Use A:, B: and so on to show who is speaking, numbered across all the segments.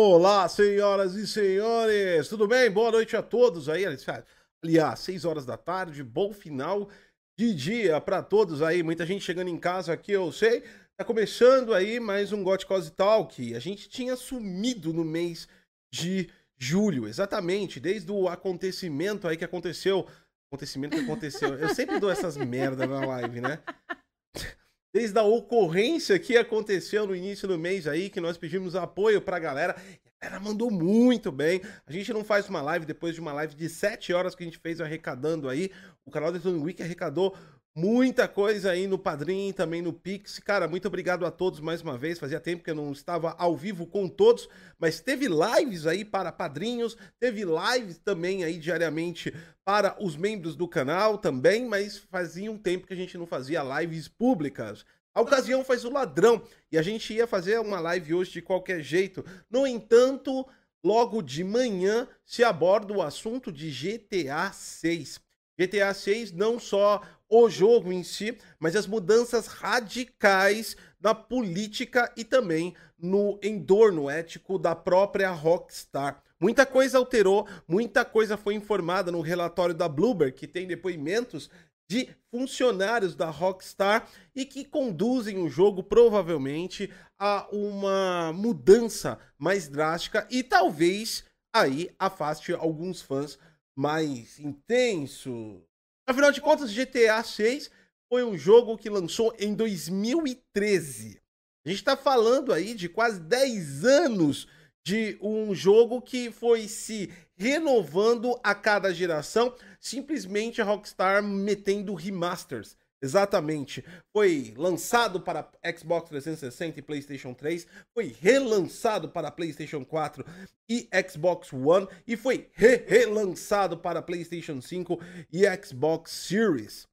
A: Olá, senhoras e senhores, tudo bem? Boa noite a todos aí. Aliás, 6 horas da tarde, bom final de dia para todos aí. Muita gente chegando em casa aqui, eu sei. Tá começando aí mais um Got Cause Talk. A gente tinha sumido no mês de julho, exatamente, desde o acontecimento aí que aconteceu. Acontecimento que aconteceu. Eu sempre dou essas merda na live, né? Desde a ocorrência que aconteceu no início do mês aí, que nós pedimos apoio pra galera. A galera mandou muito bem. A gente não faz uma live depois de uma live de 7 horas que a gente fez arrecadando aí. O canal do Tony Week arrecadou muita coisa aí no Padrim, também no Pix. Cara, muito obrigado a todos mais uma vez. Fazia tempo que eu não estava ao vivo com todos, mas teve lives aí para padrinhos, teve lives também aí diariamente para os membros do canal também, mas fazia um tempo que a gente não fazia lives públicas. A ocasião faz o ladrão e a gente ia fazer uma live hoje de qualquer jeito. No entanto, logo de manhã se aborda o assunto de GTA 6. GTA 6 não só o jogo em si, mas as mudanças radicais na política e também no entorno ético da própria Rockstar. Muita coisa alterou, muita coisa foi informada no relatório da Bloomberg, que tem depoimentos de funcionários da Rockstar e que conduzem o jogo provavelmente a uma mudança mais drástica e talvez aí afaste alguns fãs mais intensos Afinal de contas, GTA 6 foi um jogo que lançou em 2013. A gente está falando aí de quase 10 anos de um jogo que foi se renovando a cada geração, simplesmente a Rockstar metendo remasters. Exatamente. Foi lançado para Xbox 360 e PlayStation 3, foi relançado para PlayStation 4 e Xbox One e foi re-relançado para PlayStation 5 e Xbox Series.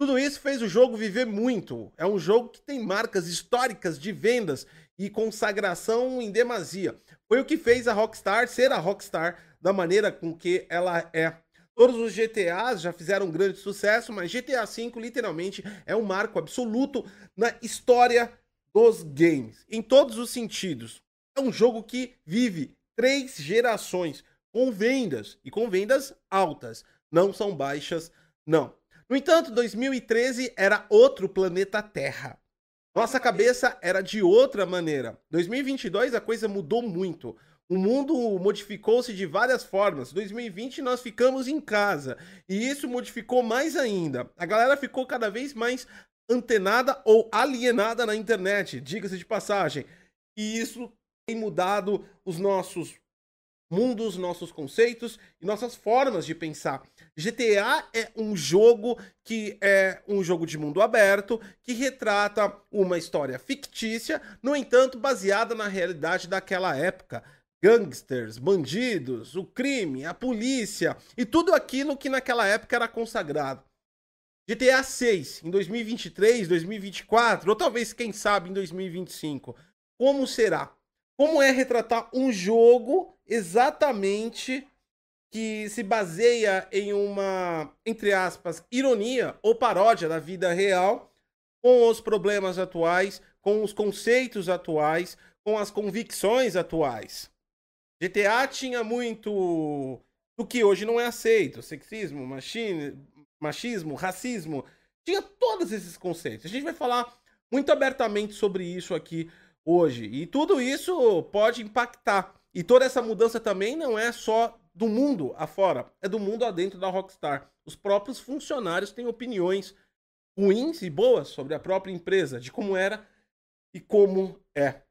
A: Tudo isso fez o jogo viver muito. É um jogo que tem marcas históricas de vendas e consagração em demasia. Foi o que fez a Rockstar ser a Rockstar da maneira com que ela é. Todos os GTAs já fizeram um grande sucesso, mas GTA V literalmente é um marco absoluto na história dos games, em todos os sentidos. É um jogo que vive três gerações com vendas e com vendas altas, não são baixas, não. No entanto, 2013 era outro planeta Terra. Nossa cabeça era de outra maneira. 2022 a coisa mudou muito. O mundo modificou-se de várias formas. 2020 nós ficamos em casa e isso modificou mais ainda. A galera ficou cada vez mais antenada ou alienada na internet, diga-se de passagem. E isso tem mudado os nossos mundos, nossos conceitos e nossas formas de pensar. GTA é um jogo que é um jogo de mundo aberto, que retrata uma história fictícia, no entanto, baseada na realidade daquela época gangsters, bandidos, o crime, a polícia e tudo aquilo que naquela época era consagrado. GTA 6 em 2023, 2024 ou talvez quem sabe em 2025. Como será? Como é retratar um jogo exatamente que se baseia em uma, entre aspas, ironia ou paródia da vida real, com os problemas atuais, com os conceitos atuais, com as convicções atuais. GTA tinha muito do que hoje não é aceito: sexismo, machine, machismo, racismo. Tinha todos esses conceitos. A gente vai falar muito abertamente sobre isso aqui hoje. E tudo isso pode impactar. E toda essa mudança também não é só do mundo afora, é do mundo adentro da Rockstar. Os próprios funcionários têm opiniões ruins e boas sobre a própria empresa, de como era e como é.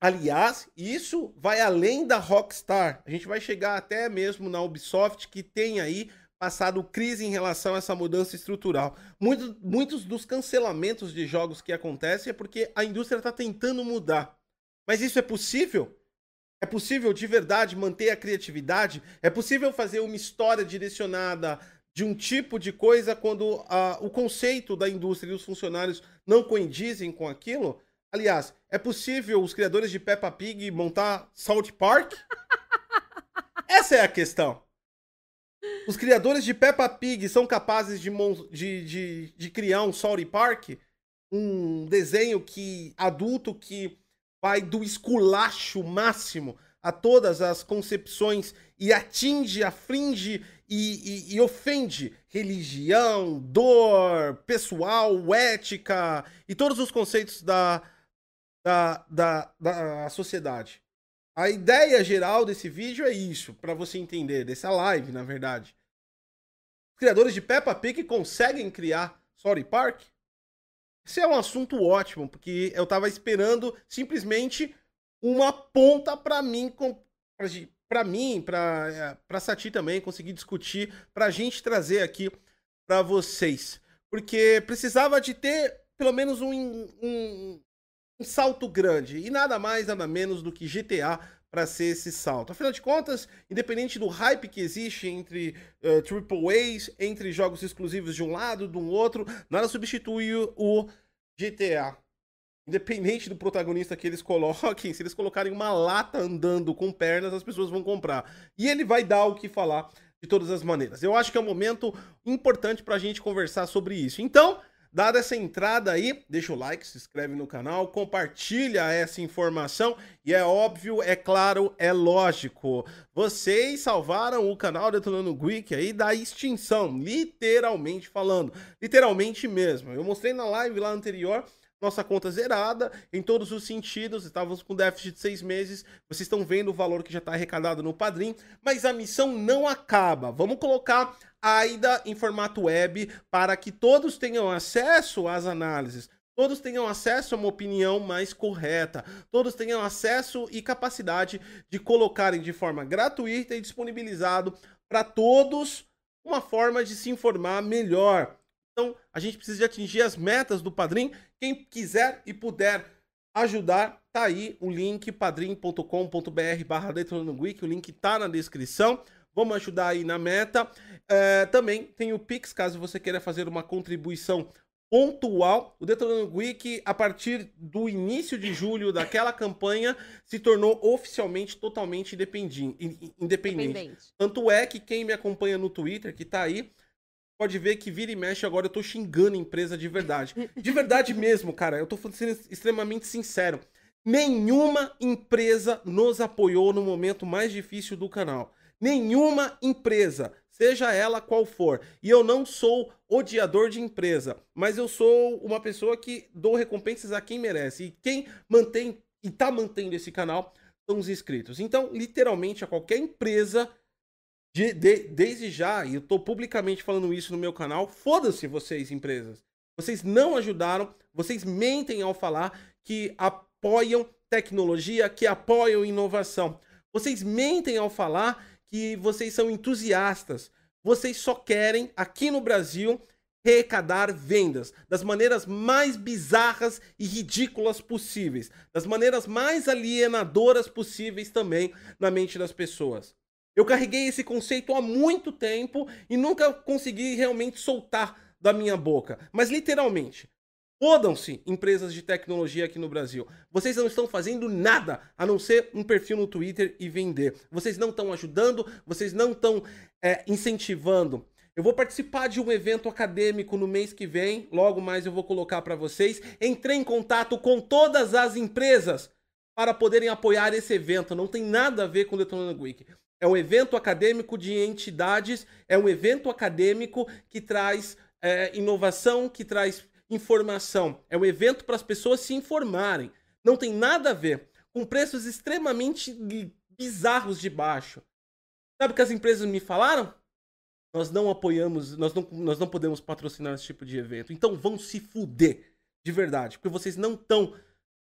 A: Aliás, isso vai além da Rockstar. A gente vai chegar até mesmo na Ubisoft, que tem aí passado crise em relação a essa mudança estrutural. Muitos, muitos dos cancelamentos de jogos que acontecem é porque a indústria está tentando mudar. Mas isso é possível? É possível de verdade manter a criatividade? É possível fazer uma história direcionada de um tipo de coisa quando uh, o conceito da indústria e os funcionários não coindizem com aquilo? Aliás, é possível os criadores de Peppa Pig montar South Park? Essa é a questão. Os criadores de Peppa Pig são capazes de, de, de, de criar um South Park? Um desenho que adulto que vai do esculacho máximo a todas as concepções e atinge, afringe e, e, e, ofende religião, dor, pessoal, ética e todos os conceitos da, da, da, da sociedade. A ideia geral desse vídeo é isso, para você entender, dessa live, na verdade. Os criadores de Peppa Pig conseguem criar Sorry Park? Esse é um assunto ótimo, porque eu tava esperando simplesmente uma ponta para mim, para mim, para para Sati também conseguir discutir, para a gente trazer aqui para vocês, porque precisava de ter pelo menos um, um, um salto grande e nada mais nada menos do que GTA para ser esse salto. Afinal de contas, independente do hype que existe entre uh, Triple A's, entre jogos exclusivos de um lado, de um outro, nada substitui o GTA. Independente do protagonista que eles coloquem, se eles colocarem uma lata andando com pernas, as pessoas vão comprar. E ele vai dar o que falar de todas as maneiras. Eu acho que é um momento importante para a gente conversar sobre isso. Então, Dada essa entrada aí, deixa o like, se inscreve no canal, compartilha essa informação e é óbvio, é claro, é lógico. Vocês salvaram o canal Detonando Geek aí da extinção, literalmente falando. Literalmente mesmo. Eu mostrei na live lá anterior nossa conta zerada em todos os sentidos, estávamos com déficit de seis meses, vocês estão vendo o valor que já está arrecadado no Padrim, mas a missão não acaba. Vamos colocar AIDA em formato web para que todos tenham acesso às análises, todos tenham acesso a uma opinião mais correta, todos tenham acesso e capacidade de colocarem de forma gratuita e disponibilizado para todos uma forma de se informar melhor. Então, a gente precisa atingir as metas do Padrim. Quem quiser e puder ajudar, tá aí o link padrim.com.br barra o link tá na descrição. Vamos ajudar aí na meta. É, também tem o Pix, caso você queira fazer uma contribuição pontual. O Detonando Week, a partir do início de julho daquela campanha, se tornou oficialmente totalmente independente. independente. Tanto é que quem me acompanha no Twitter, que tá aí, pode ver que vira e mexe agora eu tô xingando empresa de verdade. De verdade mesmo, cara. Eu tô sendo extremamente sincero. Nenhuma empresa nos apoiou no momento mais difícil do canal. Nenhuma empresa, seja ela qual for. E eu não sou odiador de empresa, mas eu sou uma pessoa que dou recompensas a quem merece. E quem mantém e tá mantendo esse canal são os inscritos. Então, literalmente, a qualquer empresa, de, de, desde já, e eu tô publicamente falando isso no meu canal, foda-se vocês, empresas. Vocês não ajudaram, vocês mentem ao falar que apoiam tecnologia, que apoiam inovação. Vocês mentem ao falar que vocês são entusiastas. Vocês só querem, aqui no Brasil, arrecadar vendas das maneiras mais bizarras e ridículas possíveis, das maneiras mais alienadoras possíveis também na mente das pessoas. Eu carreguei esse conceito há muito tempo e nunca consegui realmente soltar da minha boca, mas literalmente, Fodam-se empresas de tecnologia aqui no Brasil. Vocês não estão fazendo nada a não ser um perfil no Twitter e vender. Vocês não estão ajudando, vocês não estão é, incentivando. Eu vou participar de um evento acadêmico no mês que vem, logo mais eu vou colocar para vocês. Entrei em contato com todas as empresas para poderem apoiar esse evento. Não tem nada a ver com o Detonando Week. É um evento acadêmico de entidades, é um evento acadêmico que traz é, inovação, que traz informação. É um evento para as pessoas se informarem. Não tem nada a ver com preços extremamente bizarros de baixo. Sabe o que as empresas me falaram? Nós não apoiamos, nós não, nós não podemos patrocinar esse tipo de evento. Então vão se fuder, de verdade. Porque vocês não estão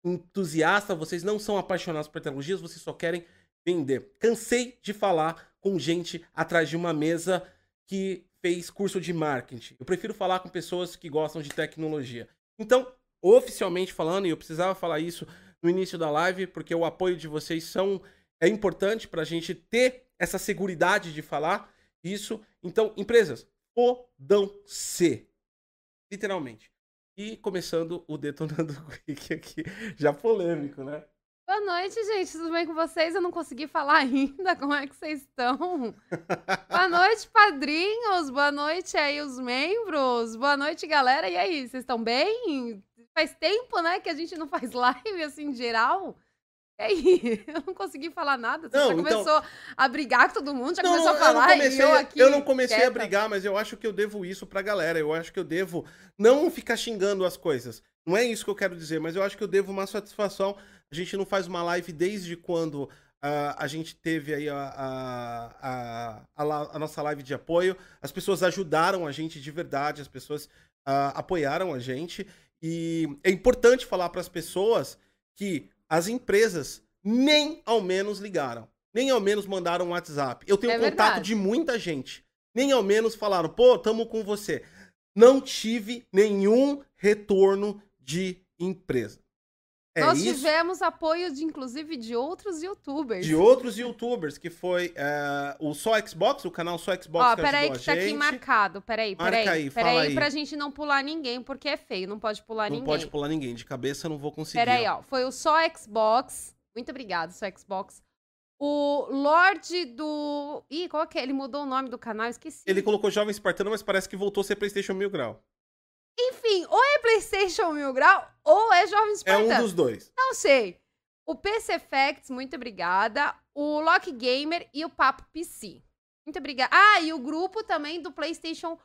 A: entusiastas, vocês não são apaixonados por tecnologias, vocês só querem vender. Cansei de falar com gente atrás de uma mesa que fez curso de marketing. Eu prefiro falar com pessoas que gostam de tecnologia. Então, oficialmente falando, e eu precisava falar isso no início da live, porque o apoio de vocês são é importante para a gente ter essa segurança de falar isso. Então, empresas, fodam-se. Literalmente. E começando o Detonando Quick aqui, já polêmico, né?
B: Boa noite, gente. Tudo bem com vocês? Eu não consegui falar ainda. Como é que vocês estão? Boa noite, padrinhos. Boa noite aí, os membros. Boa noite, galera. E aí, vocês estão bem? Faz tempo, né, que a gente não faz live assim em geral. aí, eu não consegui falar nada. Você
A: Não,
B: já
A: então-
B: começou a brigar com todo mundo, já
A: Não,
B: começou a
A: eu
B: falar
A: não comecei,
B: e eu aqui.
A: eu não comecei a
B: quieta.
A: brigar, mas eu acho que eu devo isso pra galera. Eu acho que eu devo não ficar xingando as coisas. Não é isso que eu quero dizer, mas eu acho que eu devo uma satisfação. A gente não faz uma live desde quando ah, a gente teve aí a, a, a, a nossa live de apoio. As pessoas ajudaram a gente de verdade, as pessoas ah, apoiaram a gente. E é importante falar para as pessoas que as empresas nem ao menos ligaram. Nem ao menos mandaram um WhatsApp. Eu tenho
B: É
A: contato
B: verdade.
A: de muita gente. Nem ao menos falaram, pô, tamo com você. Não tive nenhum retorno de empresa. É
B: Nós
A: isso.
B: tivemos apoio, de, inclusive, de outros youtubers.
A: De outros youtubers, que foi é, o Só Xbox, o canal Só Xbox
B: Ó, peraí que tá aqui marcado. Peraí,
A: Marca
B: peraí.
A: aí, fala
B: peraí
A: aí.
B: pra gente não pular ninguém, porque é feio, não pode pular
A: Não
B: ninguém.
A: pode pular ninguém. De cabeça eu não vou conseguir.
B: Peraí,
A: ó.
B: ó. Foi o Só Xbox. Muito obrigado, Só Xbox. O Lorde do. Ih, qual que é? Ele mudou o nome do canal, esqueci.
A: Ele colocou Jovem Espartano, mas parece que voltou a ser PlayStation Mil Grau.
B: Enfim, ou é PlayStation Mil Grau ou é Jovem
A: É
B: Espartano.
A: um dos dois.
B: Não sei. O PC Facts, muito obrigada. O Lock Gamer e o Papo PC. Muito obrigada. Ah, e o grupo também do PlayStation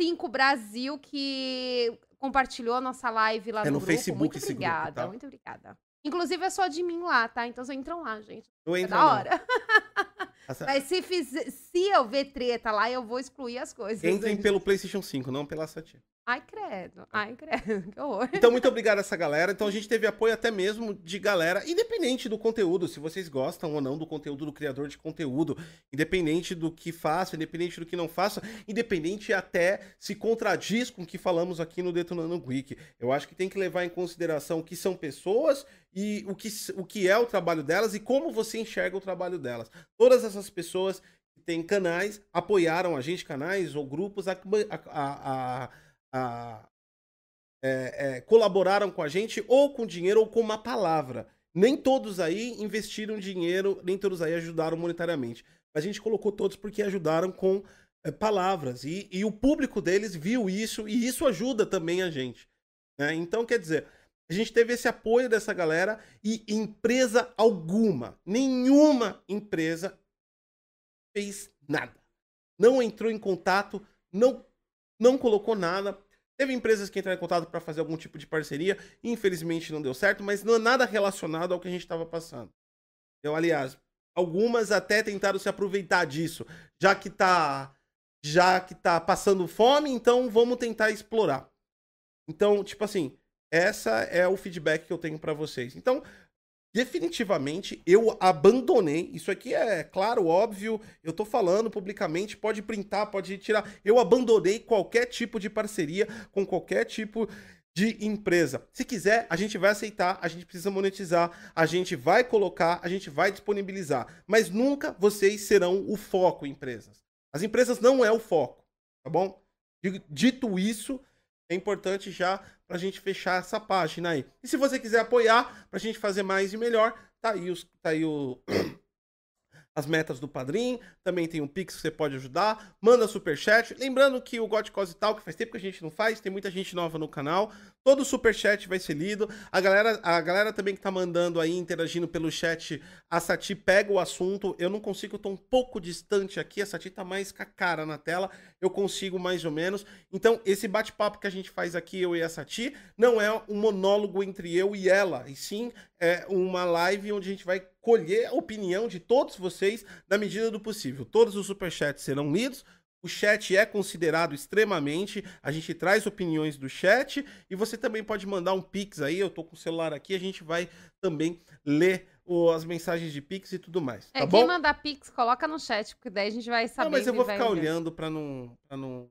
B: 5 Brasil que compartilhou a nossa live lá
A: É
B: no,
A: no
B: grupo.
A: Facebook
B: muito
A: esse grupo,
B: obrigada,
A: tá?
B: muito obrigada. Inclusive, é só de mim lá, tá? Então, vocês entram lá, gente.
A: Eu
B: É
A: entro
B: da hora.
A: Essa-
B: Mas se, fizer, se eu ver treta lá, eu vou excluir as coisas.
A: Entrem
B: gente.
A: pelo PlayStation 5, não pela Satia.
B: Ai, credo. Ai, credo. Que horror.
A: Então, muito obrigado a essa galera. Então, a gente teve apoio até mesmo de galera, independente do conteúdo, se vocês gostam ou não do conteúdo do criador de conteúdo, independente do que faça, independente do que não faça, independente até se contradiz com o que falamos aqui no Detonando Geek. Eu acho que tem que levar em consideração que são pessoas e o que, o que é o trabalho delas e como você enxerga o trabalho delas. Todas essas pessoas que têm canais apoiaram a gente, canais ou grupos, a- a- a- a, é, é, colaboraram com a gente ou com dinheiro ou com uma palavra. Nem todos aí investiram dinheiro, nem todos aí ajudaram monetariamente. A gente colocou todos porque ajudaram com é, palavras. E, e o público deles viu isso e isso ajuda também a gente. né? Então, quer dizer, a gente teve esse apoio dessa galera e empresa alguma, nenhuma empresa fez nada. Não entrou em contato, não, não colocou nada. Teve empresas que entraram em contato para fazer algum tipo de parceria, infelizmente não deu certo, mas não é nada relacionado ao que a gente estava passando. Eu, aliás, algumas até tentaram se aproveitar disso, já que tá já que tá passando fome, então vamos tentar explorar. Então, tipo assim, essa é o feedback que eu tenho para vocês. Então, definitivamente eu abandonei. Isso aqui é claro, óbvio. Eu tô falando publicamente, pode printar, pode tirar. Eu abandonei qualquer tipo de parceria com qualquer tipo de empresa. Se quiser, a gente vai aceitar, a gente precisa monetizar, a gente vai colocar, a gente vai disponibilizar, mas nunca vocês serão o foco, empresas. As empresas não é o foco, tá bom? Dito isso, é importante já pra gente fechar essa página aí. E se você quiser apoiar pra gente fazer mais e melhor, tá aí, os, tá aí o, as metas do padrinho, também tem um Pix que você pode ajudar, manda superchat. Lembrando que o Got Cause tal, que faz tempo que a gente não faz, tem muita gente nova no canal. Todo superchat vai ser lido. A galera, a galera também que tá mandando aí, interagindo pelo chat, a Sati pega o assunto. Eu não consigo, eu tô um pouco distante aqui, a Sati tá mais com a cara na tela, eu consigo mais ou menos. Então, esse bate-papo que a gente faz aqui, eu e a Sati, não é um monólogo entre eu e ela, e sim é uma live onde a gente vai colher a opinião de todos vocês na medida do possível. Todos os superchats serão lidos. O chat é considerado extremamente. A gente traz opiniões do chat e você também pode mandar um pix aí. Eu tô com o celular aqui, a gente vai também ler o- as mensagens de pix e tudo mais.
B: É,
A: Tá
B: quem
A: bom?
B: mandar pix, coloca no chat, porque daí a gente vai saber.
A: Não, mas eu vou ficar olhando pra não, pra não.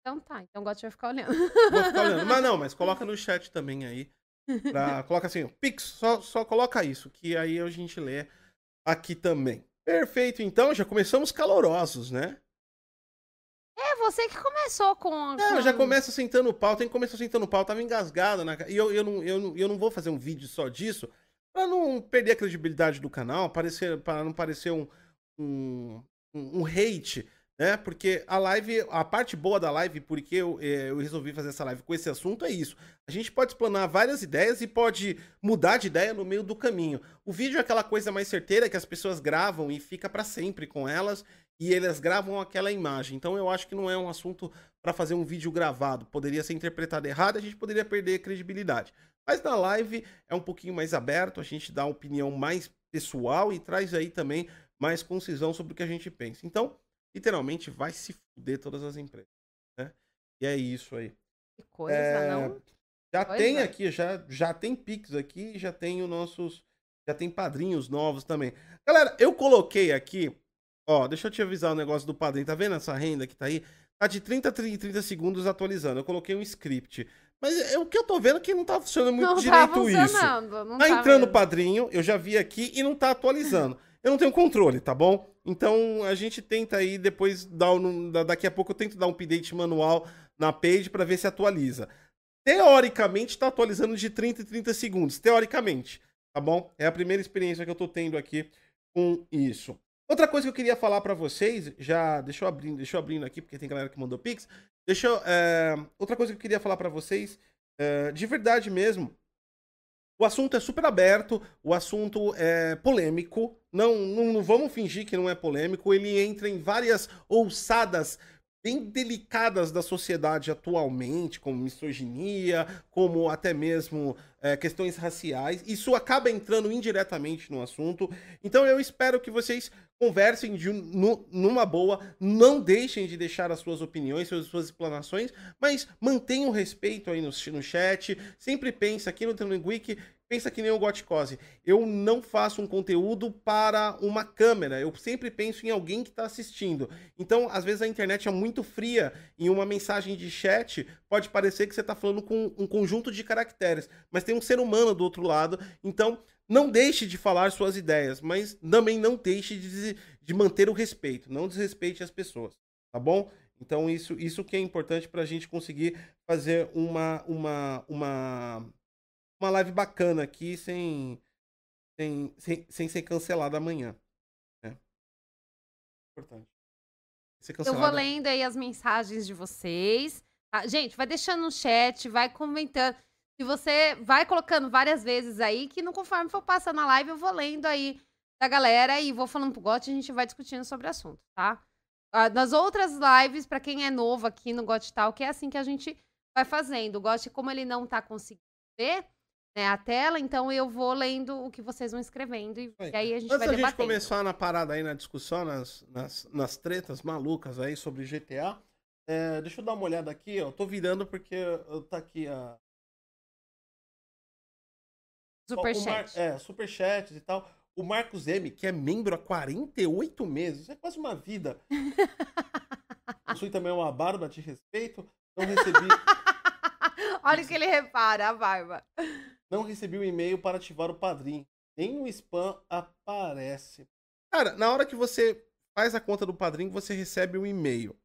B: Então tá, então o Gotti vai ficar olhando.
A: Vou ficar olhando. Mas não, mas coloca no chat também aí. Pra... Coloca assim, ó, Pix, só, só coloca isso, que aí a gente lê aqui também. Perfeito, então, já começamos calorosos, né?
B: É você que começou com.
A: Não,
B: com...
A: já começa sentando o pau, tem que começar sentando o pau, tava engasgado na E eu, eu, não, eu, não, eu não vou fazer um vídeo só disso pra não perder a credibilidade do canal, parecer, para não parecer um, um um hate né? Porque a live, a parte boa da live, porque eu, é, eu resolvi fazer essa live com esse assunto, é isso. A gente pode explanar várias ideias e pode mudar de ideia no meio do caminho. O vídeo é aquela coisa mais certeira que as pessoas gravam e fica para sempre com elas e elas gravam aquela imagem. Então eu acho que não é um assunto para fazer um vídeo gravado. Poderia ser interpretado errado, a gente poderia perder credibilidade. Mas na live é um pouquinho mais aberto, a gente dá uma opinião mais pessoal e traz aí também mais concisão sobre o que a gente pensa. Então, literalmente vai se fuder todas as empresas, né? E é isso aí.
B: Que coisa, é... não?
A: Já coisa. tem aqui, já, já tem Pix aqui, já tem os nossos. Já tem padrinhos novos também. Galera, eu coloquei aqui. Ó, deixa eu te avisar o negócio do padrinho. Tá vendo essa renda que tá aí? Tá de 30 a 30 segundos atualizando. Eu coloquei um script. Mas é, o que eu tô vendo é que não tá funcionando muito não tá direito tá funcionando, isso. Não tá, tá entrando o padrinho, eu já vi aqui e não tá atualizando. eu não tenho controle, tá bom? Então a gente tenta aí depois dar um, daqui a pouco eu tento dar um update manual na page para ver se atualiza. Teoricamente está atualizando de 30 em 30 segundos, teoricamente, tá bom? É a primeira experiência que eu tô tendo aqui com isso. Outra coisa que eu queria falar para vocês, já deixa eu abrindo, deixa eu abrindo aqui porque tem galera que mandou pix. Deixa eu, é, outra coisa que eu queria falar para vocês, é, de verdade mesmo, o assunto é super aberto, o assunto é polêmico. Não, não, não, vamos fingir que não é polêmico. Ele entra em várias ousadas bem delicadas da sociedade atualmente, como misoginia, como até mesmo é, questões raciais. Isso acaba entrando indiretamente no assunto. Então eu espero que vocês conversem de, no, numa boa, não deixem de deixar as suas opiniões, as suas explanações, mas mantenham respeito aí no, no chat. Sempre pense aqui no Week pensa que nem o Gotcose. Eu não faço um conteúdo para uma câmera. Eu sempre penso em alguém que está assistindo. Então, às vezes a internet é muito fria. Em uma mensagem de chat, pode parecer que você está falando com um conjunto de caracteres. Mas tem um ser humano do outro lado. Então, não deixe de falar suas ideias. Mas também não deixe de, de manter o respeito. Não desrespeite as pessoas. Tá bom? Então, isso, isso que é importante para a gente conseguir fazer uma, uma, uma uma live bacana aqui sem, sem, sem, sem ser cancelada amanhã. Né? Importante.
B: Eu vou lendo aí as mensagens de vocês. Tá? Gente, vai deixando no chat, vai comentando. Se você vai colocando várias vezes aí, que no conforme for passando a live, eu vou lendo aí da galera e vou falando pro Gotti e a gente vai discutindo sobre o assunto, tá? Ah, nas outras lives, para quem é novo aqui no Gotti Tal, que é assim que a gente vai fazendo. O Gotti, como ele não tá conseguindo ver, né, a tela, então eu vou lendo o que vocês vão escrevendo e, e aí a gente
A: Antes
B: vai
A: da gente começar na parada aí, na discussão, nas, nas, nas tretas malucas aí sobre GTA, é, deixa eu dar uma olhada aqui, ó. Tô virando porque eu tá aqui a.
B: Superchat.
A: É, superchat e tal. O Marcos M, que é membro há 48 meses, isso é quase uma vida. Possui também uma barba de respeito. Não recebi.
B: Olha o que ele repara, a barba.
A: Não recebi o um e-mail para ativar o padrinho. Nem o spam aparece. Cara, na hora que você faz a conta do padrinho, você recebe um e-mail.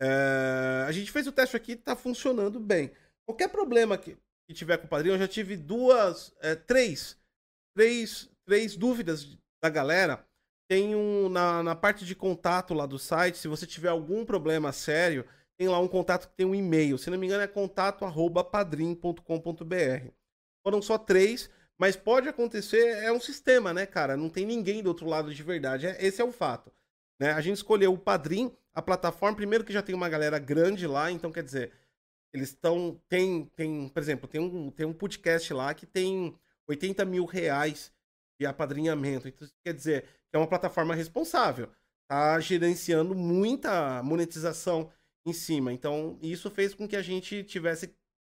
A: É... A gente fez o teste aqui, tá funcionando bem. Qualquer problema que, que tiver com o padrinho, eu já tive duas, é, três, três, três dúvidas da galera. Tem um na, na parte de contato lá do site. Se você tiver algum problema sério, tem lá um contato que tem um e-mail. Se não me engano, é contato@padrim.com.br. Foram só três, mas pode acontecer, é um sistema, né, cara? Não tem ninguém do outro lado de verdade. É, esse é o fato. Né? A gente escolheu o Padrim, a plataforma, primeiro que já tem uma galera grande lá, então quer dizer, eles estão. Tem, tem, por exemplo, tem um, tem um podcast lá que tem 80 mil reais de apadrinhamento. Então, quer dizer, que é uma plataforma responsável. Tá gerenciando muita monetização em cima. Então, isso fez com que a gente tivesse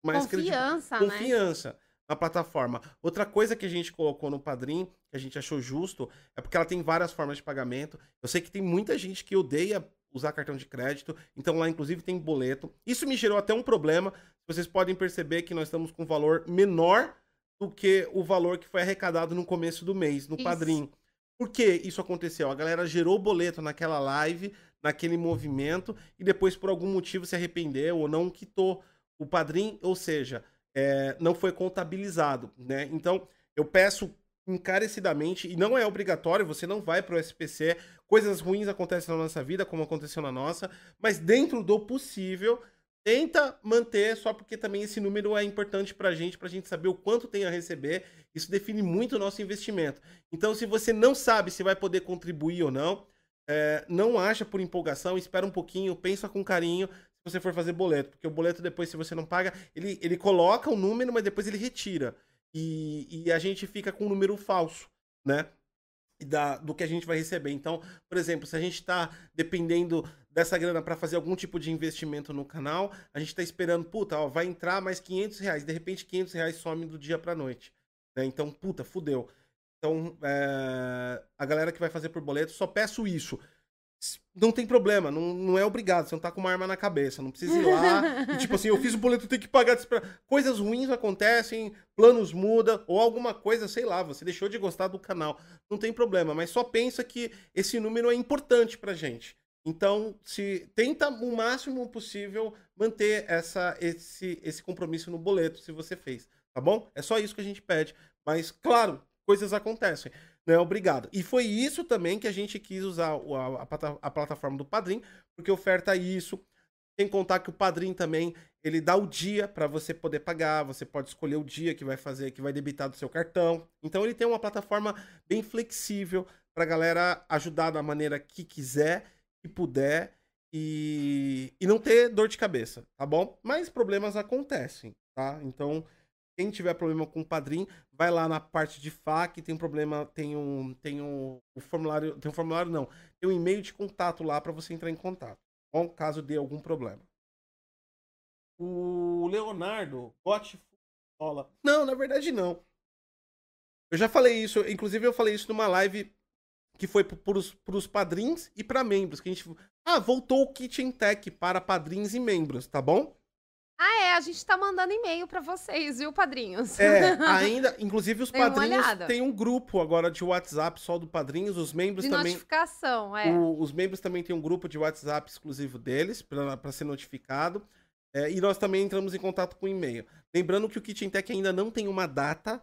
A: mais
B: confiança,
A: né? confiança na plataforma. Outra coisa que a gente colocou no Padrim, que a gente achou justo, é porque ela tem várias formas de pagamento. Eu sei que tem muita gente que odeia usar cartão de crédito, então lá inclusive tem boleto. Isso me gerou até um problema. Vocês podem perceber que nós estamos com um valor menor do que o valor que foi arrecadado no começo do mês, no isso. Padrim. Por que isso aconteceu? A galera gerou boleto naquela live, naquele movimento e depois por algum motivo se arrependeu ou não quitou o padrinho, ou seja, é, não foi contabilizado, né? Então eu peço encarecidamente, e não é obrigatório, você não vai pro SPC, coisas ruins acontecem na nossa vida, como aconteceu na nossa, mas dentro do possível, tenta manter, só porque também esse número é importante pra gente, pra gente saber o quanto tem a receber, isso define muito o nosso investimento. Então, se você não sabe se vai poder contribuir ou não, é, não acha por empolgação, espera um pouquinho, pensa com carinho se você for fazer boleto, porque o boleto depois, se você não paga, ele, ele coloca o número, mas depois ele retira. E, e a gente fica com um número falso, né? Da, do que a gente vai receber. Então, por exemplo, se a gente está dependendo dessa grana para fazer algum tipo de investimento no canal, a gente está esperando, puta, ó, vai entrar mais 500 reais. De repente, 500 reais some do dia para noite. Né? Então, puta, fudeu. Então, é... a galera que vai fazer por boleto, só peço isso não tem problema, não, não é obrigado, você não tá com uma arma na cabeça, não precisa ir lá. e, tipo assim, eu fiz o boleto, tenho que pagar. Coisas ruins acontecem, planos mudam, ou alguma coisa, sei lá, você deixou de gostar do canal. Não tem problema, mas só pensa que esse número é importante pra gente. Então, se tenta o máximo possível manter essa, esse, esse compromisso no boleto, se você fez, tá bom? É só isso que a gente pede. Mas, claro, coisas acontecem não é obrigado. E foi isso também que a gente quis usar a, a, a plataforma do Padrim, porque oferta isso. Sem contar que o Padrim também, ele dá o dia para você poder pagar, você pode escolher o dia que vai fazer, que vai debitar do seu cartão. Então ele tem uma plataforma bem flexível para galera ajudar da maneira que quiser, que puder e, e não ter dor de cabeça, tá bom? Mas problemas acontecem, tá? Então quem tiver problema com o padrinho, vai lá na parte de FAQ, tem um problema, tem um, tem um, um formulário, tem um formulário não, tem um e-mail de contato lá para você entrar em contato, bom, caso dê algum problema. O Leonardo, bote bola. Não, na verdade não. Eu já falei isso, inclusive eu falei isso numa live que foi para os padrinhos e para membros, que a gente ah, voltou o Kitchen Tech para padrinhos e membros, tá bom?
B: Ah, é, a gente tá mandando e-mail para vocês, viu, padrinhos?
A: É, ainda, inclusive os padrinhos têm um grupo agora de WhatsApp só do padrinhos, os membros
B: de
A: também.
B: notificação, é.
A: O, os membros também têm um grupo de WhatsApp exclusivo deles, para ser notificado. É, e nós também entramos em contato com e-mail. Lembrando que o Kitchen Tech ainda não tem uma data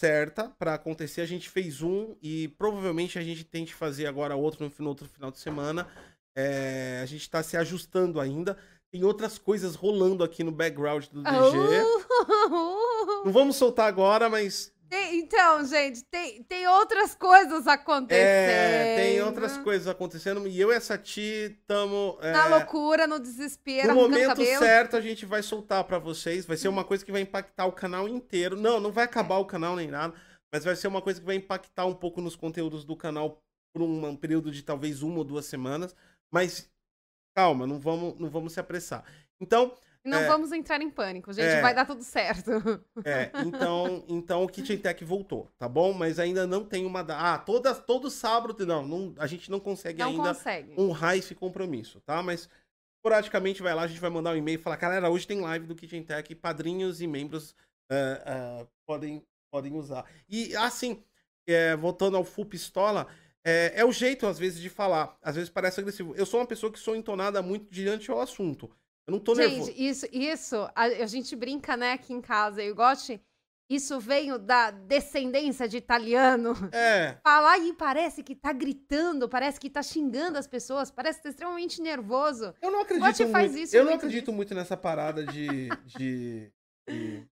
A: certa para acontecer. A gente fez um e provavelmente a gente tente fazer agora outro no, no outro final de semana. É, a gente está se ajustando ainda. Tem outras coisas rolando aqui no background do DG. Uh! Não vamos soltar agora, mas.
B: Tem, então, gente, tem, tem outras coisas acontecendo. É,
A: tem outras coisas acontecendo. E eu e essa Ti estamos. É,
B: Na loucura, no desespero.
A: No momento certo, a gente vai soltar para vocês. Vai ser uma coisa que vai impactar o canal inteiro. Não, não vai acabar o canal nem nada. Mas vai ser uma coisa que vai impactar um pouco nos conteúdos do canal por um período de talvez uma ou duas semanas. Mas calma, não vamos, não vamos se apressar. Então.
B: Não é, vamos entrar em pânico, gente, é, vai dar tudo certo.
A: É, então, então o Kitchen Tech voltou, tá bom? Mas ainda não tem uma. Ah, todas, todo sábado. Não, não, a gente não consegue
B: não
A: ainda
B: consegue.
A: honrar esse compromisso, tá? Mas esporadicamente vai lá, a gente vai mandar um e-mail e falar: galera, hoje tem live do Kitchen Tech, padrinhos e membros uh, uh, podem, podem usar. E assim, é, voltando ao Full Pistola. É, é, o jeito, às vezes, de falar. Às vezes parece agressivo. Eu sou uma pessoa que sou entonada muito diante ao assunto. Eu não tô
B: gente,
A: nervoso.
B: Isso, isso a, a, gente brinca, né, aqui em casa. Eu gosto. Isso veio da descendência de italiano.
A: É.
B: Falar e parece que tá gritando, parece que tá xingando as pessoas, parece que tá extremamente nervoso.
A: Eu não acredito muito. Faz isso eu não acredito disso. muito nessa parada de, de, de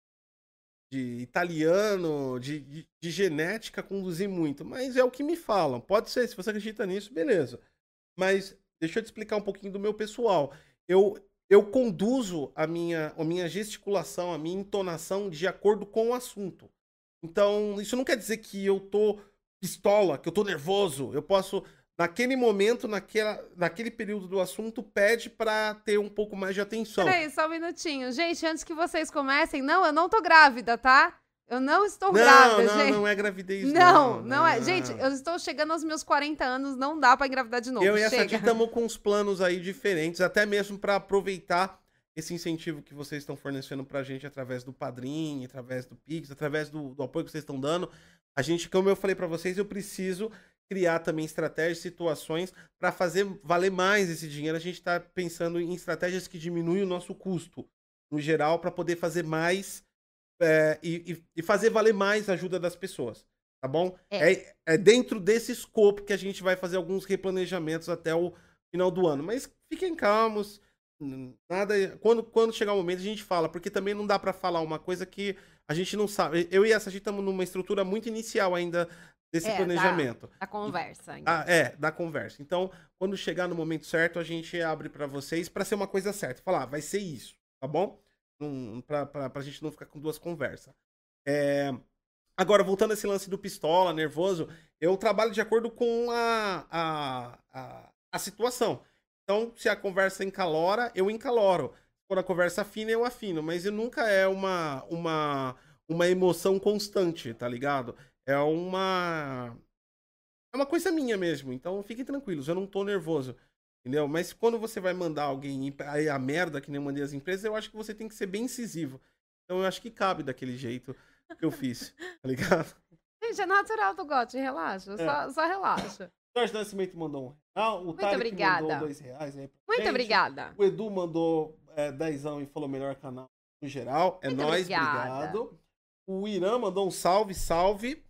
A: de italiano, de, de, de, genética conduzir muito, mas é o que me falam. Pode ser, se você acredita nisso, beleza. Mas deixa eu te explicar um pouquinho do meu pessoal. Eu, eu conduzo a minha, a minha gesticulação, a minha entonação de acordo com o assunto. Então, isso não quer dizer que eu tô pistola, que eu tô nervoso. Eu posso naquele momento, naquela, naquele período do assunto, pede para ter um pouco mais de atenção.
B: Peraí, só um minutinho. Gente, antes que vocês comecem, não, eu não tô grávida, tá? Eu não estou
A: não,
B: grávida,
A: não,
B: gente.
A: Não, é gravidez.
B: Não, não, não, é. Gente, eu estou chegando aos meus 40 anos, não dá para engravidar de novo.
A: Eu e
B: essa
A: aqui estamos com uns planos aí diferentes, até mesmo para aproveitar esse incentivo que vocês estão fornecendo pra gente através do Padrim, através do Pix, através do, do apoio que vocês estão dando. A gente, como eu falei para vocês, eu preciso criar também estratégias, situações para fazer valer mais esse dinheiro. A gente está pensando em estratégias que diminuem o nosso custo, no geral, para poder fazer mais é, e, e, fazer valer mais a ajuda das pessoas. tá bom?
B: É.
A: É, é dentro desse escopo que a gente vai fazer alguns replanejamentos até o final do ano. Mas fiquem calmos. Nada. Quando, quando chegar o momento, a gente fala, porque também não dá pra falar uma coisa que a gente não sabe. Eu e essa, a gente estamos numa estrutura muito inicial ainda desse
B: É,
A: planejamento.
B: A conversa ainda.
A: Ah, é, da conversa. Então, quando chegar no momento certo, a gente abre pra vocês pra ser uma coisa certa. Falar, ah, vai ser isso, tá bom? Pra, pra, pra gente não ficar com duas conversas. É, Agora, voltando a esse lance do pistola, nervoso, eu trabalho de acordo com a, a, a, a situação. Então, se a conversa encalora, eu encaloro. Quando a conversa afina, eu afino. Mas nunca é uma, uma, uma emoção constante, tá ligado? É uma. É uma coisa minha mesmo. Então, fiquem tranquilos, eu não tô nervoso. Entendeu? Mas quando você vai mandar alguém ir a merda, que nem eu mandei as empresas, eu acho que você tem que ser bem incisivo. Então, eu acho que cabe daquele jeito que eu fiz, tá ligado?
B: Gente, é natural do Gotti, relaxa.
A: É.
B: Só, só relaxa.
A: Jorge Nascimento mandou um real. O
B: Muito
A: Tarek
B: obrigada.
A: mandou dois reais aí pra
B: Muito
A: gente.
B: obrigada.
A: O Edu mandou é, dezão e falou melhor canal no geral. É
B: Muito
A: nóis,
B: obrigada.
A: obrigado. O Irã mandou um salve, salve.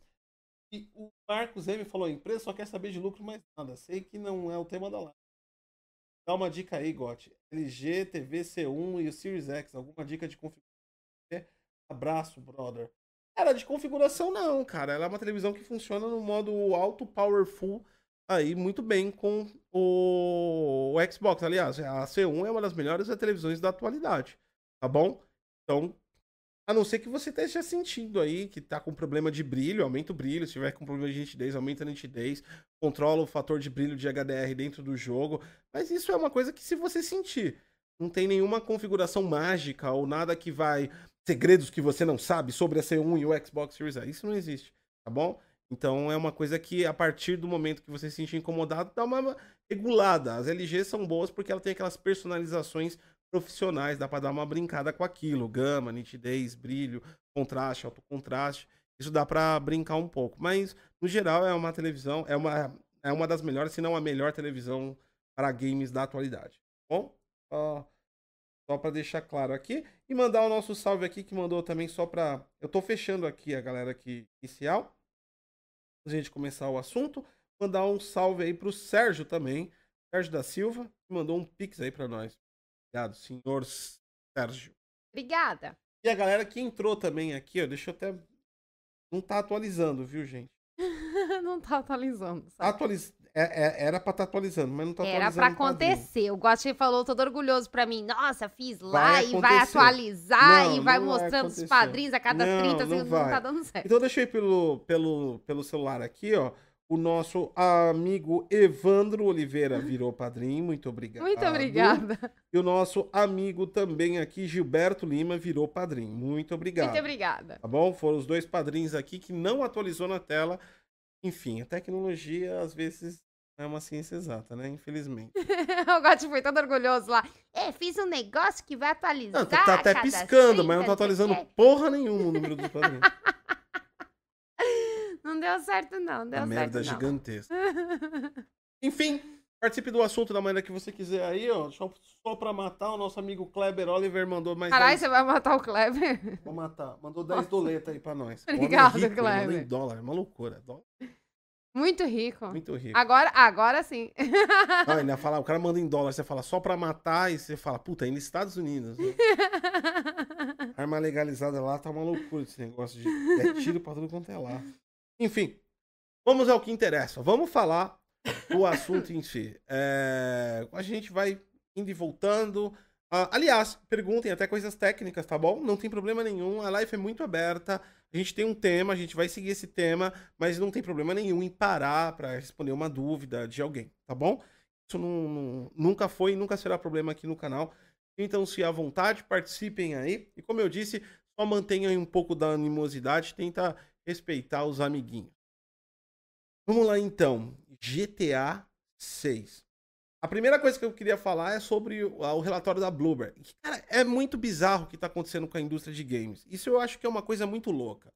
A: E o Marcos M falou: a empresa só quer saber de lucro, mas nada. Sei que não é o tema da live. Dá uma dica aí, Gotti. LG, TV C1 e o Series X. Alguma dica de configuração? Abraço, brother. Cara, de configuração não, cara. Ela é uma televisão que funciona no modo alto powerful aí muito bem com o, o Xbox. Aliás, a C1 é uma das melhores televisões da atualidade, tá bom? Então, a não ser que você esteja sentindo aí que tá com problema de brilho, aumenta o brilho. Se tiver com problema de nitidez, aumenta a nitidez. Controla o fator de brilho de HDR dentro do jogo. Mas isso é uma coisa que se você sentir, não tem nenhuma configuração mágica ou nada que vai segredos que você não sabe sobre a C1 e o Xbox Series X. Isso não existe, tá bom? Então é uma coisa que a partir do momento que você se sentir incomodado, dá uma regulada. As LG são boas porque ela tem aquelas personalizações profissionais, dá pra dar uma brincada com aquilo, gama, nitidez, brilho, contraste, alto contraste. Isso dá pra brincar um pouco, mas no geral é uma televisão, é uma é uma das melhores, se não a melhor televisão para games da atualidade. Bom, só para deixar claro aqui e mandar o nosso salve aqui que mandou também só para eu tô fechando aqui a galera aqui inicial. A gente começar o assunto, mandar um salve aí pro Sérgio também, Sérgio da Silva, que mandou um pix aí para nós. Obrigado, senhor Sérgio.
B: Obrigada.
A: E a galera que entrou também aqui, ó, deixa eu até não tá atualizando, viu, gente?
B: não tá atualizando. sabe?
A: Atualiz... é- é- era pra estar atualizando, mas não tá
B: Era
A: atualizando.
B: pra
A: o padrinho.
B: acontecer. O Gotti falou todo orgulhoso pra mim. Nossa, fiz lá
A: Vai
B: e vai atualizar
A: Não,
B: e vai
A: não
B: mostrando os padrinhos a cada
A: Não,
B: 30
A: não
B: segundos. Não,
A: vai.
B: tá dando certo.
A: Então deixa eu ir pelo, pelo, pelo celular aqui, ó. O nosso amigo Evandro Oliveira virou padrinho, muito obrigado.
B: Muito obrigada.
A: E o nosso amigo também aqui, Gilberto Lima, virou padrinho. Muito obrigado.
B: Muito obrigada.
A: Tá bom? Foram os dois padrinhos aqui que não atualizou na tela. Enfim, a tecnologia às vezes é uma ciência exata, né? Infelizmente.
B: o Gotti foi todo orgulhoso lá. É, fiz um negócio que vai atualizar.
A: Não, tá, tá até piscando, mas não
B: 30,
A: tá atualizando porra nenhuma o número dos padrinhos.
B: Não deu certo, não. Deu
A: Uma merda
B: certo, não.
A: gigantesca. Enfim, participe do assunto da maneira que você quiser aí, ó. Só, só pra matar, o nosso amigo Kleber Oliver mandou mais
B: Caralho,
A: 10...
B: você vai matar o Kleber?
A: Vou matar. Mandou 10 doletas aí pra nós. É
B: Obrigado,
A: rico,
B: Kleber.
A: em dólar, é uma loucura. Dólar
B: Muito rico.
A: muito rico.
B: Agora, agora sim.
A: Ah, ainda fala, o cara manda em dólar, você fala só pra matar e você fala, puta, aí nos Estados Unidos. né? Arma legalizada lá tá uma loucura esse negócio de é tiro pra tudo quanto é lá. Enfim, vamos ao que interessa. Vamos falar do assunto em si. É, a gente vai indo e voltando. Ah, aliás, perguntem até coisas técnicas, tá bom? Não tem problema nenhum. A live é muito aberta. A gente tem um tema, a gente vai seguir esse tema, mas não tem problema nenhum em parar para responder uma dúvida de alguém, tá bom? Isso não- não- nunca foi e nunca será problema aqui no canal. Então, se à vontade, participem aí. E como eu disse, só mantenham um pouco da animosidade, tenta respeitar os amiguinhos. Vamos lá então. GTA 6. A primeira coisa que eu queria falar é sobre o, relatório da Bloomberg. Cara, é muito bizarro o que está acontecendo com a indústria de games. Isso eu acho que é uma coisa muito louca.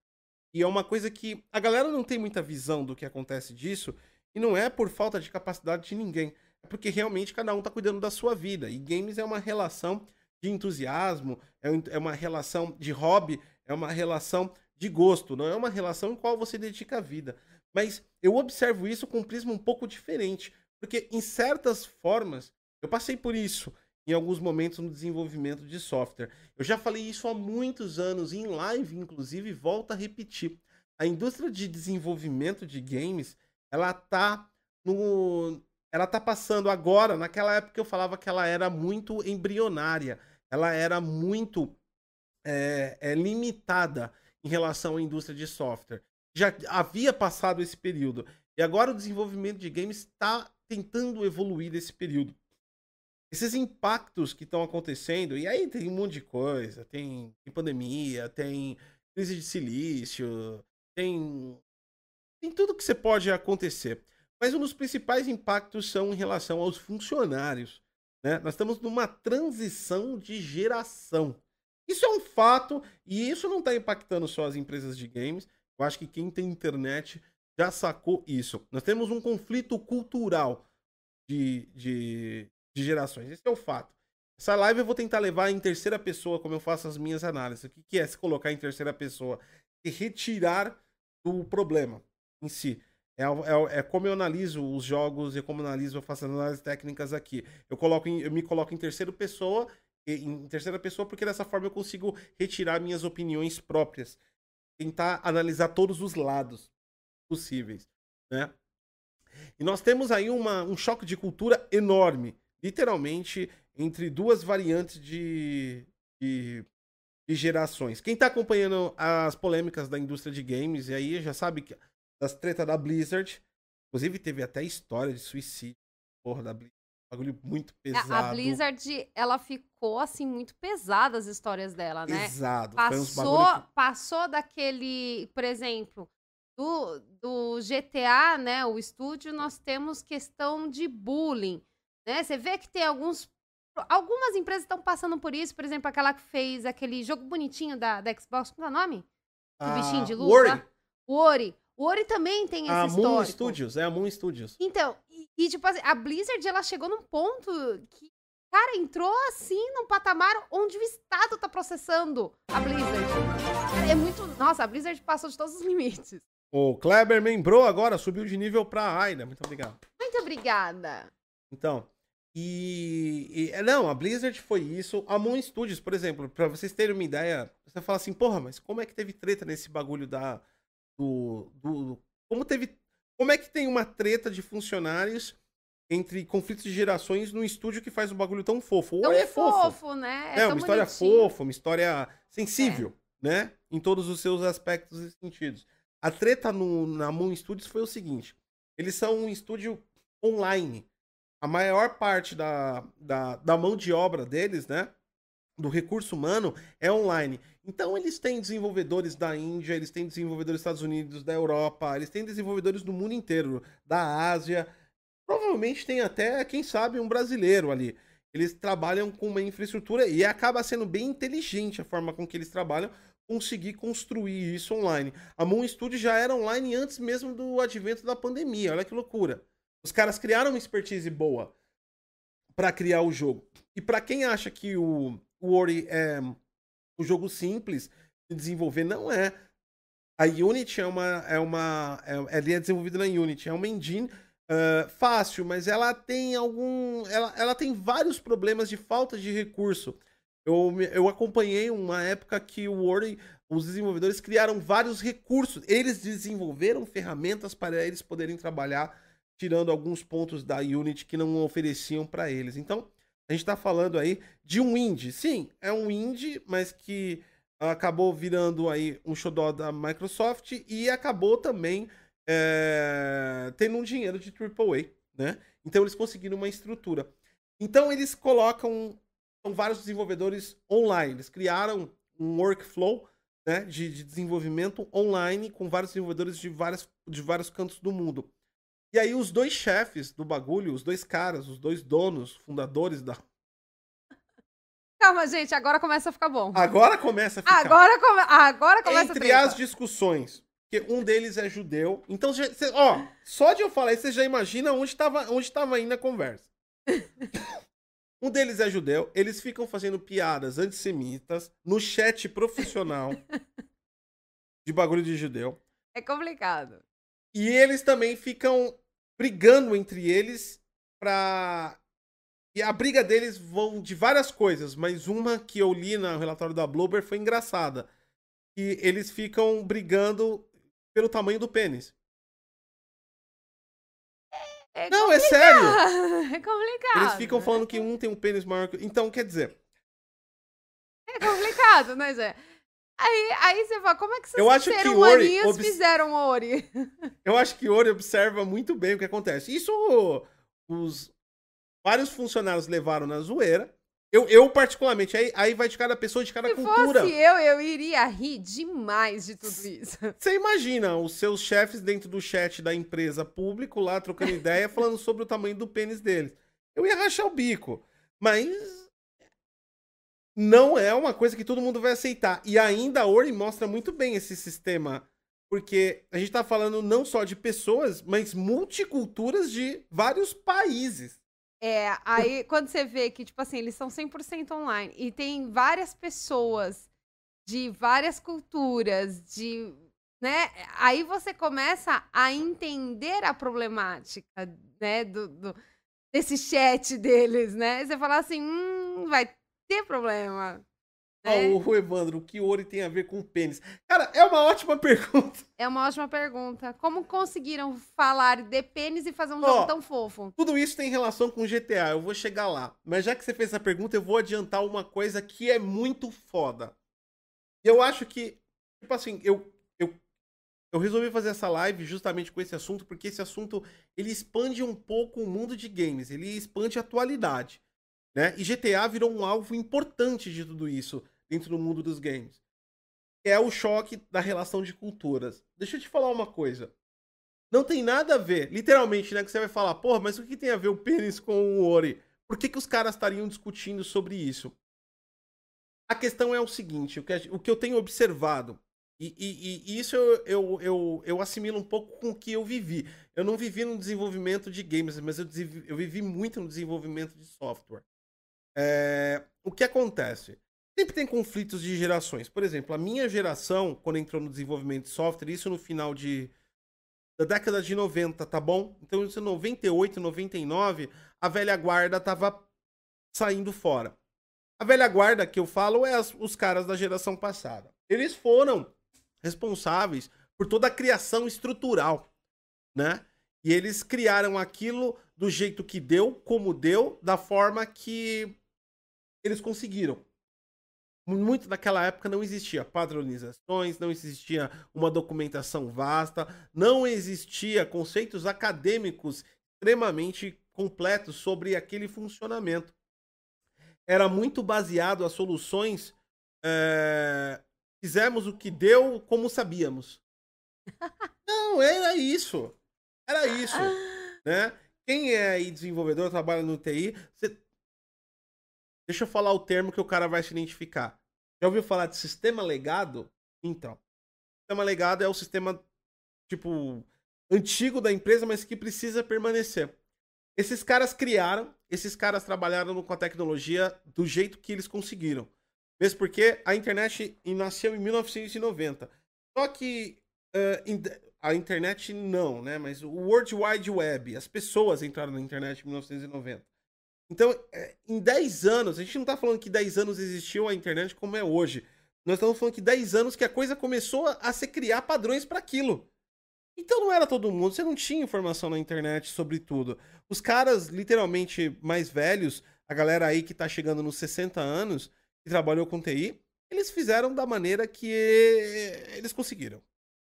A: E é uma coisa que a galera não tem muita visão do que acontece disso. E não é por falta de capacidade de ninguém. É porque realmente cada um tá cuidando da sua vida. E games é uma relação de entusiasmo, é é uma relação de hobby, é uma relação de gosto, não é uma relação em qual você dedica a vida. Mas eu observo isso com um prisma um pouco diferente, porque em certas formas, eu passei por isso em alguns momentos no desenvolvimento de software. Eu já falei isso há muitos anos, em live, inclusive, volto a repetir. A indústria de desenvolvimento de games, ela tá no. Ela tá passando agora, naquela época eu falava que ela era muito embrionária, ela era muito é, é, limitada em relação à indústria de software. Já havia passado esse período. E agora o desenvolvimento de games está tentando evoluir nesse período. Esses impactos que estão acontecendo, e aí tem um monte de coisa, tem, tem pandemia, tem crise de silício, tem, tem tudo que você pode acontecer. Mas um dos principais impactos são em relação aos funcionários. Né? Nós estamos numa transição de geração. Isso é um fato e isso não está impactando só as empresas de games. Eu acho que quem tem internet já sacou isso. Nós temos um conflito cultural de, de, de gerações. Esse é o fato. Essa live eu vou tentar levar em terceira pessoa, como eu faço as minhas análises. O que, que é se colocar em terceira pessoa? E retirar do problema em si. É, é, é, como eu analiso os jogos e como eu analiso, eu faço análises técnicas aqui. Eu, coloco em, eu me coloco em terceira pessoa em terceira pessoa, porque dessa forma eu consigo retirar minhas opiniões próprias. Tentar analisar todos os lados possíveis, né? E nós temos aí uma, um choque de cultura enorme, literalmente, entre duas variantes de, de, de gerações. Quem está acompanhando as polêmicas da indústria de games, e aí já sabe que das tretas da Blizzard, inclusive teve até história de suicídio, porra, da Blizzard bagulho muito pesado.
B: A Blizzard, ela ficou, assim, muito pesada as histórias dela, né?
A: Pesado.
B: Passou, que... passou daquele, por exemplo, do, do GTA, né, o estúdio, nós temos questão de bullying, né? Você vê que tem alguns... Algumas empresas estão passando por isso, por exemplo, aquela que fez aquele jogo bonitinho da, da Xbox, qual é o nome? O ah, bichinho de luta. O Ori. O Ori também tem esse a histórico.
A: Moon Studios, é a Moon Studios.
B: Então, e, e, tipo assim, a Blizzard, ela chegou num ponto que, cara, entrou assim num patamar onde o Estado tá processando a Blizzard. É muito... Nossa, a Blizzard passou de todos os limites.
A: O Kleber membrou agora, subiu de nível pra Aida. Muito obrigado.
B: Muito obrigada.
A: Então, e, e, é, Não, a Blizzard foi isso. A Moon Studios, por exemplo, pra vocês terem uma ideia, você fala assim, porra, mas como é que teve treta nesse bagulho da do, do como teve como é que tem uma treta de funcionários entre conflitos de gerações num estúdio que faz um bagulho tão fofo?
B: Tão
A: é
B: fofo, fofo né?
A: É, é uma história bonitinho. fofa, uma história sensível, é. né? Em todos os seus aspectos e sentidos. A treta no, na Moon Studios foi o seguinte: eles são um estúdio online. A maior parte da, da, da mão de obra deles, né? Do recurso humano é online. Então eles têm desenvolvedores da Índia, eles têm desenvolvedores dos Estados Unidos, da Europa, eles têm desenvolvedores do mundo inteiro, da Ásia. Provavelmente tem até, quem sabe, um brasileiro ali. Eles trabalham com uma infraestrutura e acaba sendo bem inteligente a forma com que eles trabalham conseguir construir isso online. A Moon Studio já era online antes mesmo do advento da pandemia. Olha que loucura. Os caras criaram uma expertise boa para criar o jogo. E para quem acha que o, o Ori é um jogo simples de desenvolver. Não é. A Unity é uma. É uma é, é desenvolvido na Unity. É uma engine uh, fácil, mas ela tem algum. Ela, ela tem vários problemas de falta de recurso. Eu, eu acompanhei uma época que o Word, os desenvolvedores criaram vários recursos. Eles desenvolveram ferramentas para eles poderem trabalhar, tirando alguns pontos da Unity que não ofereciam para eles. Então, a gente está falando aí de um indie. Sim, é um indie, mas que acabou virando aí um xodó da Microsoft e acabou também é, tendo um dinheiro de AAA, né? Então eles conseguiram uma estrutura. Então eles colocam são vários desenvolvedores online. Eles criaram um workflow né, de, de, desenvolvimento online com vários desenvolvedores de, várias, de vários cantos do mundo. E aí os dois chefes do bagulho, os dois caras, os dois donos, fundadores da.
B: Calma, gente, agora começa a ficar bom.
A: Agora começa a ficar.
B: Agora, come... agora começa
A: Entre
B: a
A: as discussões, porque um deles é judeu. Então, cê, ó, só de eu falar isso, você já imagina onde estava onde tava indo a conversa. um deles é judeu, eles ficam fazendo piadas antissemitas no chat profissional. de bagulho de judeu.
B: É complicado.
A: E eles também ficam brigando entre eles pra. E a briga deles vão de várias coisas, mas uma que eu li no relatório da Bloomberg foi engraçada. E eles ficam brigando pelo tamanho do pênis.
B: É
A: Não, é sério.
B: É complicado.
A: Eles ficam
B: né?
A: falando que um tem um pênis maior que. Então, quer dizer,
B: É complicado, né, Zé? Aí, aí você fala, como é que esses
A: Eu acho que Ori obs-
B: fizeram Ori?
A: eu acho que Ori observa muito bem o que acontece. Isso os vários funcionários levaram na zoeira. Eu, eu particularmente, aí, aí vai de cada pessoa, de cada
B: Se
A: cultura.
B: fosse eu, eu iria rir demais de tudo isso.
A: Você imagina os seus chefes dentro do chat da empresa público lá trocando ideia, falando sobre o tamanho do pênis deles. Eu ia rachar o bico. Mas não é uma coisa que todo mundo vai aceitar. E ainda a Ori mostra muito bem esse sistema. Porque a gente tá falando não só de pessoas, mas multiculturas de vários países.
B: É, aí quando você vê que, tipo assim, eles são 100% online e tem várias pessoas de várias culturas, de. né? Aí você começa a entender a problemática, né? Do, do- desse chat deles, né? Você fala assim, hum, vai ter problema. Né?
A: o Evandro, o que Ori tem a ver com pênis? Cara, é uma ótima pergunta.
B: É uma ótima pergunta. Como conseguiram falar de pênis e fazer um
A: Ó,
B: jogo tão fofo?
A: Tudo isso tem relação com GTA, eu vou chegar lá. Mas já que você fez essa pergunta, eu vou adiantar uma coisa que é muito foda. Eu acho que, tipo assim, eu, eu, eu resolvi fazer essa live justamente com esse assunto, porque esse assunto, ele expande um pouco o mundo de games, ele expande a atualidade, né? E GTA virou um alvo importante de tudo isso dentro do mundo dos games. É o choque da relação de culturas. Deixa eu te falar uma coisa. Não tem nada a ver, literalmente, né? Que você vai falar, porra, mas o que tem a ver o pênis com o Ori? Por que, que os caras estariam discutindo sobre isso? A questão é o seguinte: o que, o que eu tenho observado, e, e- e isso eu, eu, eu, eu assimilo um pouco com o que eu vivi. Eu não vivi no desenvolvimento de games, mas eu, eu vivi muito no desenvolvimento de software. É, o que acontece? Sempre tem conflitos de gerações. Por exemplo, a minha geração, quando entrou no desenvolvimento de software, isso no final de da década de 90, tá bom? Então, isso em 98, 99, a velha guarda tava saindo fora. A velha guarda que eu falo é as- os caras da geração passada. Eles foram responsáveis por toda a criação estrutural, né? E eles criaram aquilo do jeito que deu, como deu, da forma que eles conseguiram. Muito naquela época não existia padronizações, não existia uma documentação vasta, não existia conceitos acadêmicos extremamente completos sobre aquele funcionamento. Era muito baseado as soluções. é, fizemos o que deu como sabíamos. Não, era isso. Era isso. Né? Quem é desenvolvedor, trabalha no TI, você Deixa eu falar o termo que o cara vai se identificar. Já ouviu falar de sistema legado? Então, sistema legado é o sistema, tipo, antigo da empresa, mas que precisa permanecer. Esses caras criaram, esses caras trabalharam com a tecnologia do jeito que eles conseguiram. Mesmo porque a internet nasceu em 1990. Só que em- a internet não, né? Mas o World Wide Web, as pessoas entraram na internet em 1990. Então, é, em 10 anos, a gente não tá falando que 10 anos existiu a internet como é hoje. Nós estamos falando que 10 anos que a coisa começou a, se criar padrões para aquilo. Então não era todo mundo, você não tinha informação na internet sobre tudo. Os caras, literalmente, mais velhos, a galera aí que tá chegando nos 60 anos, que trabalhou com TI, eles fizeram da maneira que eles conseguiram.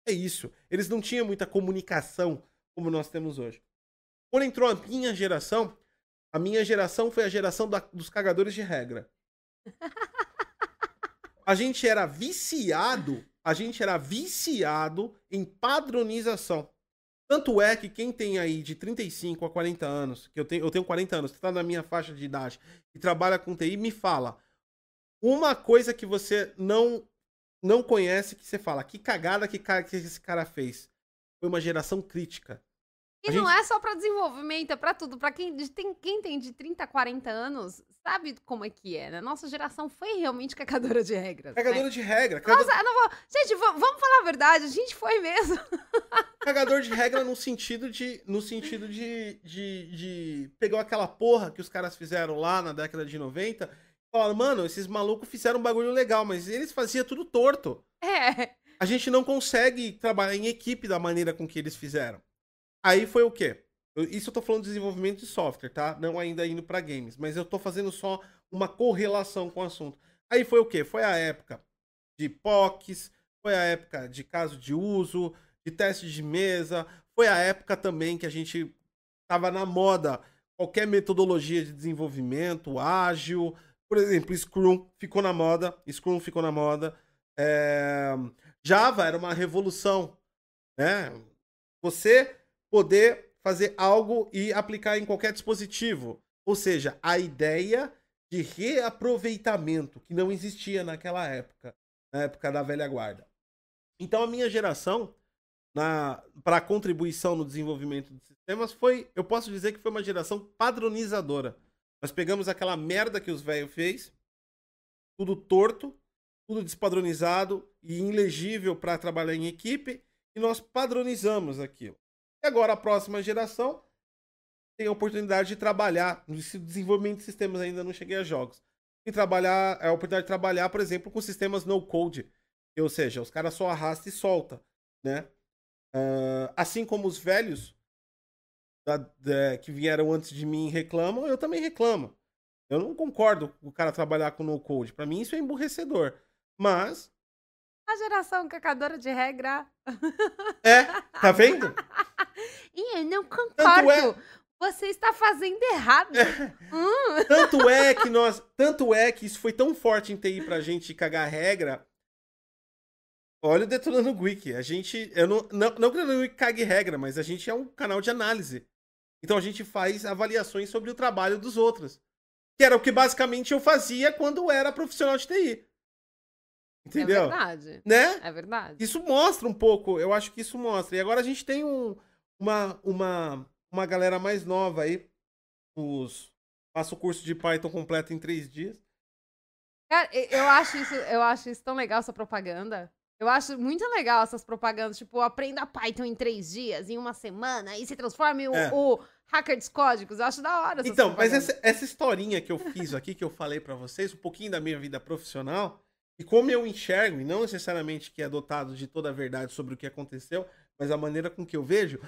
A: É isso. Eles não tinham muita comunicação como nós temos hoje. Quando entrou a minha geração, a minha geração foi a geração da- dos cagadores de regra. A gente era viciado, a gente era viciado em padronização. Tanto é que quem tem aí de 35 a 40 anos, que eu tenho, eu tenho 40 anos, que tá na minha faixa de idade e trabalha com TI, me fala uma coisa que você não não conhece, que você fala, que cagada que, que esse cara fez. Foi uma geração crítica.
B: E não é só para desenvolvimento, é para tudo. Para quem tem, quem tem de 30 a 40 anos, sabe como é que é, né? Nossa geração foi realmente cagadora de regras.
A: Cagadora
B: né?
A: de regra.
B: Cagador... Nossa, não vou... Gente, vamos falar a verdade, a gente foi mesmo.
A: Cagador de regra no sentido de. No sentido de, de, de. Pegar aquela porra que os caras fizeram lá na década de 90 e falaram, mano, esses malucos fizeram um bagulho legal, mas eles faziam tudo torto.
B: É.
A: A gente não consegue trabalhar em equipe da maneira com que eles fizeram. Aí foi o quê? Isso eu tô falando de desenvolvimento de software, tá? Não ainda indo para games, mas eu tô fazendo só uma correlação com o assunto. Aí foi o quê? Foi a época de POCs, foi a época de caso de uso, de teste de mesa, foi a época também que a gente tava na moda qualquer metodologia de desenvolvimento ágil, por exemplo, Scrum ficou na moda, Scrum ficou na moda, é... Java era uma revolução, né? Você poder fazer algo e aplicar em qualquer dispositivo. Ou seja, a ideia de reaproveitamento que não existia naquela época, na época da velha guarda. Então a minha geração, para a contribuição no desenvolvimento de sistemas, foi, eu posso dizer que foi uma geração padronizadora. Nós pegamos aquela merda que os velhos fez, tudo torto, tudo despadronizado e ilegível para trabalhar em equipe, e nós padronizamos aquilo. E agora a próxima geração tem a oportunidade de trabalhar no desenvolvimento de sistemas, ainda não cheguei a jogos. E trabalhar, é a oportunidade de trabalhar, por exemplo, com sistemas no code. Ou seja, os caras só arrastam e solta, né? Uh, assim como os velhos da, da, que vieram antes de mim reclamam, eu também reclamo. Eu não concordo com o cara trabalhar com no code. Para mim isso é emburrecedor. Mas
B: a geração cacadora de regra.
A: É, tá vendo?
B: e eu não concordo. É... Você está fazendo errado. É.
A: Hum. Tanto é que nós, tanto é que isso foi tão forte em TI pra gente cagar regra. Olha o Detonando Geek. A gente, eu não, não, não que o Detonando Geek cague regra, mas a gente é um canal de análise. Então a gente faz avaliações sobre o trabalho dos outros. Que era o que basicamente eu fazia quando era profissional de TI. Entendeu?
B: É verdade.
A: Né?
B: É verdade.
A: Isso mostra um pouco, eu acho que isso mostra. E agora a gente tem um, uma, uma, uma galera mais nova aí. Os. Passa o curso de Python completo em três dias.
B: Cara, eu acho isso, eu acho isso tão legal, essa propaganda. Eu acho muito legal essas propagandas, tipo, aprenda Python em três dias, em uma semana, e se transforme o, é. o hacker dos códigos. Eu acho da hora.
A: Então, mas essa, essa historinha que eu fiz aqui, que eu falei para vocês, um pouquinho da minha vida profissional, e como eu enxergo, e não necessariamente que é dotado de toda a verdade sobre o que aconteceu, mas a maneira com que eu vejo,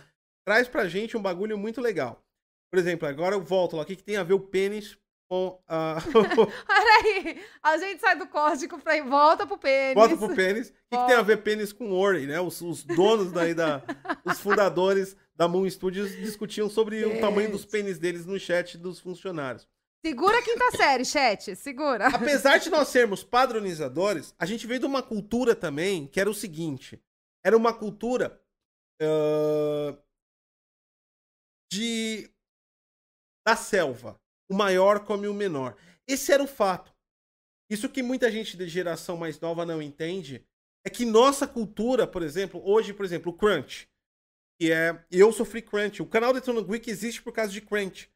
A: traz pra gente um bagulho muito legal. Por exemplo, agora eu volto lá, o que, que tem a ver o pênis com a.
B: Peraí, a gente sai do código pra ir, volta pro pênis.
A: Volta pro pênis. O que, que, tem a ver pênis com Ori, né? Os, os donos daí da. os fundadores da Moon Studios discutiam sobre Gente. o tamanho dos pênis deles no chat dos funcionários.
B: Segura a quinta série, chat. Segura.
A: Apesar de nós sermos padronizadores, a gente veio de uma cultura também que era o seguinte: era uma cultura uh, de da selva. O maior come o menor. Esse era o fato. Isso que muita gente de geração mais nova não entende é que nossa cultura, por exemplo, hoje, por exemplo, o Crunch, que é. Eu sofri Crunch. O canal de Trono Geek existe por causa de Crunch.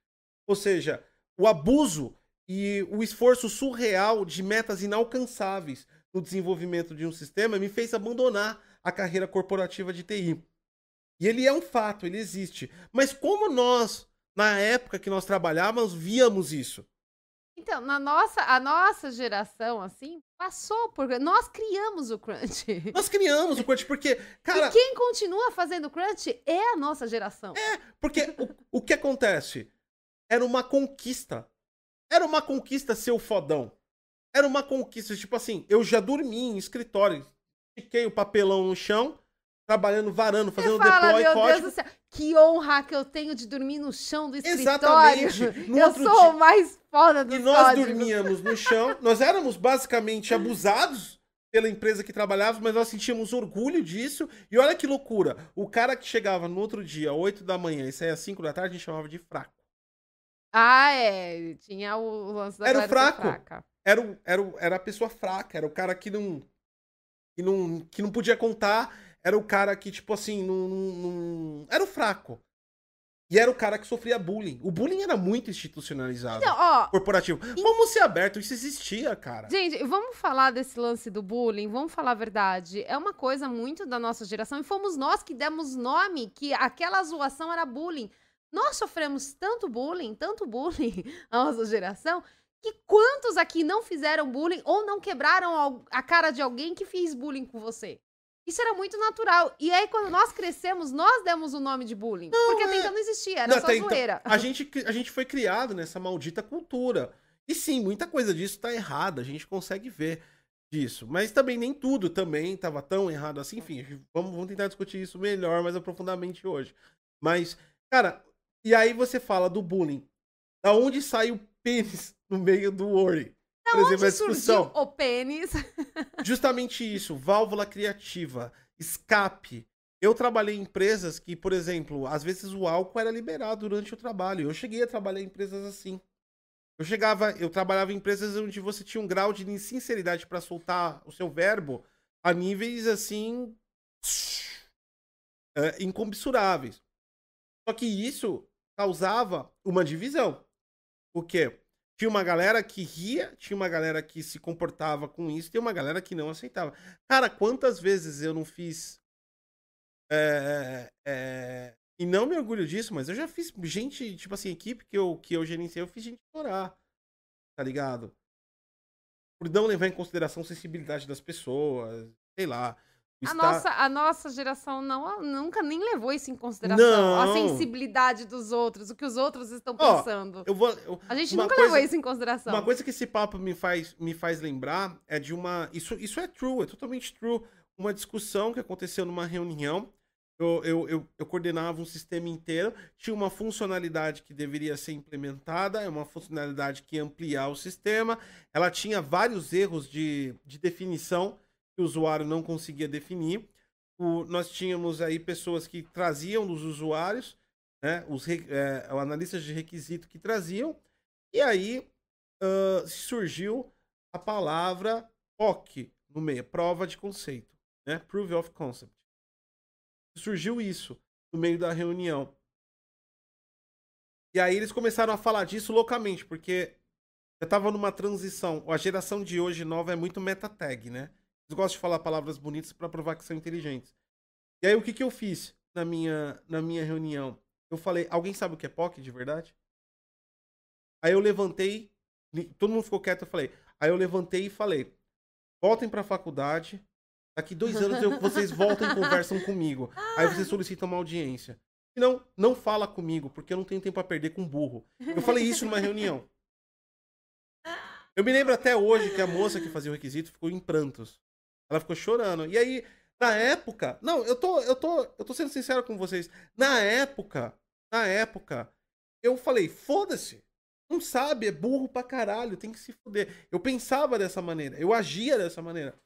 A: Ou seja, o abuso e o esforço surreal de metas inalcançáveis no desenvolvimento de um sistema me fez abandonar a carreira corporativa de TI. E ele é um fato, ele existe. Mas como nós, na época que nós trabalhávamos, víamos isso?
B: Então, na nossa, a nossa geração, assim, passou por. Nós criamos o Crunch.
A: Nós criamos o Crunch, porque, cara.
B: E quem continua fazendo Crunch é a nossa geração.
A: É, porque o, o que acontece? era uma conquista. Era uma conquista ser o fodão. Era uma conquista, tipo assim, eu já dormi em escritório, fiquei o papelão no chão, trabalhando, varando, fazendo fala, deploy, meu código. Deus do céu,
B: que honra que eu tenho de dormir no chão do escritório. Exatamente. No eu sou dia... o mais foda do
A: E nós dormíamos no chão, nós éramos basicamente abusados pela empresa que trabalhávamos, mas nós sentíamos orgulho disso. E olha que loucura, o cara que chegava no outro dia, 8 da manhã, e saía às 5 da tarde, a gente chamava de fraco.
B: Ah, é. Tinha o lance da
A: Era o fraco. Era, o, era, o, era a pessoa fraca, era o cara que não, que não. que não podia contar. Era o cara que, tipo assim, não. não era o fraco. E era o cara que sofria bullying. O bullying era muito institucionalizado.
B: Então, ó,
A: corporativo. Vamos ser abertos, isso existia, cara.
B: Gente, vamos falar desse lance do bullying, vamos falar a verdade. É uma coisa muito da nossa geração e fomos nós que demos nome que aquela zoação era bullying. Nós sofremos tanto bullying, tanto bullying, a nossa geração, que quantos aqui não fizeram bullying ou não quebraram a cara de alguém que fez bullying com você? Isso era muito natural. E aí, quando nós crescemos, nós demos o nome de bullying. porque até
A: é-
B: então não existia, era
A: Não,
B: só
A: então,
B: zoeira.
A: a, gente, a gente foi criado nessa maldita cultura. E sim, muita coisa disso tá errada, a gente consegue ver disso. Mas também nem tudo também tava tão errado assim. Enfim, vamos, vamos tentar discutir isso melhor, mais aprofundadamente hoje. Mas, cara, e aí você fala do bullying. Da onde sai o pênis no meio do Word? Por exemplo, a discussão.
B: o pênis?
A: Justamente isso, válvula criativa, escape. Eu trabalhei em empresas que, por exemplo, às vezes o álcool era liberado durante o trabalho. Eu cheguei a trabalhar em empresas assim. Eu chegava, eu trabalhava em empresas onde você tinha um grau de sinceridade para soltar o seu verbo a níveis assim é, incomensuráveis. Só que isso causava uma divisão. O quê? Tinha uma galera que ria, tinha uma galera que se comportava com isso, tem uma galera que não aceitava. Cara, quantas vezes eu não fiz. é, é, e não me orgulho disso, mas eu já fiz gente, tipo assim, equipe que eu, que eu gerenciei, eu fiz gente chorar. Tá ligado? Por não levar em consideração a sensibilidade das pessoas, sei lá.
B: A
A: Está-
B: nossa, a nossa geração não, nunca nem levou isso em consideração. A
A: Não.
B: sensibilidade dos outros, o que os outros estão
A: Ó,
B: pensando.
A: Eu vou, eu-
B: a gente nunca
A: coisa-
B: levou isso em consideração.
A: Uma coisa que esse papo me faz, me faz lembrar é de uma. Isso, isso é true, é totalmente true. Uma discussão que aconteceu numa reunião. Eu, eu, eu, eu coordenava um sistema inteiro, tinha uma funcionalidade que deveria ser implementada, é uma funcionalidade que ia ampliar o sistema. Ela tinha vários erros de, de definição que o usuário não conseguia definir. O- nós tínhamos aí pessoas que traziam dos usuários, né, os é, analistas de requisito que traziam, e aí ah, surgiu a palavra POC no meio, prova de conceito, né? Proof of Concept. Surgiu isso no meio da reunião. E aí eles começaram a falar disso loucamente, porque eu tava numa transição. A geração de hoje nova é muito meta tag, né? Eles gostam de falar palavras bonitas para provar que são inteligentes. E aí o que que eu fiz na minha na minha reunião? Eu falei, alguém sabe o que é POC de verdade? Aí eu levantei, todo mundo ficou quieto, eu falei. Aí eu levantei e falei: voltem pra faculdade. Daqui dois anos eu- vocês voltam e conversam comigo. Aí vocês solicitam uma audiência. Se não, não fala comigo, porque eu não tenho tempo a perder com burro. Eu falei isso numa reunião. Eu me lembro até hoje que a moça que fazia o requisito ficou em prantos. Ela ficou chorando. E aí, na época. Não, eu tô, eu tô, eu tô sendo sincero com vocês. Na época, na época, eu falei, foda-se. Não sabe, é burro pra caralho, tem que se fuder. Eu pensava dessa maneira, eu agia dessa maneira.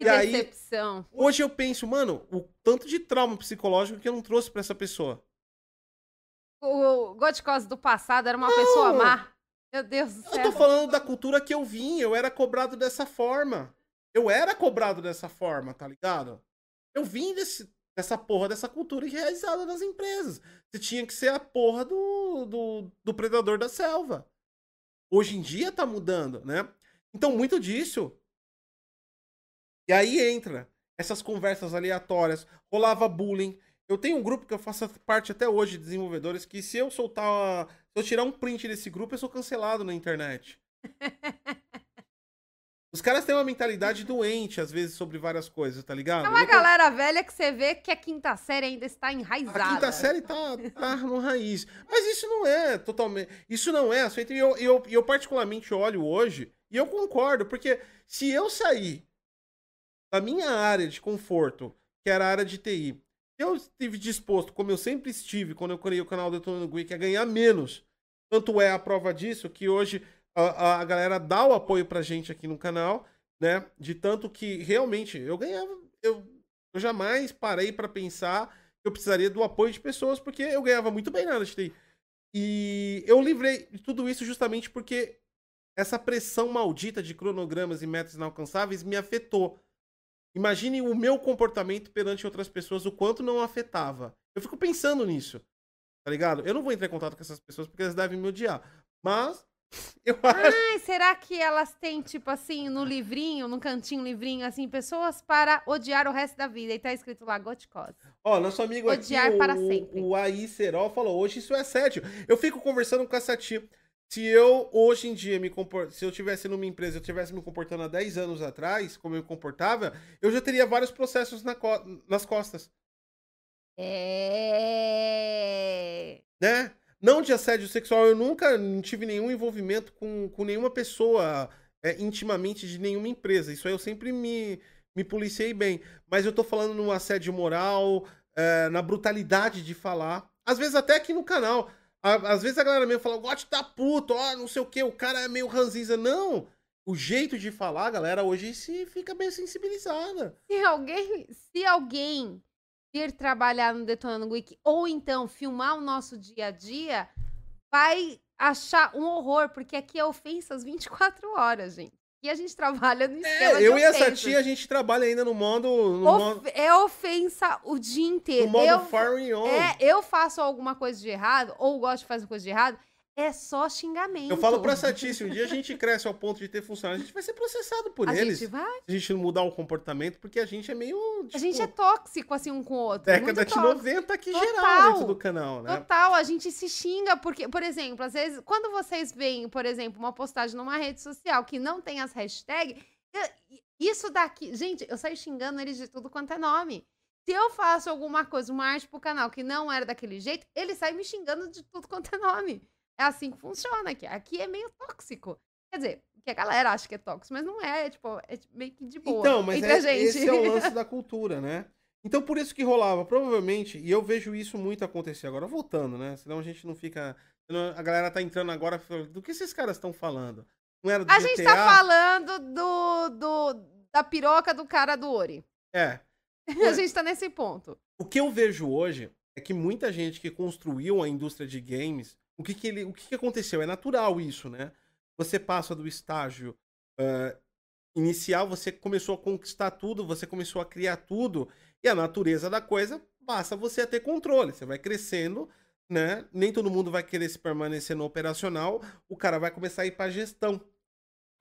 B: Que
A: e aí-
B: decepção.
A: Hoje eu penso, mano, o tanto de trauma psicológico que eu não trouxe pra essa pessoa.
B: O Goticose do passado era uma pessoa má. Meu Deus do
A: Eu
B: céu.
A: tô falando da cultura que eu vim, eu era cobrado dessa forma. Eu era cobrado dessa forma, tá ligado? Eu vim desse, dessa porra, dessa cultura enraizada nas empresas. Você tinha que ser a porra do, do, do predador da selva. Hoje em dia tá mudando, né? Então, muito disso. E aí entra essas conversas aleatórias, rolava bullying. Eu tenho um grupo que eu faço parte até hoje de desenvolvedores que se eu soltar, se eu tirar um print desse grupo, eu sou cancelado na internet. Os caras têm uma mentalidade doente, às vezes, sobre várias coisas, tá ligado?
B: É uma galera velha que você vê que a quinta série ainda está enraizada.
A: a quinta série tá, tá no raiz. Mas isso não é totalmente. Isso não é aceito. E eu, eu, eu particularmente olho hoje, e eu concordo, porque se eu sair da minha área de conforto, que era a área de TI, eu estive disposto, como eu sempre estive quando eu criei o canal do Antônio Gui, que é ganhar menos. Tanto é a prova disso que hoje a, a- galera dá o apoio pra gente aqui no canal, né? De tanto que realmente eu ganhava. Eu, eu jamais parei pra pensar que eu precisaria do apoio de pessoas, porque eu ganhava muito bem na TI. E eu livrei de tudo isso justamente porque essa pressão maldita de cronogramas e metas inalcançáveis me afetou. Imagine o meu comportamento perante outras pessoas, o quanto não afetava. Eu fico pensando nisso. Tá ligado? Eu não vou entrar em contato com essas pessoas porque elas devem me odiar. Mas eu acho.
B: Ai, será que elas têm, tipo assim, no livrinho, no cantinho livrinho, assim, pessoas para odiar o resto da vida? E tá escrito lá, goticose.
A: Ó, nosso amigo
B: Odiar
A: aqui,
B: para
A: o,
B: sempre.
A: o Aí Serol, falou: hoje isso é assédio. Eu fico conversando com essa tia. Se eu, hoje em dia, me compor... se eu tivesse numa empresa, eu tivesse me comportando há 10 anos atrás, como eu me comportava, eu já teria vários processos na co- nas costas.
B: É.
A: né? Não de assédio sexual, eu nunca tive nenhum envolvimento com, com nenhuma pessoa é, intimamente de nenhuma empresa. Isso aí eu sempre me, me policiei bem. Mas eu tô falando no assédio moral, é, na brutalidade de falar. Às vezes até aqui no canal. Às vezes a galera mesmo fala, gote tá puto, ó, não sei o que, o cara é meio ranzinza. Não! O jeito de falar, galera hoje se fica bem sensibilizada.
B: Se alguém, se alguém vir trabalhar no Detonando Week ou então filmar o nosso dia a dia, vai achar um horror, porque aqui é ofensas 24 horas, gente. E a gente trabalha no esquema
A: É, eu e essa tia, a gente trabalha ainda no modo. No
B: Of-
A: modo,
B: É ofensa o dia inteiro.
A: no modo
B: eu,
A: firing on.
B: é, eu faço alguma coisa de errado, ou gosto de fazer coisa de errado, é só xingamento.
A: Eu falo pra se um dia a gente cresce ao ponto de ter funcionário, a gente vai ser processado por
B: A
A: eles.
B: gente vai.
A: Se a gente não mudar o comportamento, porque a gente é meio.
B: A gente é
A: tipo,
B: tóxico assim um com o outro.
A: década
B: muito
A: de
B: tóxico.
A: 90 aqui
B: Total.
A: geral dentro do canal, né?
B: Total, a gente se xinga porque, por exemplo, às vezes, quando vocês veem, por exemplo, uma postagem numa rede social que não tem as hashtags, isso daqui, gente, eu saio xingando eles de tudo quanto é nome. Se eu faço alguma coisa, uma arte pro canal que não era daquele jeito, eles saem me xingando de tudo quanto é nome. É assim que funciona aqui. Aqui é meio tóxico. Quer dizer, que a galera acha que é tóxico, mas não é, é tipo, é meio que de boa.
A: Então, mas é- esse é o lance da cultura, né? Então, por isso que rolava, provavelmente, e eu vejo isso muito acontecer agora, voltando, né? Senão a gente não fica. a galera tá entrando agora, falando, do que esses caras estão falando? Não era do
B: A
A: GTA?
B: gente tá falando do, do, da piroca do cara do Ori.
A: É.
B: A gente tá nesse ponto.
A: O que eu vejo hoje é que muita gente que construiu a indústria de games, o que, que, ele, o que, que aconteceu? É natural isso, né? Você passa do estágio ah, inicial, você começou a conquistar tudo, você começou a criar tudo, e a natureza da coisa basta você ter controle. Você vai crescendo, né? Nem todo mundo vai querer se permanecer no operacional, o cara vai começar a ir pra gestão.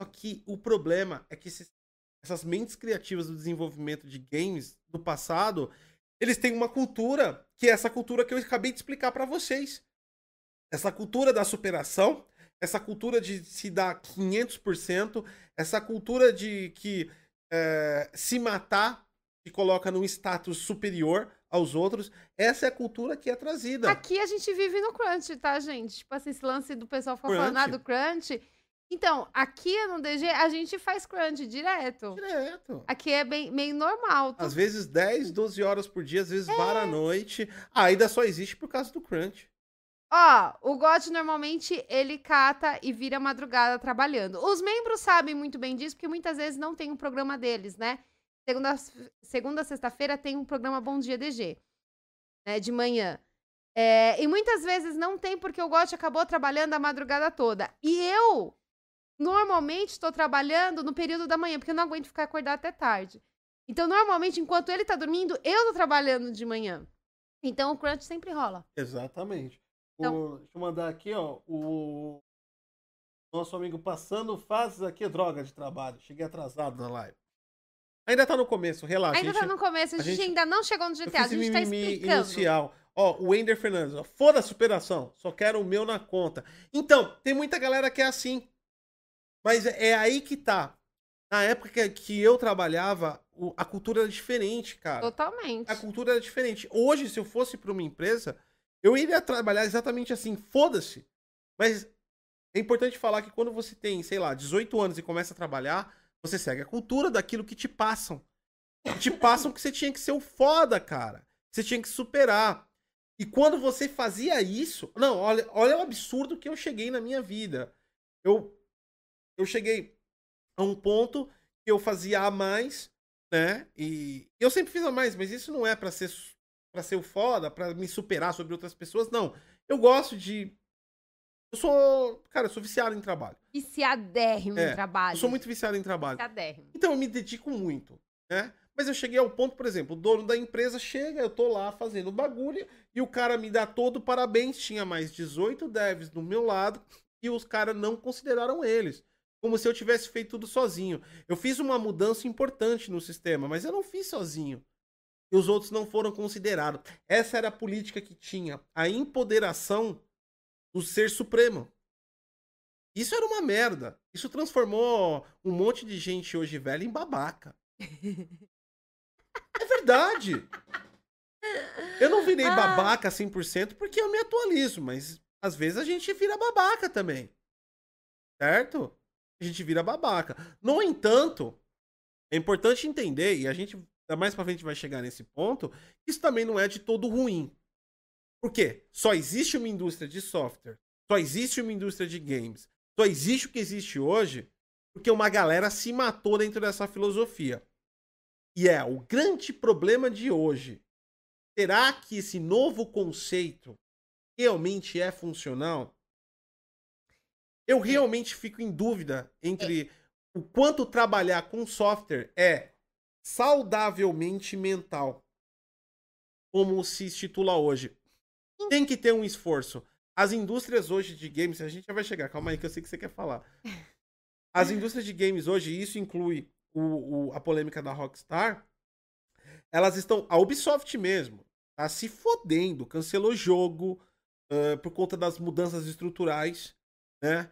A: Só que o problema é que esses- essas mentes criativas do desenvolvimento de games do passado, eles têm uma cultura, que é essa cultura que eu acabei de explicar pra vocês. Essa cultura da superação, essa cultura de se dar 500%, essa cultura de que é, se matar se coloca num status superior aos outros, essa é a cultura que é trazida.
B: Aqui a gente vive no crunch, tá, gente? Tipo assim, esse lance do pessoal ficar falando ah, do crunch. Então, aqui no DG a gente faz crunch direto.
A: Direto.
B: Aqui é bem, meio normal.
A: Às vezes 10, 12 horas por dia, às vezes
B: É.
A: vara a noite. Ah, ainda só existe por causa do crunch.
B: Ó, o God normalmente ele cata e vira madrugada trabalhando. Os membros sabem muito bem disso, porque muitas vezes não tem um programa deles, né? Segunda, segunda sexta-feira tem um programa Bom Dia DG, né? De manhã. É, e muitas vezes não tem, porque o God acabou trabalhando a madrugada toda. E eu, normalmente, estou trabalhando no período da manhã, porque eu não aguento ficar acordado até tarde. Então, normalmente, enquanto ele tá dormindo, eu tô trabalhando de manhã. Então, o crunch sempre rola.
A: Exatamente.
B: Então-
A: O- deixa eu mandar aqui, ó, o nosso amigo passando fases aqui, droga de trabalho. Cheguei atrasado na live. Ainda tá no começo, relaxa.
B: Ainda
A: a gente,
B: tá no começo, a
A: a
B: gente,
A: gente-
B: ainda não chegou no GTA, a gente tá explicando.
A: inicial. Ó, o Ender Fernandes, ó, foda a superação, só quero o meu na conta. Então, tem muita galera que é assim. Mas é, aí que tá. Na época que, eu trabalhava, a cultura era diferente, cara.
B: Totalmente.
A: A cultura era diferente. Hoje, se eu fosse para uma empresa, eu iria trabalhar exatamente assim, foda-se. Mas é importante falar que quando você tem, sei lá, 18 anos e começa a trabalhar, você segue a cultura daquilo que te passam. Que te passam que você tinha que ser o foda, cara. Você tinha que superar. E quando você fazia isso. Não, olha, olha o absurdo que eu cheguei na minha vida. Eu, eu cheguei a um ponto que eu fazia a mais, né? E eu sempre fiz a mais, mas isso não é pra ser para ser o foda, pra me superar sobre outras pessoas, não. Eu gosto de eu sou, cara, eu sou viciado em trabalho.
B: Viciadérrimo
A: É,
B: em trabalho.
A: Eu sou muito viciado em trabalho.
B: Viciadérrimo.
A: Então eu me dedico muito, né? Mas eu cheguei ao ponto, por exemplo, o dono da empresa chega, eu tô lá fazendo bagulho, e o cara me dá todo parabéns. Tinha mais 18 devs do meu lado, e os caras não consideraram eles. Como se eu tivesse feito tudo sozinho. Eu fiz uma mudança importante no sistema, mas eu não fiz sozinho. E os outros não foram considerados. Essa era a política que tinha. A empoderação do ser supremo. Isso era uma merda. Isso transformou um monte de gente hoje velha em babaca. É verdade. Eu não virei
B: Ah.
A: babaca 100% porque eu me atualizo, mas às vezes a gente vira babaca também. Certo? A gente vira babaca. No entanto, é importante entender, e a gente mais pra frente vai chegar nesse ponto, isso também não é de todo ruim. Por quê? Só existe uma indústria de software, só existe uma indústria de games, só existe o que existe hoje porque uma galera se matou dentro dessa filosofia. E é o grande problema de hoje. Será que esse novo conceito realmente é funcional? Eu realmente fico em dúvida entre o quanto trabalhar com software é saudavelmente mental, como se estitula hoje. Tem que ter um esforço. As indústrias hoje de games, a gente já vai chegar, calma aí que eu sei que você quer falar. As indústrias de games hoje, e isso inclui o, o- a polêmica da Rockstar, elas estão. A Ubisoft mesmo tá se fodendo, cancelou jogo ah, por conta das mudanças estruturais, né?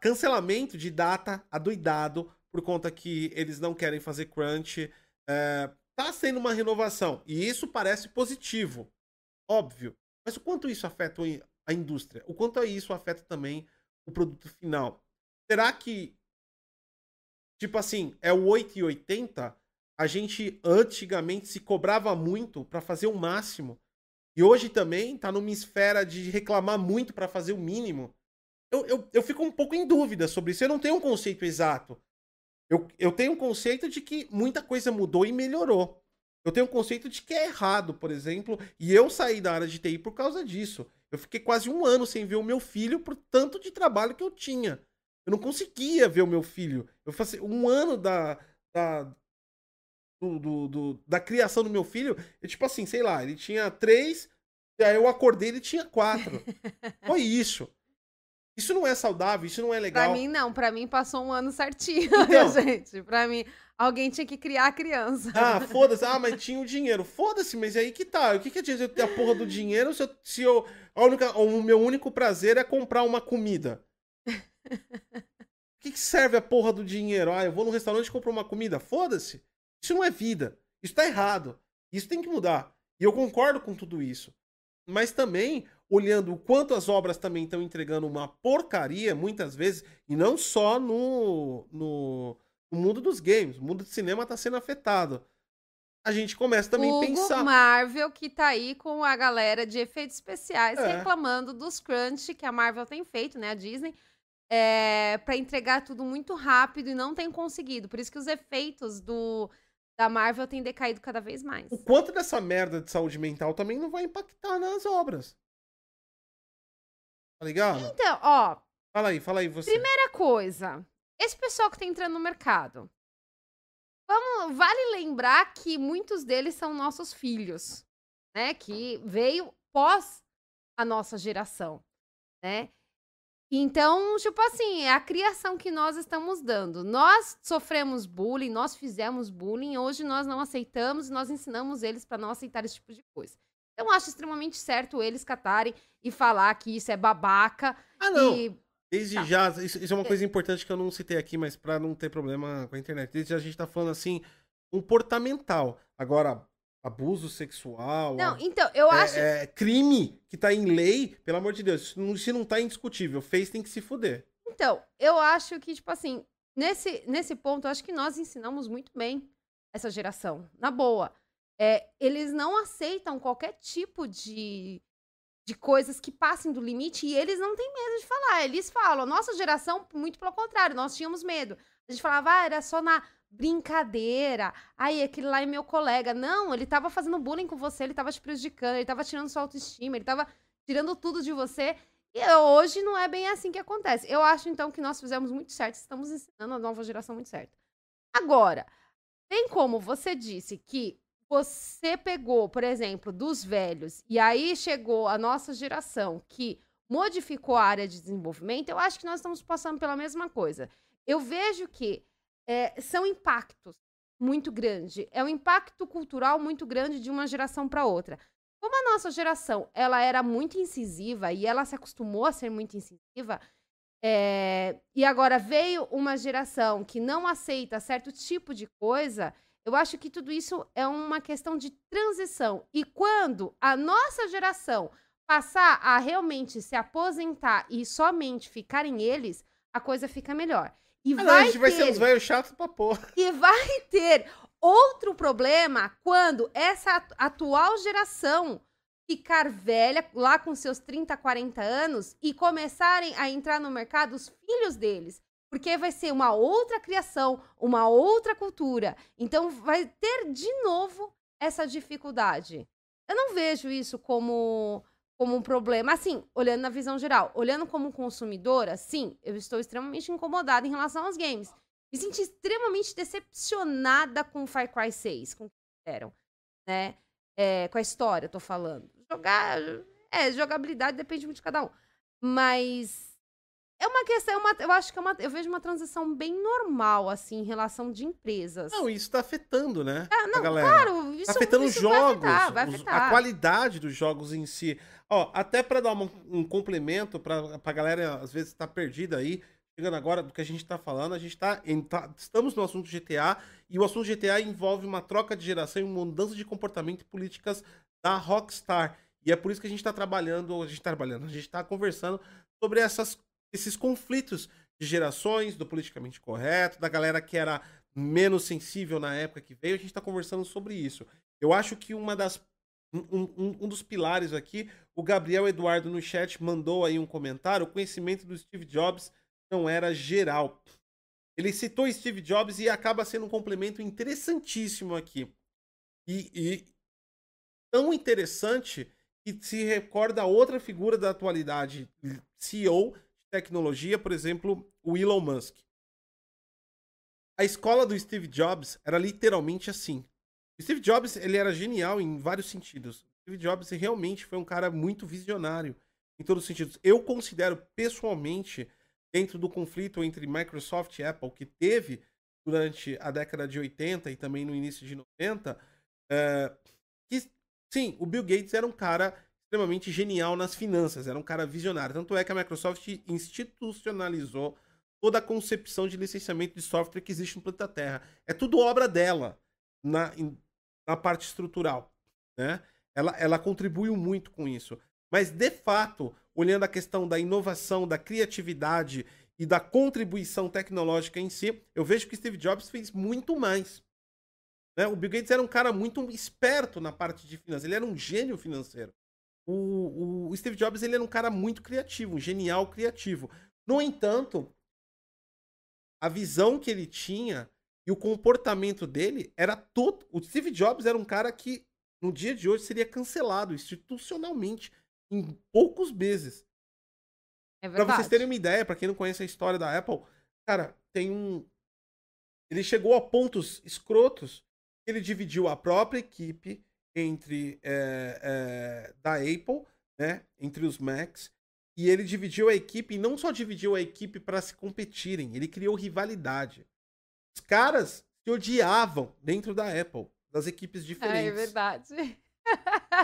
A: Cancelamento de data adoidado por conta que eles não querem fazer crunch. É, tá sendo uma renovação. E isso parece positivo. Óbvio. Mas o quanto isso afeta a indústria? O quanto isso afeta também o produto final? Será que, tipo assim, é o 8,80? A gente antigamente se cobrava muito para fazer o máximo. E hoje também tá numa esfera de reclamar muito para fazer o mínimo. Eu, eu, eu fico um pouco em dúvida sobre isso. Eu não tenho um conceito exato. Eu, eu tenho um conceito de que muita coisa mudou e melhorou. Eu tenho um conceito de que é errado, por exemplo, e eu saí da área de TI por causa disso. Eu fiquei quase um ano sem ver o meu filho por tanto de trabalho que eu tinha. Eu não conseguia ver o meu filho. Eu passei um ano da, da, do, do- do- da criação do meu filho. Eu, tipo assim, sei lá, ele tinha três, e aí eu acordei ele tinha quatro. Foi isso. Isso não é saudável, isso não é legal.
B: Pra mim, não. Pra mim, passou um ano certinho,
A: Então.
B: gente. Pra mim, alguém tinha que criar a criança.
A: Ah, foda-se. Ah, mas tinha o dinheiro. Foda-se, mas aí que tá. O que, que adianta eu ter a porra do dinheiro se eu. Se eu a única, o meu único prazer é comprar uma comida? O que, que serve a porra do dinheiro? Ah, eu vou no restaurante e compro uma comida. Foda-se. Isso não é vida. Isso tá errado. Isso tem que mudar. E eu concordo com tudo isso. Mas também, olhando o quanto as obras também estão entregando uma porcaria, muitas vezes, e não só no, no, no mundo dos games. O mundo do cinema tá sendo afetado. A gente começa também a pensar.
B: Marvel, que tá aí com a galera de efeitos especiais,
A: É.
B: reclamando dos crunch que a Marvel tem feito, né? A Disney. É, para entregar tudo muito rápido e não tem conseguido. Por isso que os efeitos do, da Marvel têm decaído cada vez mais.
A: O quanto dessa merda de saúde mental também não vai impactar nas obras. Tá ligado?
B: Então, ó,
A: Fala aí, fala aí você.
B: Primeira coisa, esse pessoal que tá entrando no mercado. Vamos, vale lembrar que muitos deles são nossos filhos, né? Que veio pós a nossa geração, né? Então, tipo assim, é a criação que nós estamos dando. Nós sofremos bullying, nós fizemos bullying, hoje nós não aceitamos e nós ensinamos eles para não aceitar esse tipo de coisa. Então, acho extremamente certo eles catarem e falar que isso é babaca
A: Ah, não.
B: e
A: Desde
B: Tá.
A: já, isso, isso é uma coisa importante que eu não citei aqui, mas pra não ter problema com a internet. Desde já a gente tá falando assim, comportamental. Agora, abuso sexual,
B: Não, então, eu
A: é,
B: acho.
A: é crime que tá em lei, pelo amor de Deus, se não, tá indiscutível, fez tem que se fuder.
B: Então, eu acho que, tipo assim, nesse, nesse ponto, eu acho que nós ensinamos muito bem essa geração. Na boa. É, eles não aceitam qualquer tipo de, de coisas que passem do limite e eles não têm medo de falar. Eles falam. Nossa geração, muito pelo contrário, nós tínhamos medo. A gente falava, ah, era só na brincadeira. Aí, aquele lá é meu colega. Não, ele tava fazendo bullying com você, ele tava te prejudicando, ele tava tirando sua autoestima, ele tava tirando tudo de você. E hoje não é bem assim que acontece. Eu acho, então, que nós fizemos muito certo. Estamos ensinando a nova geração muito certo. Agora, Tem como você disse que você pegou, por exemplo, dos velhos, e aí chegou a nossa geração que modificou a área de desenvolvimento, eu acho que nós estamos passando pela mesma coisa. Eu vejo que é, são impactos muito grandes. É um impacto cultural muito grande de uma geração para outra. Como a nossa geração ela era muito incisiva e ela se acostumou a ser muito incisiva, é, e agora veio uma geração que não aceita certo tipo de coisa, eu acho que tudo isso é uma questão de transição. E quando a nossa geração passar a realmente se aposentar e somente ficarem eles, a coisa fica melhor. E
A: Ah,
B: vai
A: não, a gente
B: ter,
A: vai ser uns velhos chatos pra porra.
B: e vai ter outro problema quando essa atu- atual geração ficar velha, lá com seus 30, 40 anos, e começarem a entrar no mercado os filhos deles. Porque vai ser uma outra criação, uma outra cultura. Então vai ter de novo essa dificuldade. Eu não vejo isso como, como um problema. Assim, olhando na visão geral, olhando como consumidora, sim, eu estou extremamente incomodada em relação aos games. Me senti extremamente decepcionada com Far Cry 6, com o que fizeram, né? É, com a história, tô falando. Jogar. É, jogabilidade depende muito de cada um. Mas. É uma questão, é uma- eu acho que é uma, eu vejo uma transição bem normal, assim, em relação de empresas.
A: Não, isso tá afetando, né?
B: Ah, não,
A: a galera.
B: claro, isso,
A: Tá afetando os
B: isso vai
A: jogos,
B: afetar, vai afetar.
A: a qualidade dos jogos em si. Ó, até pra dar uma- um complemento pra, pra galera, às vezes, tá perdida aí, chegando agora do que a gente tá falando, a gente tá, em- tá- estamos no assunto GTA, e o assunto GTA envolve uma troca de geração e uma mudança de comportamento e políticas da Rockstar. E é por isso que a gente tá trabalhando, a gente tá trabalhando, a gente tá conversando sobre essas, esses conflitos de gerações, do politicamente correto, da galera que era menos sensível na época que veio, a gente tá conversando sobre isso. Eu acho que uma das. Um, um- um dos pilares aqui, o Gabriel Eduardo no chat mandou aí um comentário: o conhecimento do Steve Jobs não era geral. Ele citou Steve Jobs e acaba sendo um complemento interessantíssimo aqui. E, e tão interessante que se recorda outra figura da atualidade, CEO tecnologia, por exemplo, o Elon Musk. A escola do Steve Jobs era literalmente assim. O Steve Jobs ele era genial em vários sentidos. O Steve Jobs realmente foi um cara muito visionário em todos os sentidos. Eu considero pessoalmente, dentro do conflito entre Microsoft e Apple que teve durante a década de 80 e também no início de 90, é, que sim, o Bill Gates era um cara extremamente genial nas finanças, era um cara visionário. Tanto é que a Microsoft institucionalizou toda a concepção de licenciamento de software que existe no planeta Terra. É tudo obra dela na, na parte estrutural. Né? Ela, ela contribuiu muito com isso. Mas, de fato, olhando a questão da inovação, da criatividade e da contribuição tecnológica em si, eu vejo que Steve Jobs fez muito mais. Né? O Bill Gates era um cara muito esperto na parte de finanças, ele era um gênio financeiro. O, o Steve Jobs ele era um cara muito criativo, um genial criativo. No entanto, a visão que ele tinha e o comportamento dele era todo. O Steve Jobs era um cara que no dia de hoje seria cancelado institucionalmente em poucos meses.
B: É
A: Pra
B: verdade.
A: vocês terem uma ideia, pra quem não conhece a história da Apple, cara, tem um. Ele chegou a pontos escrotos. Ele dividiu a própria equipe entre é, é, da Apple, né, entre os Macs, e ele dividiu a equipe. E não só dividiu a equipe para se competirem, ele criou rivalidade. Os caras se odiavam dentro da Apple, das equipes
B: É,
A: diferentes.
B: é verdade.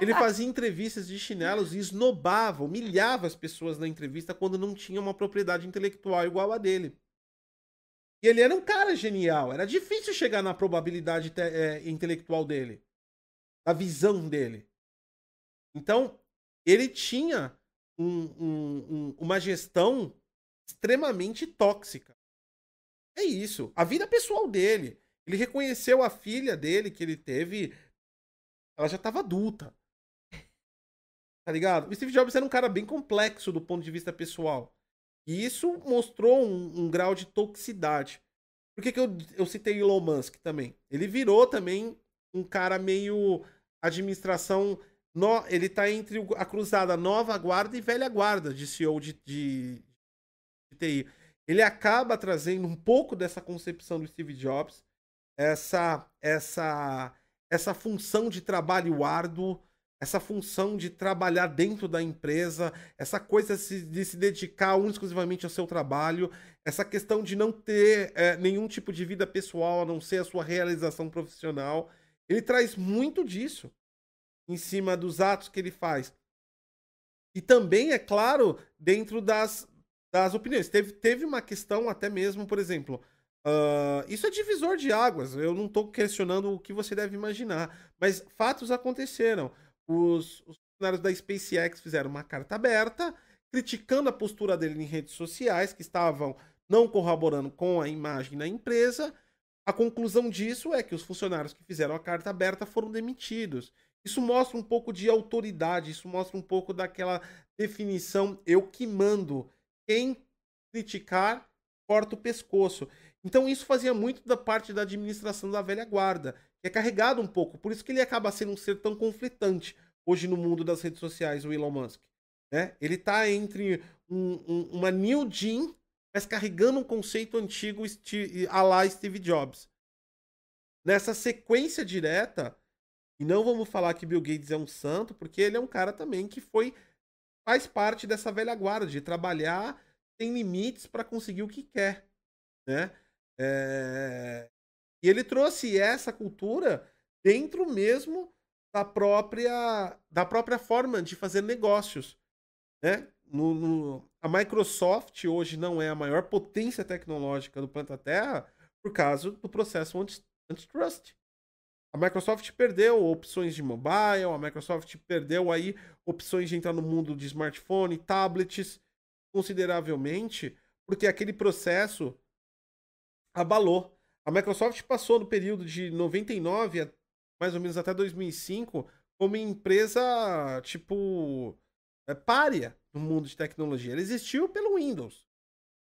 A: Ele fazia entrevistas de chinelos e esnobava, humilhava as pessoas na entrevista quando não tinha uma propriedade intelectual igual a dele. E ele era um cara genial. Era difícil chegar na probabilidade é, intelectual dele, a visão dele. Então, ele tinha um- um- um- uma gestão extremamente tóxica. É isso. A vida pessoal dele. Ele reconheceu a filha dele que ele teve. Ela já estava adulta. Tá ligado? O Steve Jobs era um cara bem complexo do ponto de vista pessoal. E isso mostrou um, um grau de toxicidade. Por que, que eu, eu citei Elon Musk também? Ele virou também um cara meio administração. No, ele tá entre a cruzada nova guarda e velha guarda de CEO de, de, de TI. Ele acaba trazendo um pouco dessa concepção do Steve Jobs. essa essa essa função de trabalho árduo, essa função de trabalhar dentro da empresa, essa coisa de se dedicar exclusivamente ao seu trabalho, essa questão de não ter é, nenhum tipo de vida pessoal a não ser a sua realização profissional. Ele traz muito disso em cima dos atos que ele faz. E também, é claro, dentro das, das opiniões. Teve, teve uma questão até mesmo, por exemplo, Uh, isso é divisor de águas. Eu não estou questionando o que você deve imaginar, mas fatos aconteceram. Os, os funcionários da SpaceX fizeram uma carta aberta criticando a postura dele em redes sociais, que estavam não corroborando com a imagem da empresa. A conclusão disso é que os funcionários que fizeram a carta aberta foram demitidos. Isso mostra um pouco de autoridade, isso mostra um pouco daquela definição eu que mando. Quem criticar, corta o pescoço. Então isso fazia muito da parte da administração da velha guarda, que é carregado um pouco. Por isso que ele acaba sendo um ser tão conflitante hoje no mundo das redes sociais, o Elon Musk. Né? Ele está entre um, um, uma New Jean, mas carregando um conceito antigo a lá Steve Jobs. Nessa sequência direta, e não vamos falar que Bill Gates é um santo, porque ele é um cara também que foi faz parte dessa velha guarda de trabalhar sem limites para conseguir o que quer, né? É... E ele trouxe essa cultura dentro mesmo da própria, da própria forma de fazer negócios. Né? No, no, a Microsoft hoje não é a maior potência tecnológica do planeta Terra por causa do processo antitrust. A Microsoft perdeu opções de mobile, a Microsoft perdeu aí opções de entrar no mundo de smartphone, tablets, consideravelmente, porque aquele processo abalou. A Microsoft passou no período de 99 mais ou menos até 2005 como empresa tipo é, párea no mundo de tecnologia. Ela existiu pelo Windows.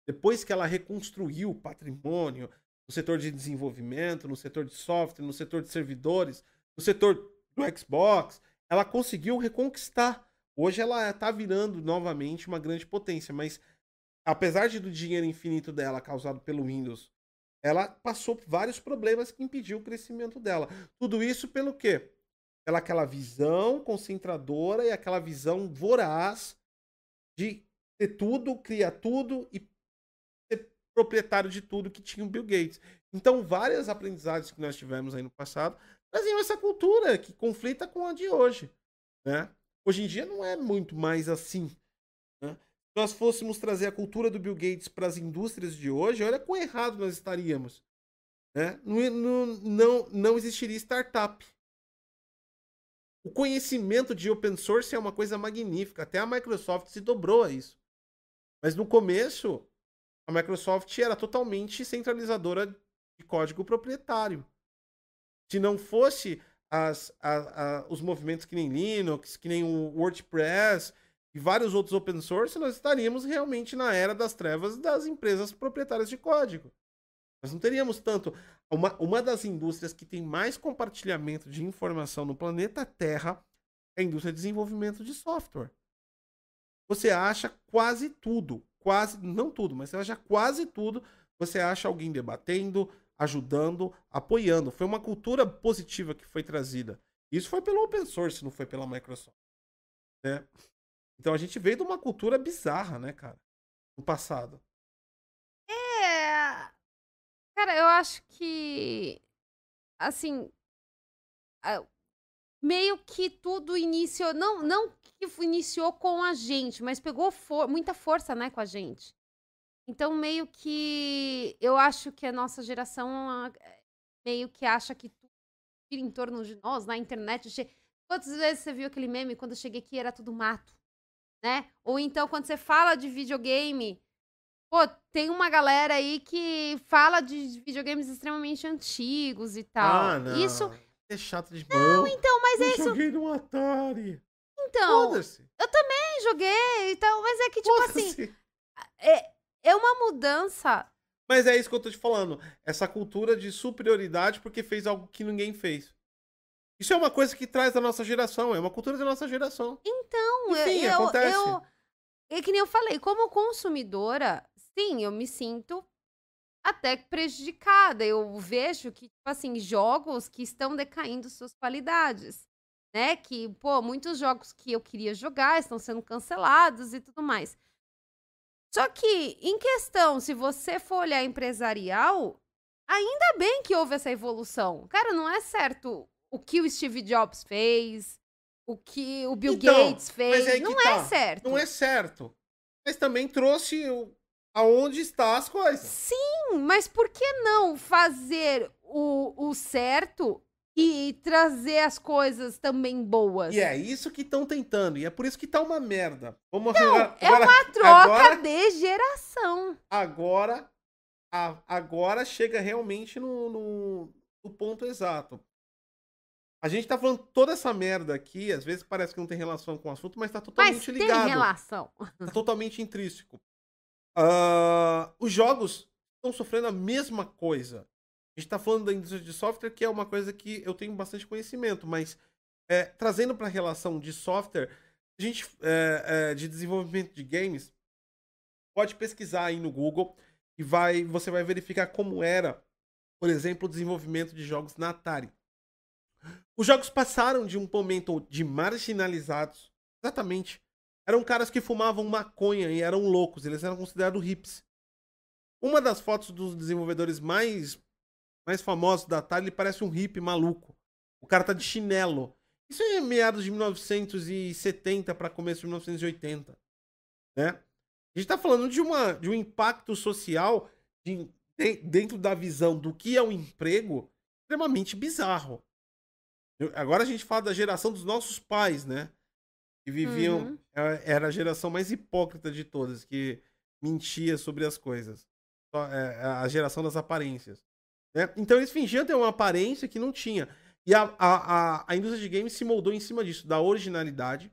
A: Depois que ela reconstruiu o patrimônio no setor de desenvolvimento, no setor de software, no setor de servidores, no setor do Xbox, ela conseguiu reconquistar. Hoje ela está virando novamente uma grande potência, mas apesar de do dinheiro infinito dela causado pelo Windows ela passou por vários problemas que impediu o crescimento dela. Tudo isso pelo quê? Pela aquela visão concentradora e aquela visão voraz de ter tudo, criar tudo e ser proprietário de tudo que tinha o Bill Gates. Então, várias aprendizagens que nós tivemos aí no passado traziam essa cultura que conflita com a de hoje. Né? Hoje em dia não é muito mais assim. Né? nós fôssemos trazer a cultura do Bill Gates para as indústrias de hoje, olha quão errado nós estaríamos. Né? Não, não, não existiria startup. O conhecimento de open source é uma coisa magnífica. Até a Microsoft se dobrou a isso. Mas no começo, a Microsoft era totalmente centralizadora de código proprietário. Se não fosse as, a, a, os movimentos que nem Linux, que nem o WordPress, e vários outros open source, nós estaríamos realmente na era das trevas das empresas proprietárias de código. Nós não teríamos tanto. Uma, uma das indústrias que tem mais compartilhamento de informação no planeta Terra é a indústria de desenvolvimento de software. Você acha quase tudo, quase, não tudo, mas você acha quase tudo, você acha alguém debatendo, ajudando, apoiando. Foi uma cultura positiva que foi trazida. Isso foi pelo open source, não foi pela Microsoft. Né? Então a gente veio de uma cultura bizarra, né, cara? No passado.
B: Cara, eu acho que. Assim. Meio que tudo iniciou. Não, não que iniciou com a gente, mas pegou for muita força, né, com a gente. Então, meio que. Eu acho que a nossa geração meio que acha que tudo gira em torno de nós, na internet. Quantas vezes você viu aquele meme quando eu cheguei aqui era tudo mato? né? Ou então, quando você fala de videogame, pô, tem uma galera aí que fala de videogames extremamente antigos e tal. Ah, não. Isso.
A: É chato de
B: Não, então, mas
A: eu
B: é isso.
A: Eu joguei no Atari.
B: Então. Eu também joguei e tal, mas é que, tipo assim. É, é uma mudança.
A: Mas é isso que eu tô te falando. Essa cultura de superioridade porque fez algo que ninguém fez. Isso é uma coisa que traz da nossa geração, é uma cultura da nossa geração.
B: Então, Enfim, eu, acontece. Eu, é que nem eu falei, como consumidora, sim, eu me sinto até prejudicada. Eu vejo que, tipo assim, jogos que estão decaindo suas qualidades, né? Que, pô, muitos jogos que eu queria jogar estão sendo cancelados e tudo mais. Só que, em questão, se você for olhar empresarial, ainda bem que houve essa evolução. Cara, não é certo o que o Steve Jobs fez, o que o Bill
A: Então,
B: Gates fez. não é
A: tá.
B: certo.
A: Não é certo. Mas também trouxe o- aonde está as coisas.
B: Sim, mas por que não fazer o, o certo e trazer as coisas também boas?
A: E é isso que estão tentando. E é por isso que tá uma merda. Vamos agora,
B: é uma troca
A: agora,
B: de geração.
A: agora, a- agora chega realmente no, no, no ponto exato. A gente tá falando toda essa merda aqui, às vezes parece que não tem relação com o assunto, mas tá
B: Mas
A: totalmente
B: tem
A: ligado.
B: relação.
A: Tá totalmente intrínseco. Ah, os jogos estão sofrendo a mesma coisa. A gente tá falando da indústria de software, que é uma coisa que eu tenho bastante conhecimento, mas é, trazendo para a relação de software, a gente é, é, de desenvolvimento de games, pode pesquisar aí no Google e vai, você vai verificar como era, por exemplo, o desenvolvimento de jogos na Atari. Os jogos passaram de um momento de marginalizados, exatamente, eram caras que fumavam maconha e eram loucos, eles eram considerados hips. Uma das fotos dos desenvolvedores mais mais famosos da Atari, parece um hippie maluco. O cara tá de chinelo. Isso é meados de 1970 para começo de 1980, né? A gente tá falando de, uma, de um impacto social de- de- dentro da visão do que é um emprego extremamente bizarro. Eu- agora a gente fala da geração dos nossos pais, né? Que viviam.
B: Uhum.
A: é- Era a geração mais hipócrita de todas, que mentia sobre as coisas. Só, é, a geração das aparências. né? Então eles fingiam ter uma aparência que não tinha. E a, a, a, a indústria de games se moldou em cima disso, da originalidade,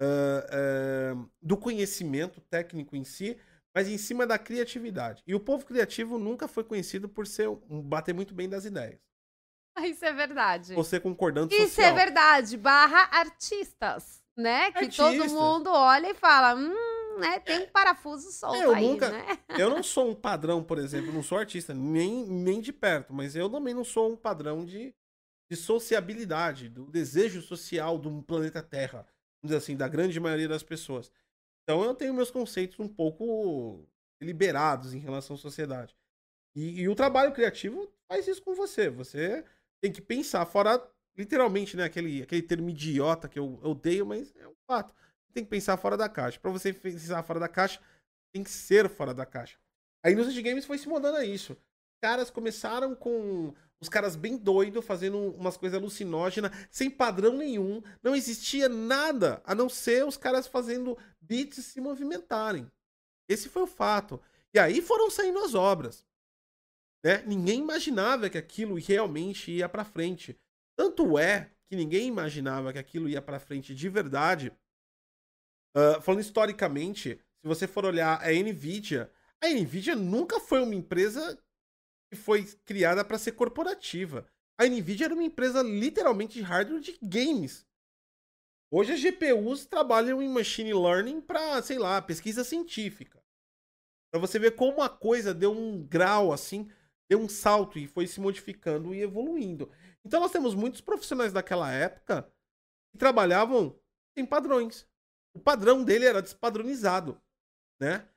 A: ah, ah, do conhecimento técnico em si, mas em cima da criatividade. E o povo criativo nunca foi conhecido por ser um bater muito bem das ideias.
B: Isso é verdade.
A: Você concordando
B: Isso
A: social.
B: é verdade. Barra artistas, né? Que todo mundo olha e fala, hum, né? Tem um parafuso solto
A: Eu
B: aí,
A: nunca-
B: né?
A: Eu não sou um padrão, por exemplo, não sou artista, nem, nem de perto, mas eu também não sou um padrão de, de sociabilidade, do desejo social do planeta Terra, vamos dizer assim, da grande maioria das pessoas. Então eu tenho meus conceitos um pouco liberados em relação à sociedade. E, e o trabalho criativo faz isso com você. Você tem que pensar fora, literalmente, né? Aquele, aquele termo idiota que eu, eu odeio, mas é um fato. Tem que pensar fora da caixa. Para você pensar fora da caixa, tem que ser fora da caixa. A indústria de games foi se mudando a isso. Caras começaram com os caras bem doidos, fazendo umas coisas alucinógenas, sem padrão nenhum. Não existia nada a não ser os caras fazendo beats se movimentarem. Esse foi o fato. E aí foram saindo as obras. Né? Ninguém imaginava que aquilo realmente ia pra frente. Tanto é que ninguém imaginava que aquilo ia pra frente de verdade. Ah, falando historicamente, se você for olhar a Nvidia, a Nvidia nunca foi uma empresa que foi criada para ser corporativa. A Nvidia era uma empresa literalmente de hardware de games. Hoje as GPUs trabalham em machine learning para, sei lá, pesquisa científica. Para você ver como a coisa deu um grau assim, deu um salto e foi se modificando e evoluindo. Então nós temos muitos profissionais daquela época que trabalhavam em padrões. O padrão dele era despadronizado, né?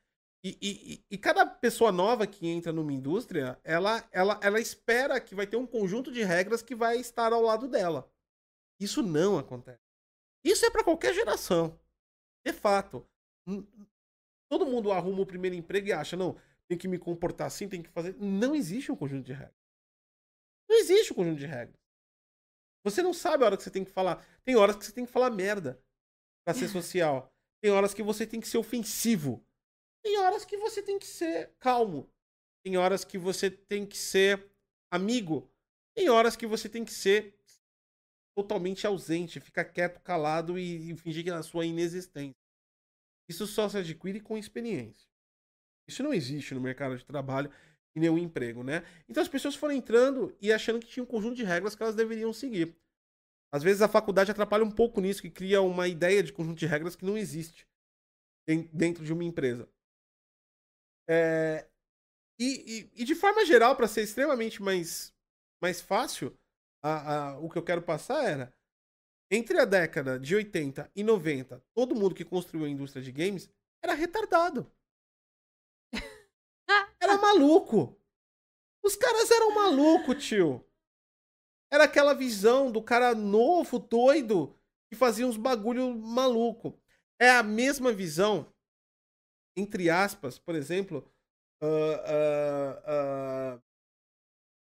A: E, e- e- cada pessoa nova que entra numa indústria, ela, ela, ela espera que vai ter um conjunto de regras que vai estar ao lado dela. Isso não acontece. Isso é para qualquer geração. De fato. Todo mundo arruma o primeiro emprego e acha, não, tem que me comportar assim, tem que fazer. Não existe um conjunto de regras. Não existe um conjunto de regras. Você não sabe a hora que você tem que falar. Tem horas que você tem que falar merda pra ser social. Tem horas que você tem que ser ofensivo. Tem horas que você tem que ser calmo. Tem horas que você tem que ser amigo. Tem horas que você tem que ser totalmente ausente, ficar quieto, calado e, e fingir que é a sua inexistência. Isso só se adquire com experiência. Isso não existe no mercado de trabalho e nenhum emprego, né? Então as pessoas foram entrando e achando que tinha um conjunto de regras que elas deveriam seguir. Às vezes a faculdade atrapalha um pouco nisso, que cria uma ideia de conjunto de regras que não existe den- dentro de uma empresa. É, E, e, e de forma geral, para ser extremamente mais, mais fácil, a, a, o que eu quero passar era. Entre a década de 80 e 90, todo mundo que construiu a indústria de games era retardado. Era maluco. Os caras eram malucos, tio. Era aquela visão do cara novo, doido, que fazia uns bagulho maluco. É a mesma visão, entre aspas, por exemplo, uh, uh, uh,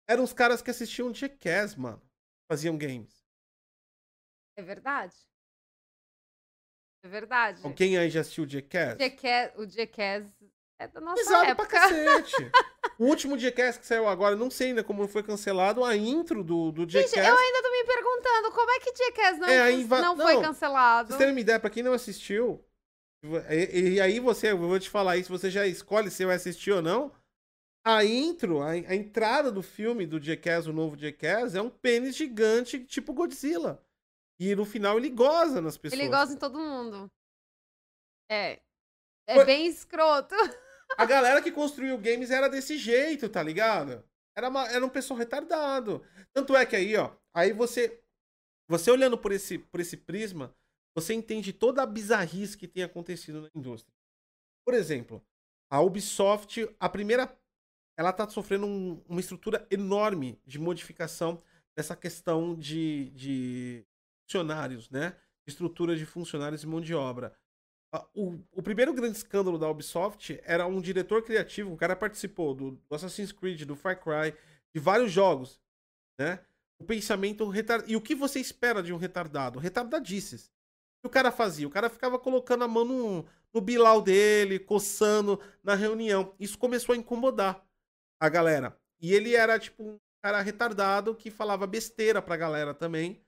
A: eram os caras que assistiam Jackass, mano. Faziam games.
B: É verdade. É verdade.
A: Quem aí já assistiu Jackass?
B: Jackass o Jackass é da nossa
A: Pesado
B: época.
A: pra cacete. o último Jackass que saiu agora, não sei ainda como foi cancelado, a intro do, do Jackass.
B: Gente, eu ainda tô me perguntando como é que Jackass não,
A: É, inva-
B: não foi
A: não,
B: cancelado.
A: Pra vocês terem uma ideia, pra quem não assistiu, e, e aí você, eu vou te falar isso, você já escolhe se vai assistir ou não. A intro, a, a entrada do filme do Jackass, o novo Jackass, é um pênis gigante tipo Godzilla. E no final ele goza nas pessoas.
B: Ele gosta em todo mundo. É. É
A: Foi-
B: bem escroto.
A: A galera que construiu games era desse jeito, tá ligado? Era, uma- era um pessoal retardado. Tanto é que aí, ó, aí você você olhando por esse, por esse prisma, você entende toda a bizarrice que tem acontecido na indústria. Por exemplo, a Ubisoft, a primeira, ela tá sofrendo um- uma estrutura enorme de modificação dessa questão de, de funcionários, né? Estrutura de funcionários e mão de obra. O, o primeiro grande escândalo da Ubisoft era um diretor criativo, o cara participou do, do Assassin's Creed, do Far Cry, de vários jogos, né? O pensamento retardado. E o que você espera de um retardado? Retardadices. O que o cara fazia? O cara ficava colocando a mão no, no bilau dele, coçando na reunião. Isso começou a incomodar a galera. E ele era, tipo, um cara retardado que falava besteira pra galera também.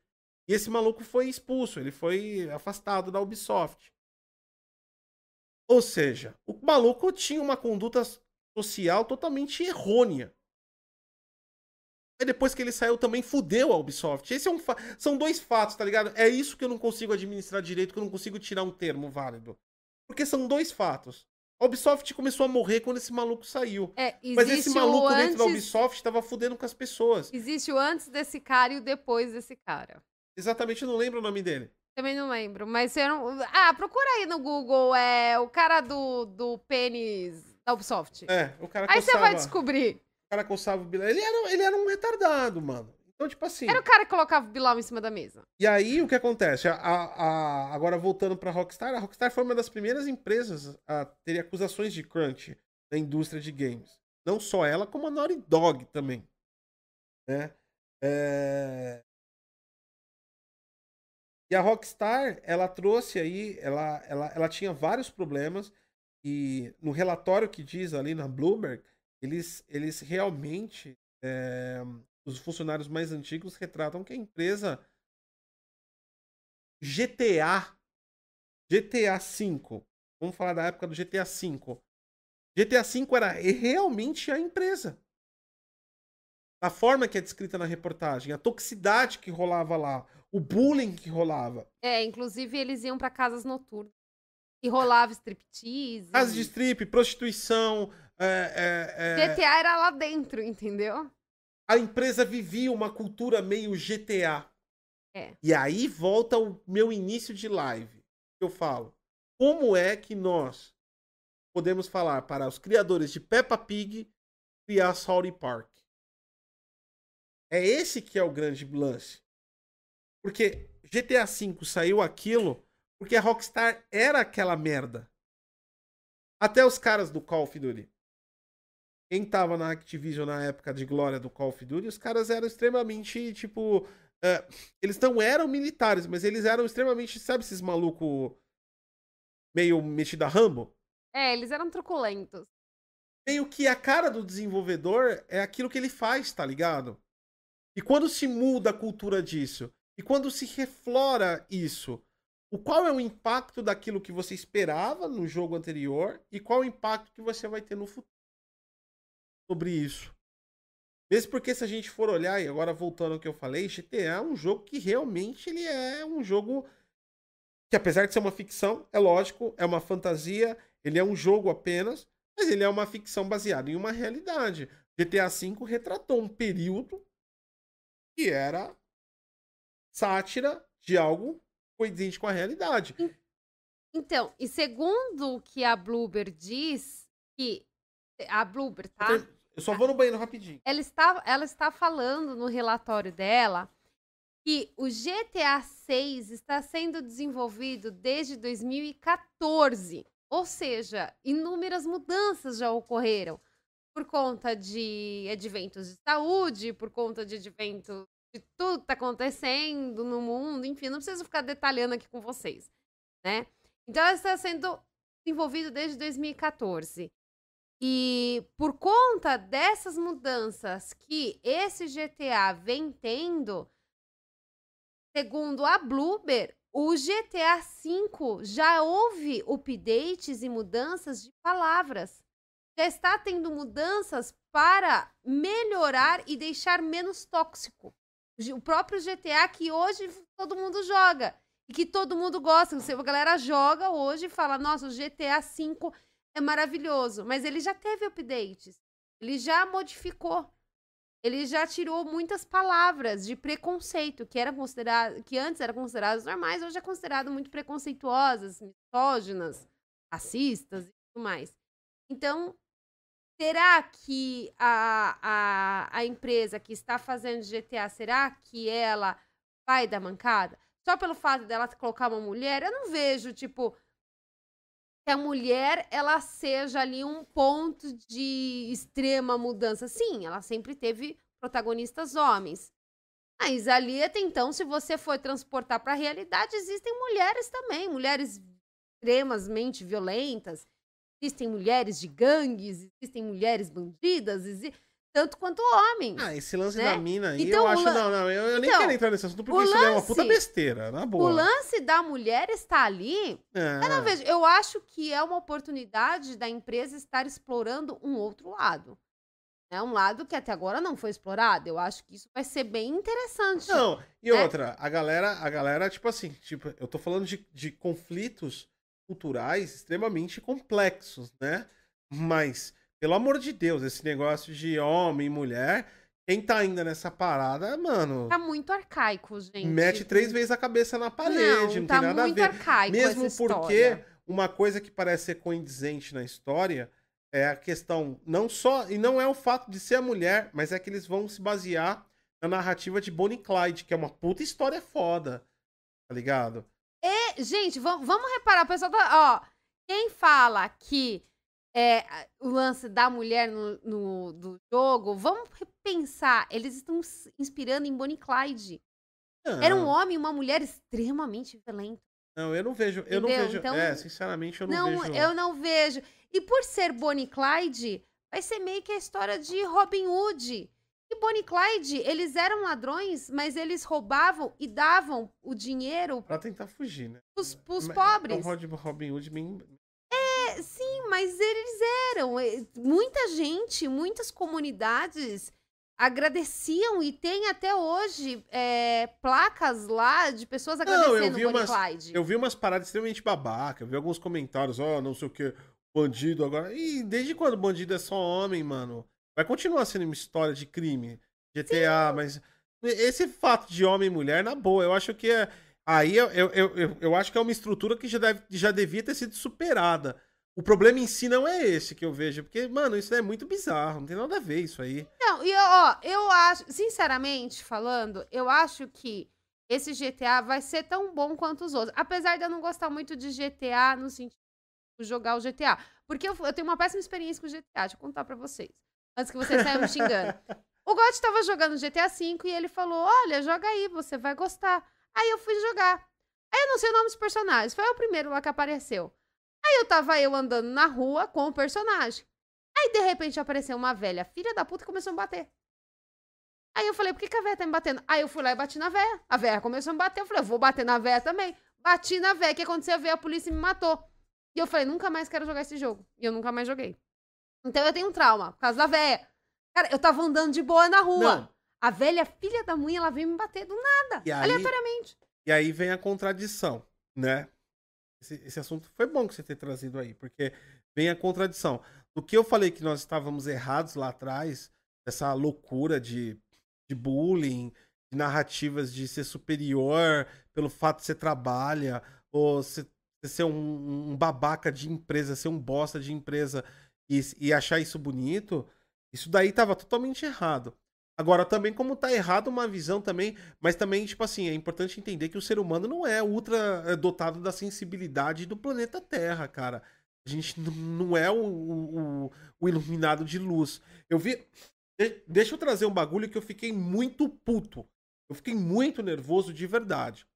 A: E esse maluco foi expulso, ele foi afastado da Ubisoft. Ou seja, o maluco tinha uma conduta social totalmente errônea. Aí depois que ele saiu também fudeu a Ubisoft. Esse é um fa- são dois fatos, tá ligado? É isso que eu não consigo administrar direito, que eu não consigo tirar um termo válido. Porque são dois fatos. A Ubisoft começou a morrer quando esse maluco saiu.
B: É,
A: Mas esse maluco
B: o
A: dentro
B: antes,
A: da Ubisoft tava fudendo com as pessoas.
B: Existe o antes desse cara e o depois desse cara.
A: Exatamente, eu não lembro o nome dele.
B: Também não lembro, mas você não... Ah, procura aí no Google, é o cara do, do pênis da Ubisoft.
A: É, o cara
B: aí você vai descobrir.
A: o cara coçava o Bilal. Ele era, ele era um retardado, mano. Então, tipo assim.
B: Era o cara que colocava o Bilal em cima da mesa.
A: E aí, o que acontece? A, a- agora, voltando pra Rockstar, a Rockstar foi uma das primeiras empresas a ter acusações de crunch na indústria de games. Não só ela, como a Naughty Dog também. Né? É, E a Rockstar, ela trouxe aí, ela, ela, ela tinha vários problemas, e no relatório que diz ali na Bloomberg, eles, eles realmente, é, os funcionários mais antigos retratam que a empresa GTA, GTA V, vamos falar da época do GTA V. GTA V era realmente a empresa. A forma que é descrita na reportagem, a toxicidade que rolava lá, o bullying que rolava.
B: É, inclusive eles iam pra casas noturnas. E rolava striptease.
A: Casa de strip, prostituição. é, é, é,
B: GTA era lá dentro, entendeu?
A: a empresa vivia uma cultura meio GTA.
B: É.
A: E aí volta o meu início de live. Eu falo, como é que nós podemos falar para os criadores de Peppa Pig criar South Park? É esse que é o grande lance. Porque GTA V saiu aquilo porque a Rockstar era aquela merda. Até os caras do Call of Duty. Quem tava na Activision na época de glória do Call of Duty, os caras eram extremamente, tipo. é, eles não eram militares, mas eles eram extremamente. Sabe esses maluco meio metido a Rambo?
B: É, eles eram truculentos.
A: Meio que a cara do desenvolvedor é aquilo que ele faz, tá ligado? E quando se muda a cultura disso, e quando se reflora isso, o qual é o impacto daquilo que você esperava no jogo anterior e qual o impacto que você vai ter no futuro sobre isso? Mesmo porque se a gente for olhar, e agora voltando ao que eu falei, GTA é um jogo que realmente ele é um jogo que apesar de ser uma ficção, é lógico, é uma fantasia, ele é um jogo apenas, Mas ele é uma ficção baseada em uma realidade. GTA V retratou um período que era sátira de algo coincidente com a realidade.
B: Então, e segundo o que a Bloober diz, que a Bloober, tá?
A: Eu só vou no banheiro rapidinho.
B: Ela está, ela está falando no relatório dela que o GTA 6 está sendo desenvolvido desde 2014. Ou seja, inúmeras mudanças já ocorreram por conta de adventos de saúde, por conta de adventos de tudo que está acontecendo no mundo, enfim, não preciso ficar detalhando aqui com vocês, né? Então, ela está sendo desenvolvido desde 2014. E por conta dessas mudanças que esse GTA vem tendo, segundo a Bloober, o GTA V já houve updates e mudanças de palavras. Já está tendo mudanças para melhorar e deixar menos tóxico. O próprio GTA que hoje todo mundo joga e que todo mundo gosta. A galera joga hoje e fala: nossa, o GTA V é maravilhoso. Mas ele já teve updates. Ele já modificou. Ele já tirou muitas palavras de preconceito que eram consideradas, que antes eram consideradas normais, hoje é considerado muito preconceituosas, misóginas, racistas e tudo mais. Então, será que a, a, a empresa que está fazendo GTA, será que ela vai dar mancada? Só pelo fato dela colocar uma mulher, eu não vejo, tipo, que a mulher ela seja ali um ponto de extrema mudança. Sim, ela sempre teve protagonistas homens. Mas ali até então, se você for transportar para a realidade, existem mulheres também, mulheres extremamente violentas, existem mulheres de gangues, existem mulheres bandidas, tanto quanto homens.
A: Ah, esse lance né? da mina aí, então, eu acho. Não, não, eu, eu nem então, quero entrar nesse assunto porque isso
B: lance,
A: é uma puta besteira, na boa.
B: O lance da mulher está ali. É. Eu não vejo. Eu acho que é uma oportunidade da empresa estar explorando um outro lado. É um lado que até agora não foi explorado. Eu acho que isso vai ser bem interessante.
A: Não, e né? outra, a galera, a galera, tipo assim, tipo, eu tô falando de, de conflitos culturais extremamente complexos, né? Mas pelo amor de Deus, esse negócio de homem e mulher, quem tá ainda nessa parada, mano.
B: Tá muito arcaico, gente.
A: Mete três vezes a cabeça na parede, não, não tá tem nada a ver.
B: Arcaico
A: Mesmo porque uma coisa que parece ser condizente na história é a questão, não só. E não é o fato de ser a mulher, mas é que eles vão se basear na narrativa de Bonnie Clyde, que é uma puta história foda. Tá ligado?
B: E, gente, vamos, vamos reparar, o pessoal tá. Ó, quem fala que é, o lance da mulher no, no do jogo, vamos pensar, eles estão inspirando em Bonnie Clyde. Não. Era um homem e uma mulher extremamente violentos.
A: Não, eu não vejo, eu Entendeu? não vejo, então, é, sinceramente eu não, não vejo.
B: Eu não vejo. E por ser Bonnie Clyde, vai ser meio que a história de Robin Hood. E Bonnie e Clyde, eles eram ladrões, mas eles roubavam e davam o dinheiro...
A: Pra tentar fugir, né?
B: Os, os pobres.
A: Então, Robin Hood
B: é, sim, mas eles eram. Muita gente, muitas comunidades agradeciam e tem até hoje é, placas lá de pessoas agradecendo eu vi
A: umas,
B: Clyde.
A: Eu vi umas paradas extremamente babaca, eu vi alguns comentários, ó, oh, não sei o que, bandido agora. E desde quando bandido é só homem, mano? Vai continuar sendo uma história de crime, GTA, Sim. mas esse fato de homem e mulher, na boa, eu acho que é. Aí eu, eu, eu, eu, acho que é uma estrutura que já, deve, já devia ter sido superada. O problema em si não é esse que eu vejo, porque, mano, isso é muito bizarro, não tem nada a ver isso aí.
B: Não, e ó, eu acho, sinceramente falando, eu acho que esse GTA vai ser tão bom quanto os outros. Apesar de eu não gostar muito de GTA no sentido de jogar o GTA. Porque eu, eu tenho uma péssima experiência com o GTA, deixa eu contar pra vocês. Antes que vocês saiam me xingando. O God tava jogando GTA V e ele falou: Olha, joga aí, você vai gostar. Aí eu fui jogar. Aí eu não sei o nome dos personagens. Foi o primeiro lá que apareceu. Aí eu tava eu andando na rua com o personagem. Aí de repente apareceu uma velha, filha da puta, e começou a me bater. Aí eu falei, por que, que a velha tá me batendo? Aí eu fui lá e bati na velha. A velha começou a me bater. Eu falei, eu vou bater na velha também. Bati na velha. O que aconteceu? Veio a polícia me matou. E eu falei, nunca mais quero jogar esse jogo. E eu nunca mais joguei. Então eu tenho um trauma por causa da velha. Cara, eu tava andando de boa na rua. Não. A velha filha da mãe, ela veio me bater do nada, aí, aleatoriamente.
A: E aí vem a contradição, né? Esse, esse assunto foi bom que você ter trazido aí, porque vem a contradição. do que eu falei que nós estávamos errados lá atrás, essa loucura de, de bullying, de narrativas de ser superior pelo fato de você trabalha, ou você, ser um, um, babaca de empresa, ser um bosta de empresa e, e achar isso bonito, isso daí estava totalmente errado. Agora, também, como tá errado uma visão também, mas também, tipo assim, é importante entender que o ser humano não é ultra é, dotado da sensibilidade do planeta Terra, cara. A gente não é o, o, o iluminado de luz. Eu vi. Deixa eu trazer um bagulho que eu fiquei muito puto. Eu fiquei muito nervoso de verdade.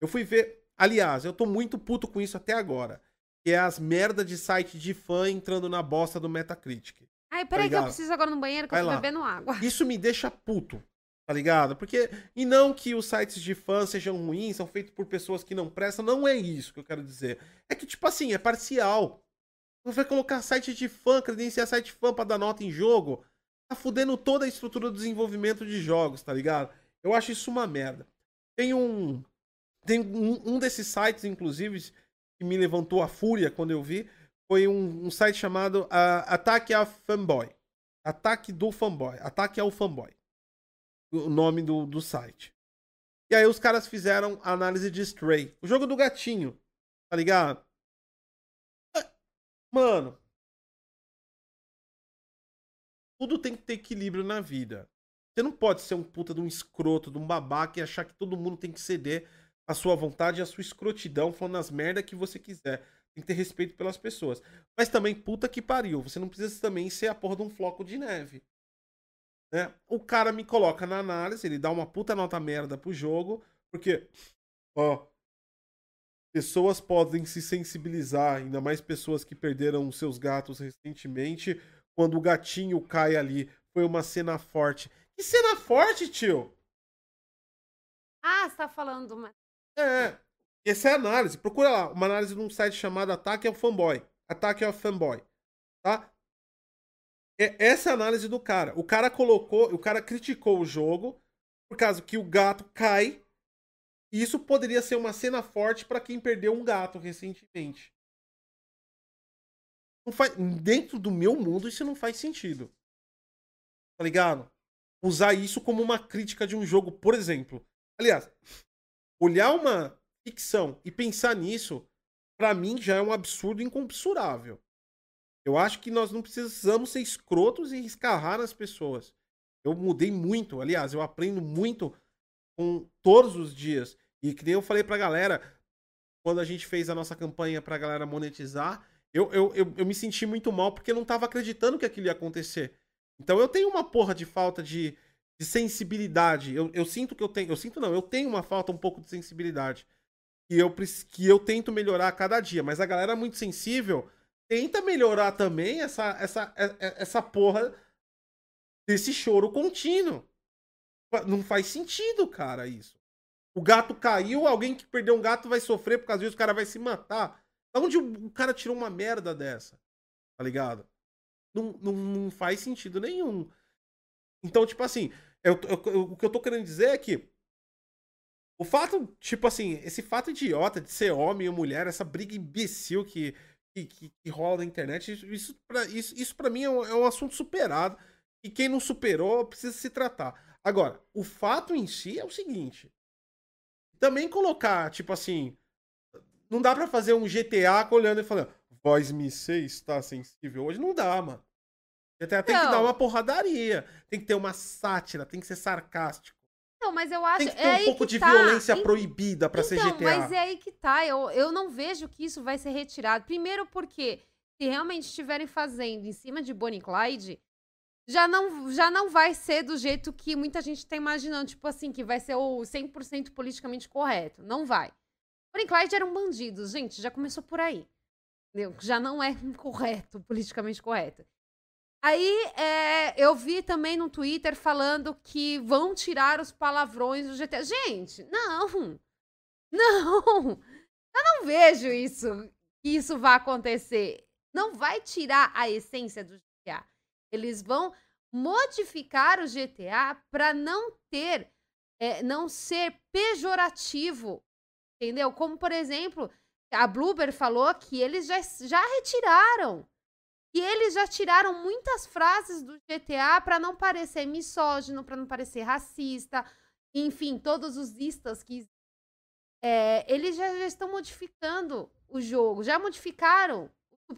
A: Eu fui ver. Aliás, eu tô muito puto com isso até agora. Que é as merda de site de fã entrando na bosta do Metacritic.
B: Ai, peraí, tá que eu preciso agora no banheiro que Vai eu tô lá. bebendo água.
A: Isso me deixa puto, tá ligado? Porque. E não que os sites de fã sejam ruins, são feitos por pessoas que não prestam. Não é isso que eu quero dizer. É que, tipo assim, é parcial. Você vai colocar site de fã, credenciar site fã pra dar nota em jogo. Tá fudendo toda a estrutura do desenvolvimento de jogos, tá ligado? Eu acho isso uma merda. Tem um. Tem um, um desses sites, inclusive, que me levantou a fúria quando eu vi foi um, um site chamado uh, Ataque a Fanboy. Ataque do Fanboy. Ataque ao Fanboy. O nome do, do site. E aí os caras fizeram análise de Stray. O jogo do gatinho. Tá ligado? É, mano. Tudo tem que ter equilíbrio na vida. Você não pode ser um puta de um escroto, de um babaca e achar que todo mundo tem que ceder a sua vontade a sua escrotidão falando as merda que você quiser. Tem que ter respeito pelas pessoas. Mas também, puta que pariu. Você não precisa também ser a porra de um floco de neve. Né? O cara me coloca na análise, ele dá uma puta nota merda pro jogo, porque, ó, pessoas podem se sensibilizar, ainda mais pessoas que perderam seus gatos recentemente, quando o gatinho cai ali. Foi uma cena forte. Que cena forte, tio?
B: Ah, você tá falando.
A: É, essa é a análise. Procura lá, uma análise num site chamado Ataque ao Fanboy. Ataque ao Fanboy. Tá? É essa é a análise do cara. O cara colocou, o cara criticou o jogo por causa que o gato cai. E isso poderia ser uma cena forte para quem perdeu um gato recentemente. Faz, dentro do meu mundo, isso não faz sentido. Tá ligado? Usar isso como uma crítica de um jogo, por exemplo. Aliás, olhar uma ficção e pensar nisso, para mim já é um absurdo incomensurável. Eu acho que nós não precisamos ser escrotos e escarrar nas pessoas. Eu mudei muito, aliás, eu aprendo muito com todos os dias. E que nem eu falei pra galera, quando a gente fez a nossa campanha pra galera monetizar, eu, eu, eu, eu me senti muito mal porque eu não tava acreditando que aquilo ia acontecer. Então eu tenho uma porra de falta de, de sensibilidade. Eu, eu sinto que eu tenho. Eu sinto não, eu tenho uma falta um pouco de sensibilidade que eu, que eu tento melhorar a cada dia. Mas a galera muito sensível tenta melhorar também essa, essa, essa porra desse choro contínuo. Não faz sentido, cara, isso. O gato caiu, alguém que perdeu um gato vai sofrer por causa disso, o cara vai se matar. Da onde o cara tirou uma merda dessa? Tá ligado? Não, não, não faz sentido nenhum. Então, tipo assim, eu, eu, o que eu tô querendo dizer é que o fato, tipo assim, esse fato idiota de ser homem ou mulher, essa briga imbecil que, que, que, que rola na internet, isso pra, isso, isso pra mim é um, é um assunto superado. E quem não superou precisa se tratar. Agora, o fato em si é o seguinte. Também colocar, tipo assim. Não dá para fazer um GTA olhando e falando, voz me sei está sensível. Hoje não dá, mano. GTA tem não. que dar uma porradaria. Tem que ter uma sátira, tem que ser sarcástico.
B: Não, mas eu acho.
A: Tem que ter é um pouco de tá. violência proibida para então, ser GTA.
B: Mas é aí que tá. Eu, eu não vejo que isso vai ser retirado. Primeiro, porque se realmente estiverem fazendo em cima de Bonnie Clyde, já não, já não vai ser do jeito que muita gente tá imaginando. Tipo assim, que vai ser o 100% politicamente correto. Não vai. Bonnie Clyde eram bandidos, gente. Já começou por aí. Entendeu? Já não é correto, politicamente correto. Aí é, eu vi também no Twitter falando que vão tirar os palavrões do GTA. Gente, não! Não! Eu não vejo isso, que isso vai acontecer. Não vai tirar a essência do GTA. Eles vão modificar o GTA para não ter, é, não ser pejorativo, entendeu? Como, por exemplo, a Blueber falou que eles já, já retiraram E eles já tiraram muitas frases do GTA pra não parecer misógino, pra não parecer racista, enfim, todos os istas que é, eles já, já estão modificando o jogo, já modificaram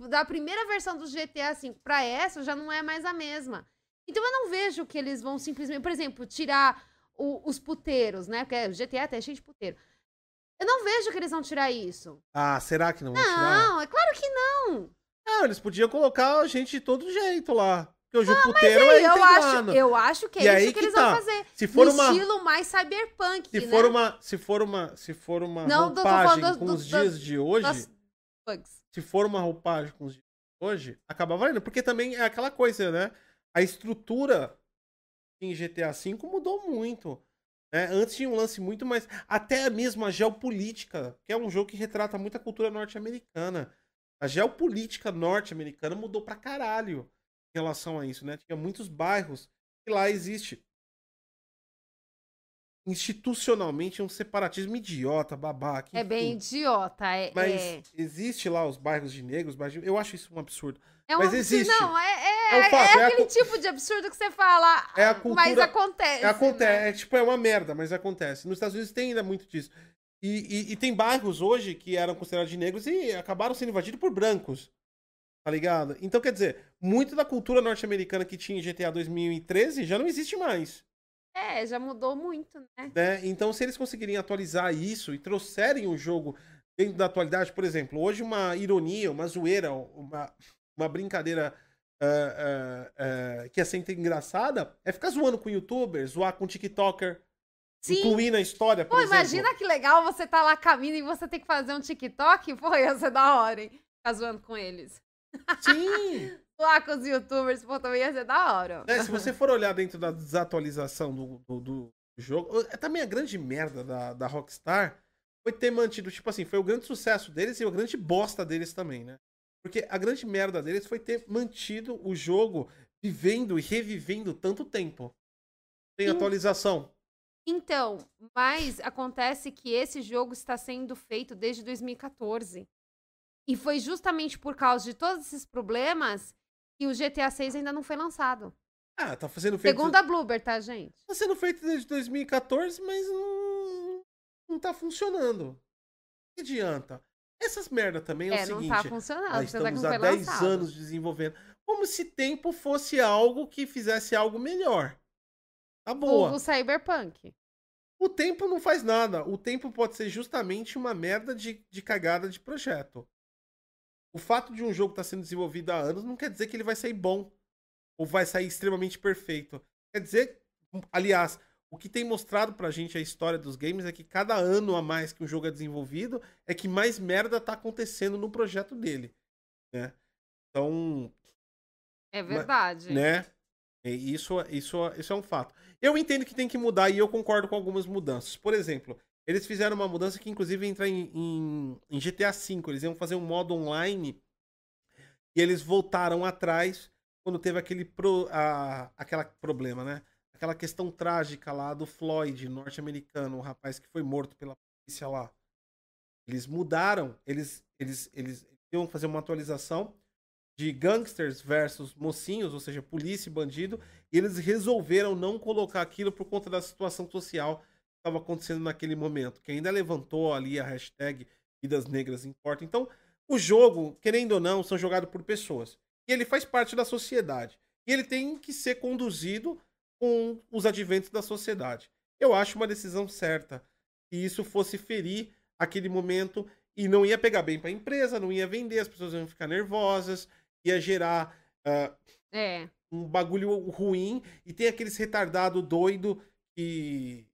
B: da primeira versão do GTA V para essa já não é mais a mesma. Então eu não vejo que eles vão simplesmente, por exemplo, tirar o, os puteiros, né? Porque o GTA até é cheio de puteiro. Eu não vejo que eles vão tirar isso.
A: Ah, será que não vão
B: não,
A: tirar?
B: Não, é claro que não.
A: Não, eles podiam colocar a gente de todo jeito lá. Porque o jogo ah, puteiro aí, é
B: eu acho, eu acho que é e isso que, que eles tá. vão fazer.
A: Se for
B: no
A: uma
B: estilo mais cyberpunk,
A: se
B: né?
A: for uma, se for uma, se for uma
B: não,
A: roupagem
B: do,
A: com
B: do,
A: os dias de hoje,
B: bugs.
A: se for uma roupagem com os dias de hoje, acaba valendo, porque também é aquela coisa, né? A estrutura em GTA V mudou muito. Né? Antes tinha um lance muito mais. Até mesmo a geopolítica, que é um jogo que retrata muito a cultura norte-americana. A geopolítica norte-americana mudou pra caralho em relação a isso, né? Tinha muitos bairros que lá existe institucionalmente um separatismo idiota, babaca.
B: É bem idiota. É,
A: Mas
B: é...
A: existe lá os bairros de negros, bairros de... eu acho isso um absurdo.
B: É um
A: mas
B: absurdo.
A: existe.
B: Não, é, é, é, um fato, é aquele tipo de absurdo que você fala,
A: é a cultura,
B: mas acontece.
A: acontece,
B: né?
A: é tipo, é uma merda, mas acontece. Nos Estados Unidos tem ainda muito disso. E, e, e tem bairros hoje que eram considerados de negros e acabaram sendo invadidos por brancos. Tá ligado? Então, quer dizer, muito da cultura norte-americana que tinha em GTA 2013 já não existe mais.
B: É, já mudou muito, né?
A: né? Então, se eles conseguirem atualizar isso e trouxerem o jogo dentro da atualidade, por exemplo, hoje uma ironia, uma zoeira, uma, uma brincadeira uh, uh, uh, que é sempre engraçada é ficar zoando com youtubers, zoar com tiktoker, Sim. incluir na história, por
B: Pô,
A: exemplo.
B: imagina que legal você tá lá caminhando e você tem que fazer um tiktok, pô, ia ser da hora, hein? Ficar zoando com eles.
A: Sim!
B: Lá com os youtubers, pô, também ia ser da hora.
A: É, se você for olhar dentro da desatualização do, do, do jogo, é também a grande merda da, da Rockstar foi ter mantido, tipo assim, foi o grande sucesso deles e a grande bosta deles também, né? Porque a grande merda deles foi ter mantido o jogo vivendo e revivendo tanto tempo. Tem atualização.
B: Então, mas acontece que esse jogo está sendo feito desde 2014. E foi justamente por causa de todos esses problemas que o GTA 6 ainda não foi lançado.
A: Ah, tá fazendo feito.
B: Segundo a Bloober, tá, gente?
A: Tá sendo feito desde 2014, mas não, não tá funcionando. Que adianta? Essas merda também é, é o seguinte.
B: Não tá funcionando. Nós
A: estamos há 10 lançado. anos desenvolvendo. Como se tempo fosse algo que fizesse algo melhor. Tá boa.
B: O Cyberpunk.
A: O tempo não faz nada. O tempo pode ser justamente uma merda de, de cagada de projeto. O fato de um jogo estar tá sendo desenvolvido há anos não quer dizer que ele vai sair bom ou vai sair extremamente perfeito. Quer dizer, aliás, o que tem mostrado pra gente a história dos games é que cada ano a mais que um jogo é desenvolvido é que mais merda tá acontecendo no projeto dele, né? Então,
B: é verdade.
A: Né? Isso, isso, isso é um fato. Eu entendo que tem que mudar e eu concordo com algumas mudanças. Por exemplo, eles fizeram uma mudança que, inclusive, entra em, em, em GTA V. Eles iam fazer um modo online e eles voltaram atrás quando teve aquele pro, a, aquela problema, né? Aquela questão trágica lá do Floyd, norte-americano, o rapaz que foi morto pela polícia lá. Eles mudaram, eles, eles, eles iam fazer uma atualização de gangsters versus mocinhos, ou seja, polícia e bandido, e eles resolveram não colocar aquilo por conta da situação social estava acontecendo naquele momento, que ainda levantou ali a hashtag Vidas Negras Importam. Então, o jogo, querendo ou não, são jogados por pessoas. E ele faz parte da sociedade. E ele tem que ser conduzido com os adventos da sociedade. Eu acho uma decisão certa. E isso fosse ferir aquele momento e não ia pegar bem para a empresa, não ia vender, as pessoas iam ficar nervosas, ia gerar uh,
B: é.
A: um bagulho ruim. E tem aqueles retardado doido que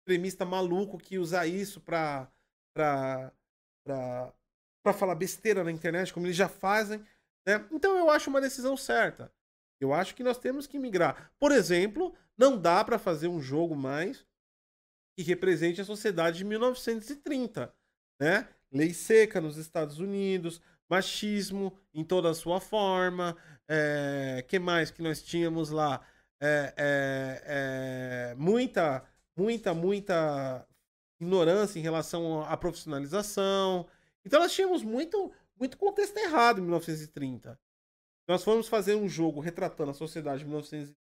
A: extremista maluco que usa isso pra, pra, pra, pra falar besteira na internet, como eles já fazem. Né? Então eu acho uma decisão certa. Eu acho que nós temos que migrar. Por exemplo, não dá para fazer um jogo mais que represente a sociedade de 1930, né? Lei seca nos Estados Unidos, machismo em toda a sua forma, é, que mais que nós tínhamos lá? É, é, é, muita muita, muita ignorância em relação à profissionalização. Então nós tínhamos muito, muito contexto errado em 1930. Nós formos fazer um jogo retratando a sociedade de 1930,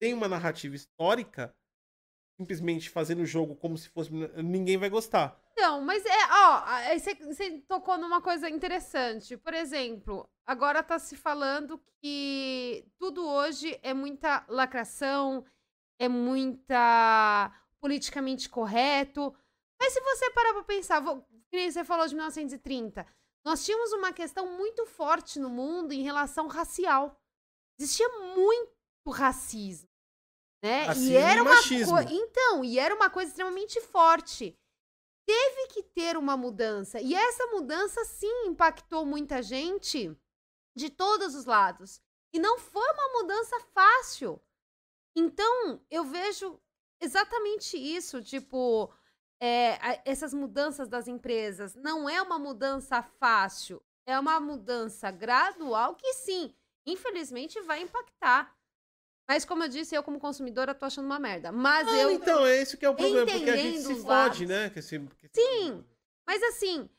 A: tem uma narrativa histórica, simplesmente fazendo o jogo como se fosse. ninguém vai gostar.
B: Então, mas é, ó, você tocou numa coisa interessante. Por exemplo, agora tá se falando que tudo hoje é muita lacração, é muita politicamente correto. Mas se você parar pra pensar, vou, você falou de 1930, nós tínhamos uma questão muito forte no mundo em relação racial. Existia muito racismo, né?
A: Racismo
B: e era uma coisa, então, e era uma coisa extremamente forte teve que ter uma mudança. E essa mudança, sim, impactou muita gente de todos os lados. E não foi uma mudança fácil. Então, eu vejo exatamente isso. Tipo, é, essas mudanças das empresas não é uma mudança fácil. É uma mudança gradual que, sim, infelizmente vai impactar. Mas, como eu disse, eu, como consumidora, tô achando uma merda. Mas
A: Não,
B: eu.
A: então, é esse que é o problema, porque a gente se fode, né? Que esse, que
B: Sim, mas assim,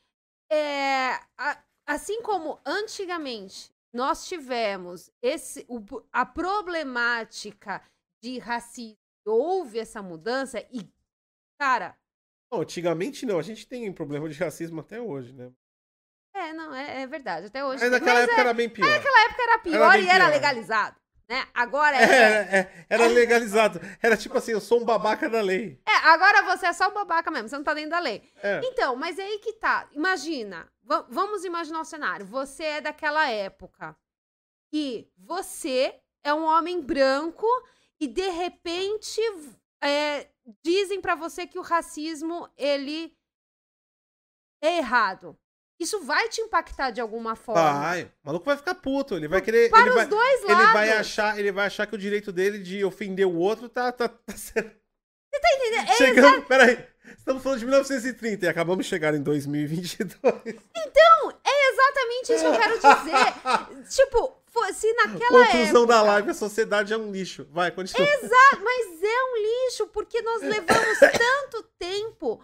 B: é, a- assim como antigamente nós tivemos esse, o- a problemática de racismo, houve essa mudança e, cara,
A: antigamente não, a gente tem problema de racismo até hoje, né?
B: é, não, é, é verdade, até hoje.
A: Mas
B: tem.
A: naquela época era bem pior.
B: naquela época era pior
A: bem
B: e era
A: pior.
B: legalizado, né? Agora
A: Era,
B: é,
A: é- era legalizado. Era tipo assim, eu sou um babaca da lei.
B: é, agora você é só um babaca mesmo, você não tá dentro da lei.
A: É.
B: Então, mas é aí que tá. Imagina, va- vamos imaginar o cenário. Você é daquela época que você é um homem branco e de repente é, dizem pra você que o racismo ele é errado. Isso vai te impactar de alguma forma.
A: Vai, o maluco vai ficar puto, ele vai querer.
B: Para
A: ele
B: os
A: vai,
B: dois
A: ele
B: lados.
A: vai achar, ele vai achar que o direito dele de ofender o outro tá, tá, tá sendo. Você
B: tá entendendo? É
A: Chegamos, peraí. Estamos falando de 1930 e acabamos de chegar em 2022.
B: É exatamente isso que eu quero dizer. tipo, se naquela
A: Conclusão
B: época...
A: da live, a sociedade é um lixo. Vai, continua.
B: Exato, mas é um lixo, porque nós levamos tanto tempo.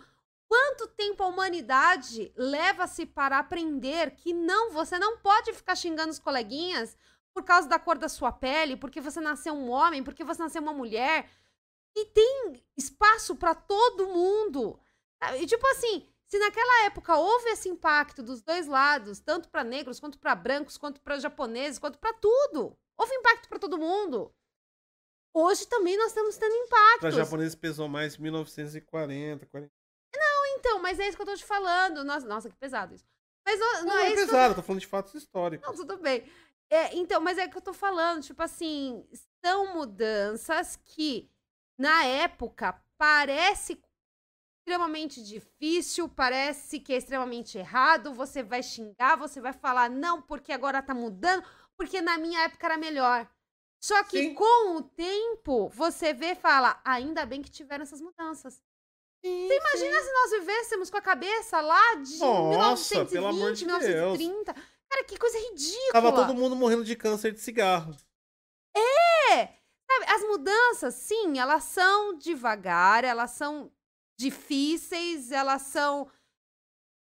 B: Quanto tempo a humanidade leva-se para aprender que não, você não pode ficar xingando os coleguinhas por causa da cor da sua pele, porque você nasceu um homem, porque você nasceu uma mulher. E tem espaço para todo mundo. E tipo assim, se naquela época houve esse impacto dos dois lados, tanto para negros, quanto para brancos, quanto para japoneses, quanto para tudo. Houve impacto para todo mundo. Hoje também nós estamos tendo impactos.
A: Para japoneses pesou mais 1940, 40.
B: Então, mas é isso que eu tô te falando. Nossa, nossa que pesado isso. Mas não, não
A: Não,
B: é
A: é
B: que eu
A: pesado, tô falando de fatos históricos.
B: Não, tudo bem. É, então, mas é que eu tô falando, tipo assim, são mudanças que, na época, parece extremamente difícil, parece que é extremamente errado, você vai xingar, você vai falar, não, porque agora tá mudando, porque na minha época era melhor. Só que
A: Sim.
B: com o tempo, você vê e fala, ainda bem que tiveram essas mudanças.
A: Sim,
B: Você imagina se nós vivêssemos com a cabeça lá de
A: Nossa,
B: 1920,
A: pelo amor de
B: 1930? Cara, que coisa ridícula.
A: Tava todo mundo morrendo de câncer de cigarro.
B: É, sabe, as mudanças, sim, elas são devagar, elas são difíceis, elas são.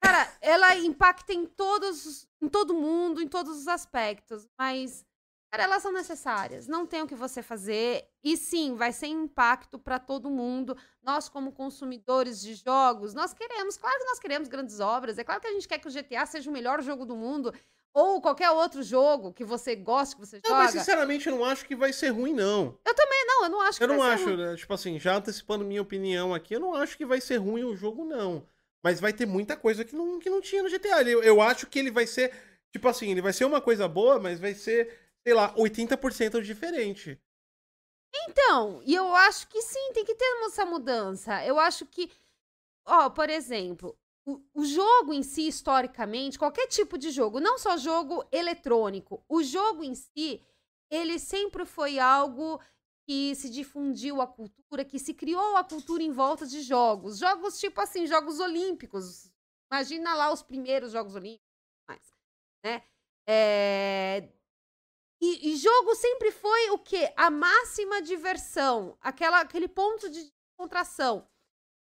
B: Cara, ela impacta em todos, os- em todo mundo, em todos os aspectos, mas cara, elas são necessárias. Não tem o que você fazer e sim, vai ser impacto para todo mundo. Nós como consumidores de jogos, nós queremos, claro que nós queremos grandes obras. É claro que a gente quer que o GTA seja o melhor jogo do mundo ou qualquer outro jogo que você goste, que você
A: Não,
B: joga.
A: mas sinceramente eu não acho que vai ser ruim, não.
B: Não, eu não acho que
A: Eu não
B: vai ser
A: acho,
B: ruim.
A: né? tipo assim, já antecipando minha opinião aqui, eu não acho que vai ser ruim o jogo, não. Mas vai ter muita coisa que não, que não tinha no GTA. Eu, eu acho que ele vai ser, tipo assim, ele vai ser uma coisa boa, mas vai ser, sei lá, 80% diferente.
B: Então, e eu acho que sim, tem que ter essa mudança. Eu acho que, ó, por exemplo, o, o jogo em si, historicamente, qualquer tipo de jogo, não só jogo eletrônico, o jogo em si, ele sempre foi algo que se difundiu a cultura, que se criou a cultura em volta de jogos. Jogos tipo assim, jogos olímpicos. Imagina lá os primeiros jogos olímpicos, mais, né? É, E, e jogo sempre foi o quê? A máxima diversão, aquela, aquele ponto de contração.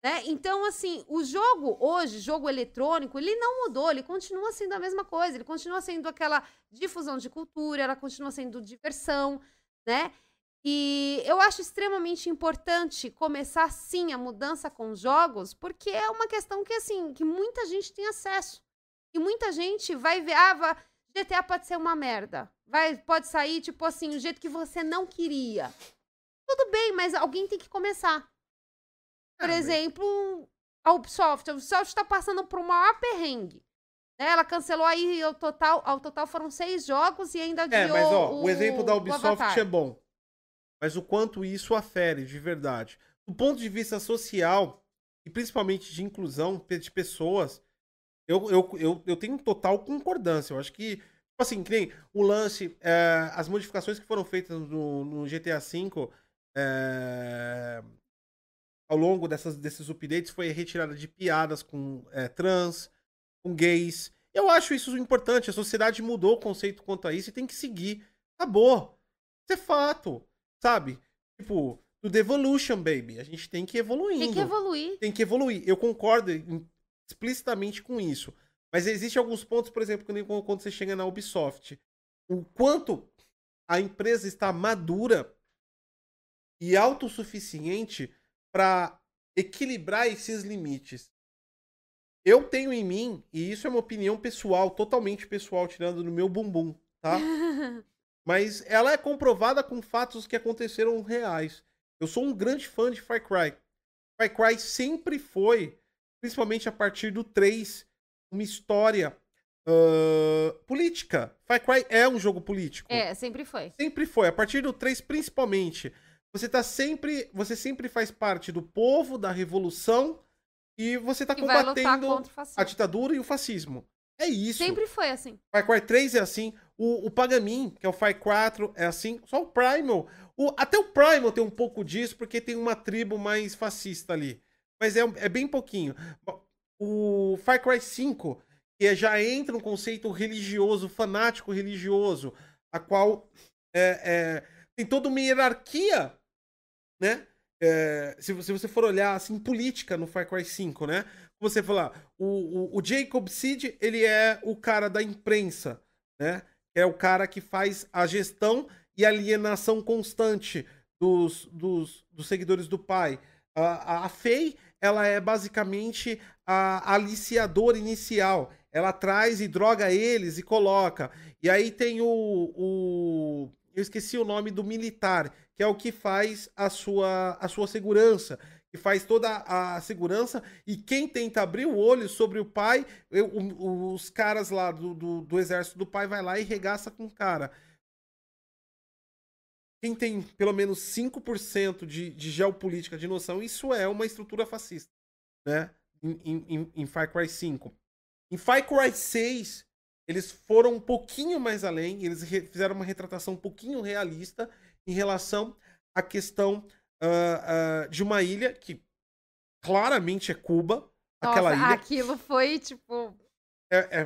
B: Né? Então, assim, o jogo hoje, jogo eletrônico, ele não mudou, ele continua sendo a mesma coisa, ele continua sendo aquela difusão de cultura, ela continua sendo diversão, né? E eu acho extremamente importante começar sim a mudança com jogos, porque é uma questão que assim, que muita gente tem acesso. E muita gente vai ver, ah, GTA pode ser uma merda. Vai, pode sair tipo assim, o jeito que você não queria. Tudo bem, mas alguém tem que começar. Por ah, exemplo, a Ubisoft. A Ubisoft está passando por um maior perrengue. Né? Ela cancelou aí ao total, ao total foram seis jogos e ainda
A: adiou É, mas ó, o, o exemplo da Ubisoft é bom. Mas o quanto isso afere de verdade. Do ponto de vista social, e principalmente de inclusão de pessoas, eu, eu, eu, eu tenho total concordância. Eu acho que, assim, que nem o lance, é, as modificações que foram feitas no, no GTA V, é, ao longo dessas, desses updates foi retirada de piadas com é, trans, com gays. Eu acho isso importante. A sociedade mudou o conceito quanto a isso e tem que seguir. Acabou. Isso é fato. Sabe? Tipo, do Devolution, baby. A gente tem que evoluir.
B: Tem que evoluir.
A: Tem que evoluir. Eu concordo explicitamente com isso. Mas existem alguns pontos, por exemplo, quando você chega na Ubisoft. O quanto a empresa está madura e autossuficiente para equilibrar esses limites. Eu tenho em mim, e isso é uma opinião pessoal, totalmente pessoal, tirando no meu bumbum, tá? Mas ela é comprovada com fatos que aconteceram reais. Eu sou um grande fã de Far Cry. Far Cry sempre foi, principalmente a partir do 3, uma história uh, política. Far Cry é um jogo político.
B: É, sempre foi.
A: Sempre foi. A partir do 3, principalmente. Você tá sempre. Você sempre faz parte do povo, da revolução, e você tá combatendo a ditadura e o fascismo. É isso.
B: Sempre foi assim.
A: Far Cry 3 é assim. O, o Pagamin, que é o Far 4, é assim. Só o Primal. O, até o Primal tem um pouco disso, porque tem uma tribo mais fascista ali. Mas é, é bem pouquinho. O Far Cry 5, que é, já entra um conceito religioso, fanático religioso, a qual é, é, tem toda uma hierarquia né? É, se, se, você for olhar assim, política no Far Cry 5, né? Você falar, o, o, o Jacob Seed, ele é o cara da imprensa, né? É o cara que faz a gestão e alienação constante dos, dos, dos seguidores do pai. A, a Faye, ela é basicamente a aliciadora inicial. Ela traz e droga eles e coloca. E aí tem o, o eu esqueci o nome do militar, que é o que faz a sua, a sua segurança, que faz toda a segurança, e quem tenta abrir o olho sobre o pai, eu, os caras lá do, do, do, exército do pai vai lá e regaça com o cara. Quem tem pelo menos 5% de, de geopolítica, de noção, isso é uma estrutura fascista, né? Em, em, em Far Cry 5. Em Far Cry 6, eles foram um pouquinho mais além, eles fizeram uma retratação um pouquinho realista em relação à questão uh, uh, de uma ilha que claramente é Cuba.
B: Nossa,
A: aquela ilha.
B: Aquilo foi tipo.
A: É, é,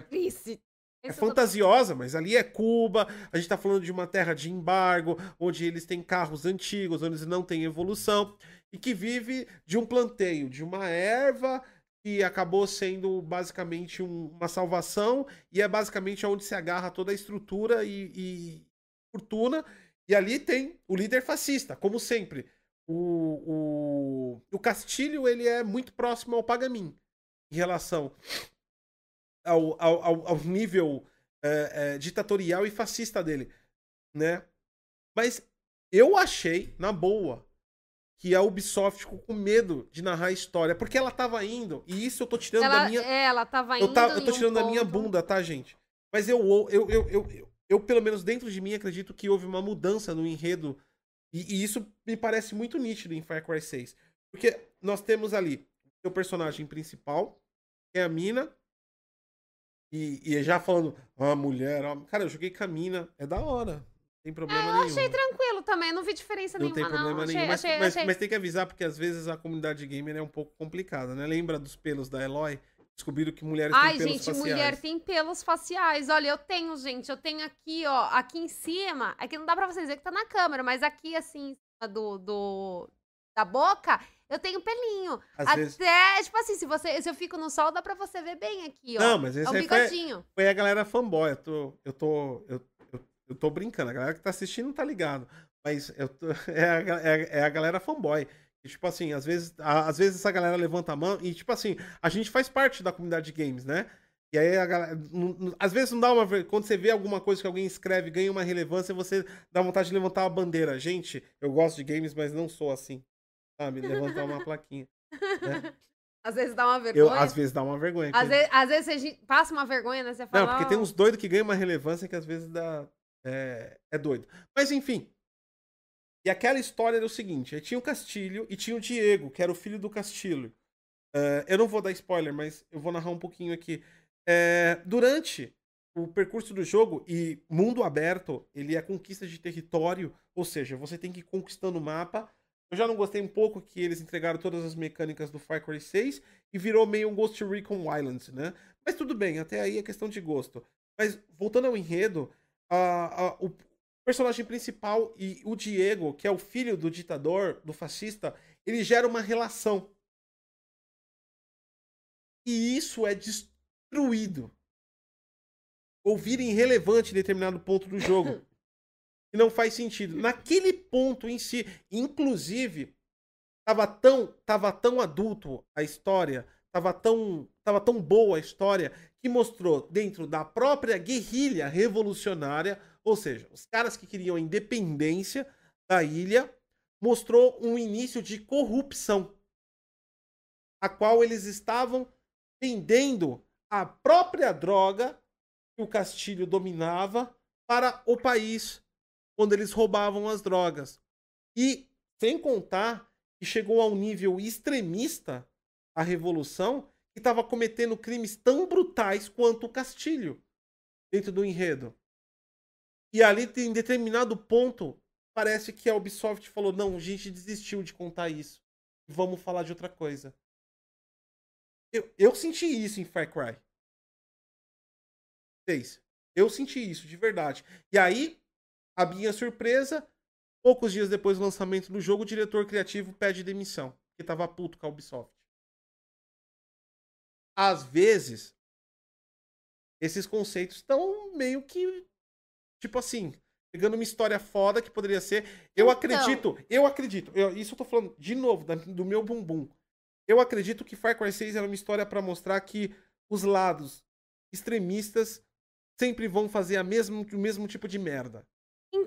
A: é fantasiosa, mas ali é Cuba. A gente tá falando de uma terra de embargo, onde eles têm carros antigos, onde eles não têm evolução, e que vive de um planteio, de uma erva que acabou sendo basicamente um, uma salvação e é basicamente onde se agarra toda a estrutura e, e fortuna. E ali tem o líder fascista, como sempre. O, o, o Castilho ele é muito próximo ao Pagamin em relação ao, ao, ao nível é, é, ditatorial e fascista dele, né? Mas eu achei, na boa, que a Ubisoft ficou com medo de narrar a história, porque ela tava indo, e isso eu tô tirando
B: ela,
A: da minha.
B: É, ela tava indo.
A: Eu, tá, eu tô tirando um da minha bunda, tá, gente? Mas eu, eu, eu, eu, eu, eu, pelo menos dentro de mim, acredito que houve uma mudança no enredo, e, e isso me parece muito nítido em Far Cry 6. Porque nós temos ali o personagem principal, que é a Mina, e, e já falando, ah, mulher, ó. cara, eu joguei com a Mina, é da hora tem problema é, eu
B: nenhum. Eu achei tranquilo também, não vi diferença
A: não
B: nenhuma,
A: tem problema
B: não.
A: Nenhum. Achei, mas, achei, mas, achei... mas, tem que avisar, porque às vezes a comunidade gamer é um pouco complicada, né? Lembra dos pelos da Eloy? Descobriram que mulheres
B: Ai,
A: têm pelos
B: gente,
A: faciais.
B: mulher tem pelos faciais. Olha, eu tenho, gente. Eu tenho aqui, ó, aqui em cima. Aqui não dá pra vocês ver que tá na câmera, mas aqui, assim, do, do da boca, eu tenho pelinho.
A: Às
B: Até,
A: vezes-
B: tipo assim, se, você, se eu fico no sol, dá pra você ver bem aqui, ó.
A: Não, mas
B: é
A: esse
B: o
A: aí foi,
B: bigodinho.
A: foi a galera fanboy. Eu tô. Eu tô. Eu, eu, eu tô brincando. A galera que tá assistindo tá ligado. Mas eu tô- é, a, é, é a galera fanboy. E, tipo assim, às vezes, a- às vezes essa galera levanta a mão e, tipo assim, a gente faz parte da comunidade de games, né? E aí a galera. não- às vezes não dá uma. Quando você vê alguma coisa que alguém escreve, ganha uma relevância, você dá vontade de levantar uma bandeira. Gente, eu gosto de games, mas não sou assim. Sabe? Levantar uma plaquinha. né?
B: Às vezes dá uma
A: Eu,
B: vergonha.
A: às vezes dá uma vergonha.
B: Às
A: porque-
B: às vezes você passa uma vergonha, né? Você fala.
A: Não, porque tem
B: "Ó,
A: uns doidos que ganham uma relevância que às vezes dá. É, é doido. Mas enfim. E aquela história era o seguinte: aí tinha o Castilho e tinha o Diego, que era o filho do Castilho. É, eu não vou dar spoiler, mas eu vou narrar um pouquinho aqui. É, durante o percurso do jogo e mundo aberto, ele é conquista de território, ou seja, você tem que ir conquistando o mapa. Eu já não gostei um pouco que eles entregaram todas as mecânicas do Far Cry 6 e virou meio um Ghost Recon Wildlands, né? Mas tudo bem, até aí é questão de gosto. Mas voltando ao enredo, a- a- o personagem principal e o Diego, que é o filho do ditador, do fascista, ele gera uma relação. E isso é destruído. Ou vira irrelevante em determinado ponto do jogo. E não faz sentido. Naquele ponto em si, inclusive, tava tão, tava tão adulto a história, tava tão, tava tão boa a história, que mostrou dentro da própria guerrilha revolucionária, ou seja, os caras que queriam a independência da ilha, mostrou um início de corrupção, a qual eles estavam vendendo a própria droga que o Castilho dominava para o país, quando eles roubavam as drogas. E sem contar que chegou a um nível extremista a revolução que estava cometendo crimes tão brutais quanto o Castilho dentro do enredo. E ali, em determinado ponto, parece que a Ubisoft falou: não, a gente desistiu de contar isso. Vamos falar de outra coisa. Eu, eu senti isso em Far Cry. 6. Eu senti isso, de verdade. E aí, a minha surpresa, poucos dias depois do lançamento do jogo, o diretor criativo pede demissão, que tava puto com a Ubisoft. Às vezes, esses conceitos estão meio que, tipo assim, pegando uma história foda que poderia ser. Eu
B: Então.
A: acredito, eu acredito, eu- isso eu tô falando de novo, da- do meu bumbum. Eu acredito que Far Cry 6 era uma história pra mostrar que os lados extremistas sempre vão fazer a mesmo, o mesmo tipo de merda.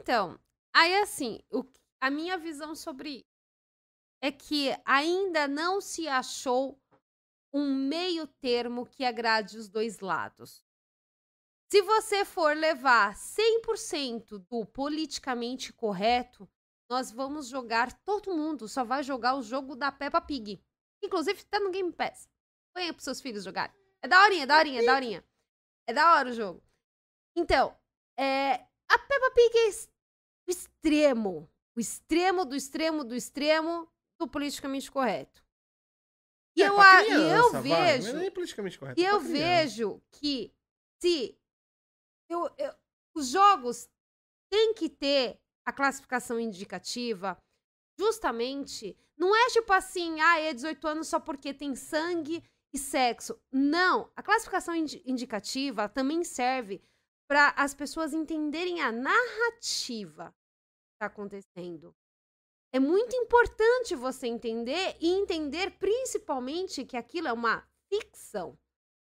B: Então, aí assim, o, a minha visão sobre é que ainda não se achou um meio termo que agrade os dois lados. Se você for levar 100% do politicamente correto, nós vamos jogar, todo mundo só vai jogar o jogo da Peppa Pig. Inclusive, tá no Game Pass. Põe pros seus filhos jogarem. É daorinha, daorinha, daorinha. É da hora o jogo. Então, é, a Peppa Pig é o extremo. O extremo do extremo do extremo do politicamente correto. E
A: É,
B: eu, e
A: criança,
B: eu
A: vai,
B: vejo.
A: não é politicamente correto.
B: E
A: é
B: eu
A: criança.
B: vejo que se eu- eu- os jogos têm que ter a classificação indicativa, justamente, não é tipo assim, ah, é 18 anos só porque tem sangue e sexo. Não, a classificação indi- indicativa também serve para as pessoas entenderem a narrativa que está acontecendo. É muito importante você entender e entender principalmente que aquilo é uma ficção.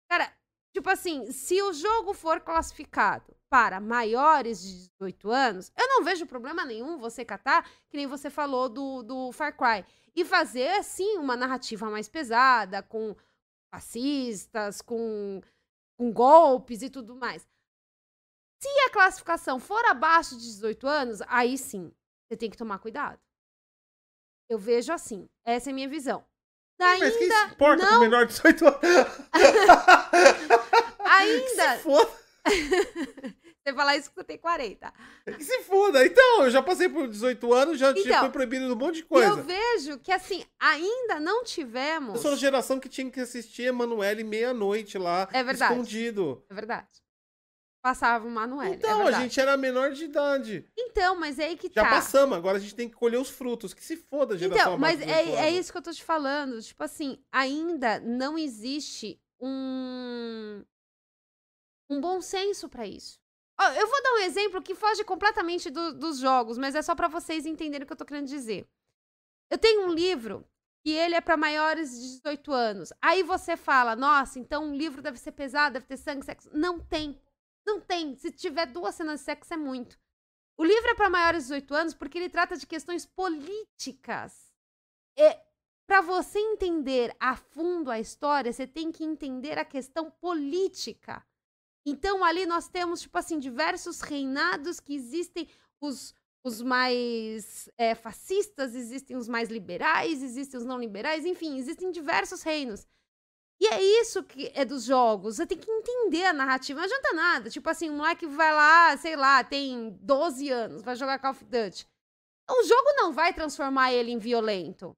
B: Cara, tipo assim, se o jogo for classificado para maiores de 18 anos, eu não vejo problema nenhum você catar, que nem você falou do, do Far Cry, e fazer, assim, uma narrativa mais pesada, com fascistas, com, com golpes e tudo mais. Se a classificação for abaixo de 18 anos, aí sim, você tem que tomar cuidado. Eu vejo assim. Essa é a minha visão.
A: Mas quem se
B: Ainda
A: importa com
B: não,
A: menor de 18 anos?
B: ainda.
A: Se foda.
B: Você falar isso que você tem 40.
A: Que se foda. Então, eu já passei por 18 anos, já
B: Então,
A: foi proibido um monte de coisa.
B: eu vejo que, assim, ainda não
A: Eu
B: tivemos.
A: sou da geração que tinha que assistir Emanuele meia-noite lá,
B: É verdade.
A: escondido.
B: É verdade. Passava o Manuel.
A: Então,
B: é
A: a gente era menor de idade.
B: Então, mas é aí que
A: Já
B: tá.
A: passamos, agora a gente tem que colher os frutos. Que se foda a geração
B: Então, mas é,
A: 18
B: é isso que eu tô te falando. Tipo assim, ainda não existe um, um bom senso pra isso. Eu vou dar um exemplo que foge completamente do- dos jogos, mas é só pra vocês entenderem o que eu tô querendo dizer. Eu tenho um livro que ele é pra maiores de 18 anos. Aí você fala, nossa, então o livro deve ser pesado, deve ter sangue, sexo. Não tem. Não tem. Se tiver duas cenas de sexo, é muito. O livro é para maiores de 18 anos porque ele trata de questões políticas. É, para você entender a fundo a história, você tem que entender a questão política. Então, ali nós temos, tipo assim, diversos reinados que existem os, os mais é, fascistas, existem os mais liberais, existem os não liberais, enfim, existem diversos reinos. E é isso que é dos jogos. Você tem que entender a narrativa. Não adianta nada. Tipo assim, um moleque vai lá, sei lá, tem 12 anos, vai jogar Call of Duty. O jogo não vai transformar ele em violento.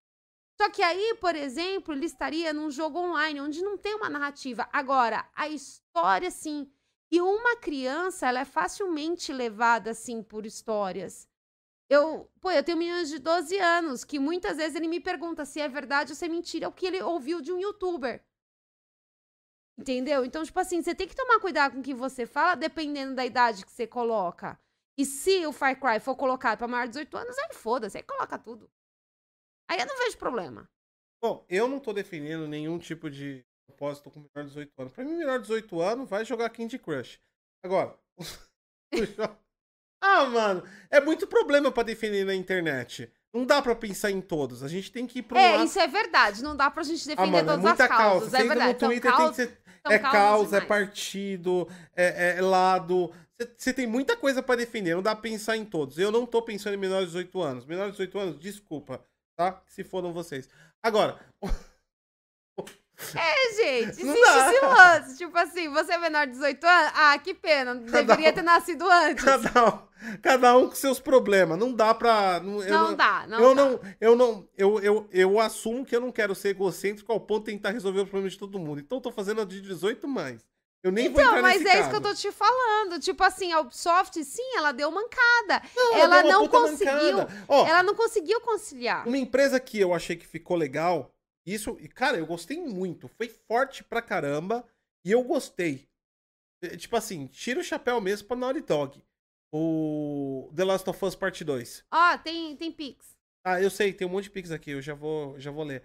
B: Só que aí, por exemplo, ele estaria num jogo online, onde não tem uma narrativa. Agora, a história, sim. E uma criança, ela é facilmente levada, assim, por histórias. Eu, pô, eu tenho meninos de 12 anos, que muitas vezes ele me pergunta se é verdade ou se é mentira, o que ele ouviu de um youtuber. Entendeu? Então, tipo assim, você tem que tomar cuidado com o que você fala, dependendo da idade que você coloca. E se o Far Cry for colocado pra maior de 18 anos, aí foda-se, aí coloca tudo. Aí eu não vejo problema.
A: Bom, eu não tô defendendo nenhum tipo de propósito com menor de 18 anos. Pra mim, menor de 18 anos vai jogar Candy Crush. Agora, ah, mano, é muito problema pra defender na internet. Não dá pra pensar em todos. A gente tem que ir pro
B: é,
A: lado.
B: isso é verdade. Não dá pra gente
A: Ah,
B: defender
A: mano, é
B: todas
A: muita
B: as causas.
A: causa. Você
B: É verdade.
A: no
B: São
A: Twitter, tem que ser é causa, é
B: demais.
A: partido, é, é lado. Você- Você tem muita coisa pra defender, não dá pra pensar em todos. Eu não tô pensando em menores de 18 anos. Menores de 18 anos, desculpa, tá? Se foram vocês. Agora,
B: É, gente,
A: Não
B: existe
A: dá.
B: esse lance. Tipo assim, você é menor de 18 anos? Ah, que pena. Deveria
A: um-
B: ter nascido antes.
A: cada um, cada um com seus problemas. Não dá pra. Não, eu
B: Não dá, não
A: eu
B: dá.
A: não, eu não, eu, eu, eu assumo que eu não quero ser egocêntrico ao ponto de tentar resolver os problemas de todo mundo. Então eu tô fazendo a de 18 mais. Eu nem vou
B: Então,
A: entrar
B: mas é isso que eu
A: caso.
B: tô te falando. Tipo assim, a Ubisoft, sim, ela deu mancada.
A: Não,
B: ela
A: uma
B: não conseguiu.
A: Ó,
B: Ela não conseguiu conciliar.
A: Uma empresa que eu achei que ficou legal, isso, e cara, eu gostei muito, foi forte pra caramba, e eu gostei. É, Tipo assim, tira o chapéu mesmo pra Naughty Dog. O The Last of Us Part 2.
B: Ó, tem, tem Pix.
A: Ah, eu sei, tem um monte de pix aqui, eu já vou, já vou ler.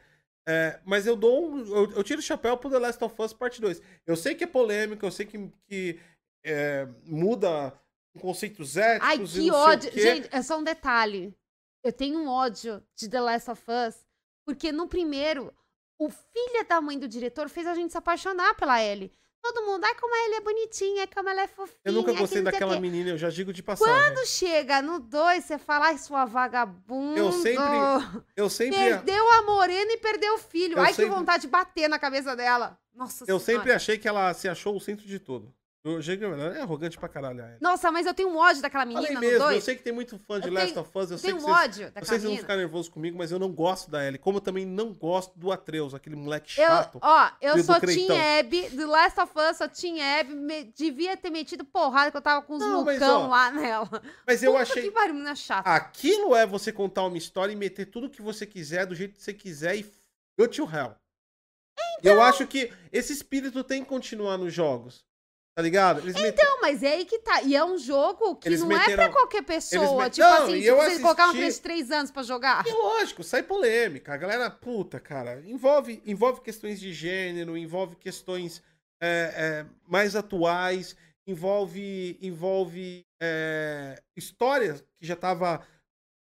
A: É, mas eu dou um, eu, eu tiro o chapéu pro The Last of Us Part 2. Eu sei que é polêmico, eu sei que, que é, muda conceitos éticos
B: Ai, que
A: não sei o
B: ódio. Gente, é só um detalhe. Eu tenho um ódio de The Last of Us, porque no primeiro, o filho da mãe do diretor fez a gente se apaixonar pela Ellie. Todo mundo, ai, como a Ellie é bonitinha, como ela é fofinha.
A: eu nunca gostei daquela menina, eu já digo de passagem.
B: Quando chega no 2, você fala, ai, sua vagabunda.
A: Eu sempre- Eu sempre,
B: Perdeu a morena e perdeu o filho.
A: Eu
B: ai,
A: sempre-
B: que vontade de bater na cabeça dela. Nossa
A: eu
B: Senhora.
A: sempre achei que ela se achou o centro de tudo. Eu que ela é arrogante pra caralho. Ellie.
B: Nossa, mas eu tenho um ódio daquela
A: Falei
B: menina no
A: mesmo, eu
B: 2.
A: sei que tem muito fã de
B: Eu
A: Last
B: tenho-
A: of Us, eu
B: Eu
A: sei
B: tenho
A: que
B: um
A: vocês,
B: ódio
A: eu
B: daquela
A: vocês vão ficar nervosos comigo, mas eu não gosto da Ellie. Como eu também não gosto do Atreus, aquele moleque
B: Eu,
A: chato.
B: ó, eu sou. Team Abby, do Last of Us, sou Team Abby, me- devia ter metido porrada que eu tava com os
A: Não, mas,
B: mucão
A: ó,
B: lá nela.
A: Mas eu
B: Puta
A: achei.
B: que pariu, menina chata.
A: Aquilo é você contar uma história e meter tudo que você quiser, do jeito que você quiser e go to hell.
B: Então
A: Eu acho que esse espírito tem que continuar nos jogos. Tá ligado? Eles meteram.
B: Não, mas é aí que tá. E é um jogo que
A: Eles
B: não é
A: meteram-
B: pra qualquer pessoa.
A: met-
B: Tipo
A: Não,
B: assim, se
A: eu
B: você colocar uma
A: assisti-
B: criança de 3 anos pra jogar.
A: E lógico, sai polêmica. A galera, puta, cara, envolve, envolve questões de gênero, envolve questões é, é, mais atuais, envolve, envolve é, história que já estava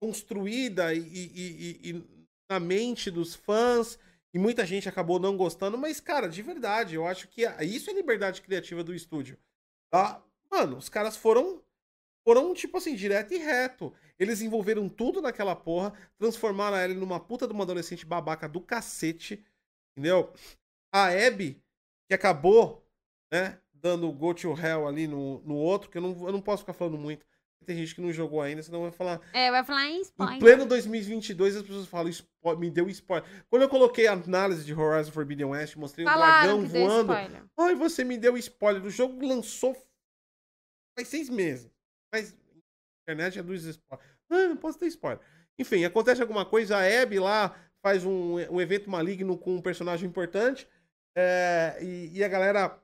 A: construída e, e- e- e na mente dos fãs. E muita gente acabou não gostando, mas, cara, de verdade, eu acho que isso é liberdade criativa do estúdio. Tá? Mano, os caras foram, foram, tipo assim, direto e reto. Eles envolveram tudo naquela porra, transformaram ela numa puta de uma adolescente babaca do cacete, entendeu? A Abby, que acabou, né, dando go to hell ali no, no outro, que eu não, eu não posso ficar falando muito. Tem gente que não jogou ainda, senão vai falar.
B: É, vai falar em
A: Em
B: spoiler.
A: pleno 2022, as pessoas falam, "Spo- me deu spoiler. Quando eu coloquei a análise de Horizon Forbidden West, mostrei o
B: Falaram
A: dragão
B: que deu
A: voando. Ai, você me deu spoiler. O jogo lançou faz seis meses. Mas a internet é dos spoilers. Ah, não posso ter spoiler. Enfim, acontece alguma coisa, a Abby lá faz um, um evento maligno com um personagem importante. é, e, e a galera.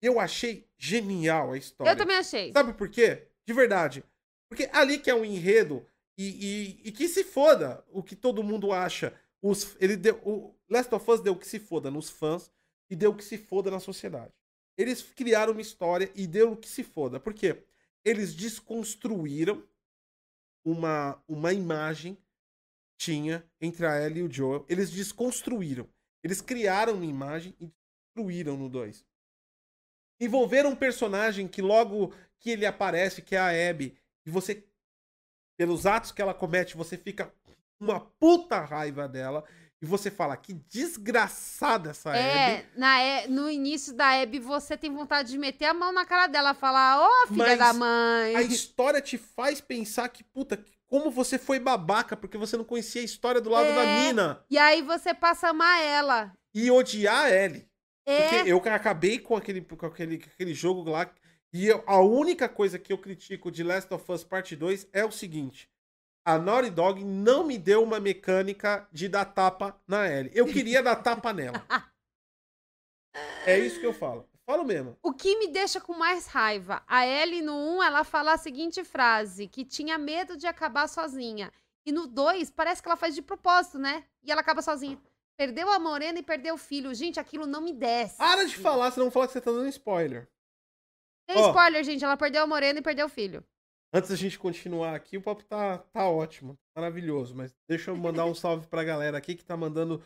A: Eu achei genial a história.
B: Eu também achei.
A: Sabe por quê? De verdade. Porque ali que é um enredo e, e, e que se foda o que todo mundo acha. Os, ele deu, o Last of Us deu que se foda nos fãs e deu que se foda na sociedade. Eles criaram uma história e deu que se foda. Por quê? Eles desconstruíram uma, uma imagem que tinha entre a Ellie e o Joel. Eles desconstruíram. Eles criaram uma imagem e destruíram no 2. Envolveram um personagem que logo que ele aparece, que é a Abby, e você, pelos atos que ela comete, você fica uma puta raiva dela. E você fala, que desgraçada essa Abby.
B: É, na, é, no início da Abby, você tem vontade de meter a mão na cara dela, falar, ô filha
A: Mas
B: da mãe.
A: A história te faz pensar que, puta, como você foi babaca, porque você não conhecia a história do lado
B: É.
A: da mina.
B: E aí você passa a amar ela.
A: E odiar a Ellie.
B: É,
A: Porque eu acabei com aquele, com aquele, aquele jogo lá. E eu- a única coisa que eu critico de Last of Us Part 2 é o seguinte. A Naughty Dog não me deu uma mecânica de dar tapa na Ellie. Eu queria dar tapa nela. É isso que eu falo. Falo mesmo.
B: o que me deixa com mais raiva? A Ellie no 1, ela fala a seguinte frase, que tinha medo de acabar sozinha. E no 2, parece que ela faz de propósito, né? E ela acaba sozinha. Perdeu a morena e perdeu o filho. Gente, aquilo não me desce.
A: Para de falar, senão falar que você tá dando spoiler.
B: Tem
A: Ó.
B: spoiler, gente. Ela perdeu a morena e perdeu o filho.
A: Antes da gente continuar aqui, o papo tá, tá ótimo, maravilhoso. Mas deixa eu mandar um salve pra galera aqui que tá mandando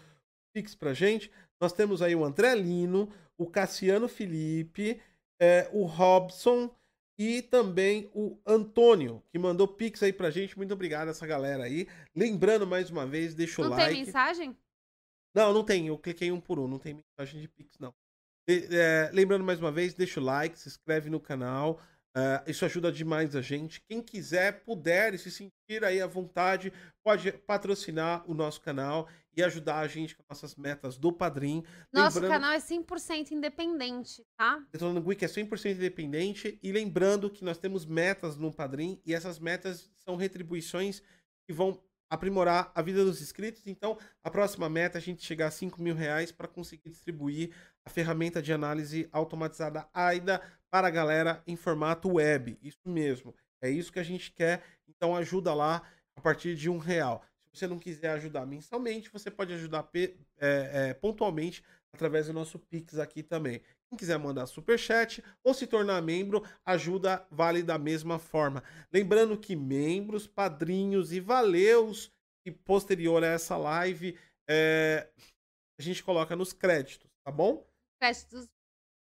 A: pix pra gente. Nós temos aí o André Lino, o Cassiano Felipe, é, o Robson e também o Antônio, que mandou pix aí pra gente. Muito obrigado essa galera aí. Lembrando mais uma vez, deixa o
B: não
A: like.
B: tem mensagem?
A: Não, não tem. Eu cliquei um por um. Não tem mensagem de Pix, não. É, lembrando mais uma vez, deixa o like, se inscreve no canal. é, isso ajuda demais a gente. Quem quiser, puder e se sentir aí à vontade, pode patrocinar o nosso canal e ajudar a gente com nossas metas do Padrim.
B: Nosso
A: Lembrando-
B: canal é 100% independente, tá?
A: falando Wiki é 100% independente e lembrando que nós temos metas no Padrim e essas metas são retribuições que vão aprimorar a vida dos inscritos. Então, a próxima meta é a gente chegar a 5 mil reais para conseguir distribuir a ferramenta de análise automatizada AIDA para a galera em formato web. Isso mesmo. É isso que a gente quer. Então, ajuda lá a partir de um real. Se você não quiser ajudar mensalmente, você pode ajudar é, é, pontualmente através do nosso Pix aqui também. Quem quiser mandar superchat ou se tornar membro, ajuda vale da mesma forma. Lembrando que membros, padrinhos e valeus e posterior a essa live, é, a gente coloca nos créditos, tá bom?
B: Créditos.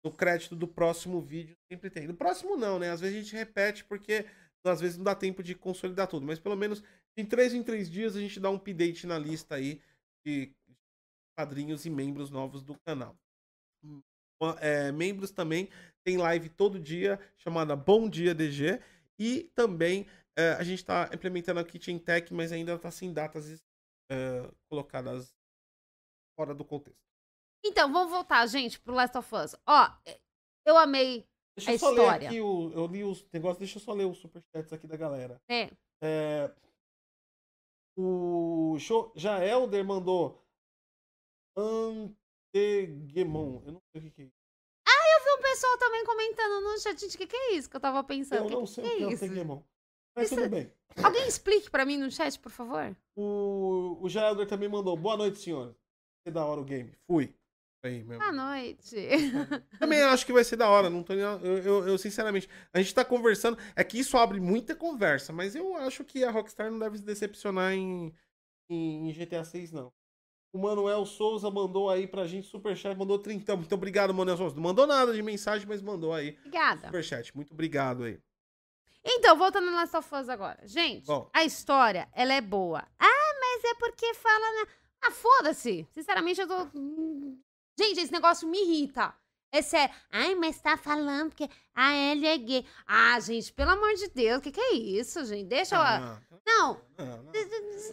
A: No crédito do próximo vídeo sempre tem. No próximo não, né? Às vezes a gente repete porque às vezes não dá tempo de consolidar tudo, mas pelo menos em três em três dias a gente dá um update na lista aí de padrinhos e membros novos do canal. É, membros também tem live todo dia chamada Bom Dia DG e também é, a gente está implementando a Kitchen Tech, mas ainda está sem datas é, colocadas fora do contexto.
B: Então, vamos voltar, gente, pro Last of Us. Ó, eu amei,
A: Deixa
B: A
A: eu só
B: história.
A: ler aqui o. Eu li os negócios, deixa eu só ler os superchats aqui da galera.
B: né?
A: É, o show, Jaelder mandou Antegemon. Eu não sei o que, que é isso.
B: Eu vi um pessoal também comentando no chat, gente, o que, que é isso que eu tava pensando?
A: Eu
B: que
A: não
B: que
A: sei
B: é
A: o que é
B: isso?
A: Antegemon. Mas
B: Isso-
A: tudo bem.
B: Alguém explique pra mim no chat, por favor?
A: O, o Jaelder também mandou. Boa noite, senhor. Vai ser da hora o game. Fui. Aí, meu.
B: Boa noite.
A: Também acho que vai ser da hora. Não tô, eu, eu, eu, sinceramente. A gente tá conversando. É que isso abre muita conversa, mas eu acho que a Rockstar não deve se decepcionar em, em, em GTA 6, não. O Manuel Souza mandou aí pra gente superchat, mandou 30. Muito obrigado, Manuel Souza. Não mandou nada de mensagem, mas mandou aí
B: Obrigada.
A: superchat. Muito obrigado aí.
B: Então, voltando no Last of Us agora. Gente,
A: Bom.
B: a história, ela é boa. Ah, mas é porque fala na... Ah, foda-se. Sinceramente, eu tô... Gente, esse negócio me irrita. É sério. Ai, mas tá falando que a Ellie é gay. Ah, gente, pelo amor de Deus, o que que é isso, gente? Deixa eu...
A: Ah,
B: Não,
A: não, não, não.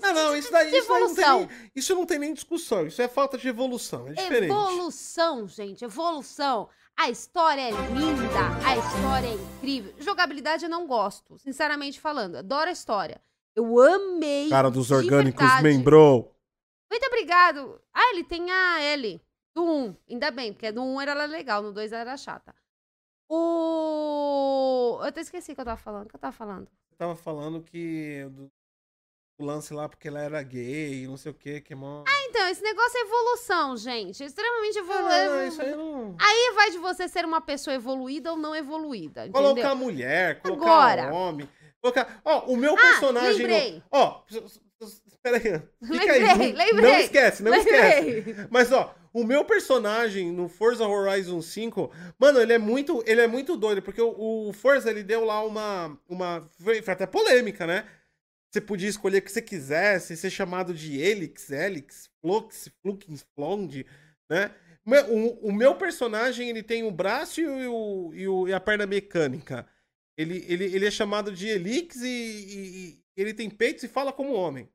A: Não, não, isso daí, isso, daí não tem isso não tem nem discussão. Isso é falta de evolução. É diferente.
B: Evolução, gente, evolução. A história é linda, a história é incrível. Jogabilidade eu não gosto, sinceramente falando. Adoro a história. Eu amei.
A: Cara dos orgânicos
B: verdade.
A: membrou.
B: Muito obrigado. Ah, ele tem a L. Do 1. Ainda bem, porque do 1 era legal, no 2 era chata. O. Eu até esqueci o que eu tava falando. O que eu tava falando?
A: Eu tava falando que do o lance lá porque ela era gay, não sei o que, que é mó...
B: Então, esse negócio é evolução, gente. Extremamente
A: Ah,
B: evoluído.
A: isso aí não...
B: Aí vai de você ser uma pessoa evoluída ou não evoluída. Entendeu?
A: Colocar mulher, colocar
B: Agora.
A: homem. Colocar. Ó, o meu
B: Ah,
A: personagem.
B: lembrei.
A: no- Ó, espera aí. Fica
B: Lembrei,
A: aí. Não,
B: lembrei.
A: Não esquece, não esquece.
B: Lembrei.
A: Mas ó, o meu personagem no Forza Horizon 5, mano, ele é muito, ele é muito doido, porque o, o Forza ele deu lá uma uma foi, até polêmica, né? Você podia escolher o que você quisesse, ser chamado de Helix, Helix, Flux, Flux, Flond, né? O, o meu personagem, ele tem o braço e, o, e, o- e a perna mecânica. Ele, ele, ele é chamado de Helix e- e ele tem peitos e fala como homem.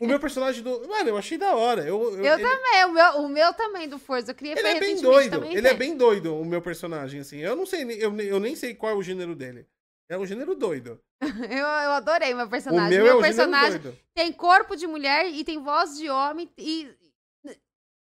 A: O meu personagem do. Mano, eu achei da hora. Eu, eu-
B: Eu
A: ele-
B: também, o meu, o meu também do Forza. Eu criei
A: ele é bem doido. Ele é bem doido, o meu personagem, assim. Eu não sei, eu, eu nem sei qual é o gênero dele. É o gênero doido.
B: Eu, eu adorei meu
A: O
B: personagem.
A: meu,
B: meu
A: é o
B: personagem tem corpo de mulher e tem voz de homem e.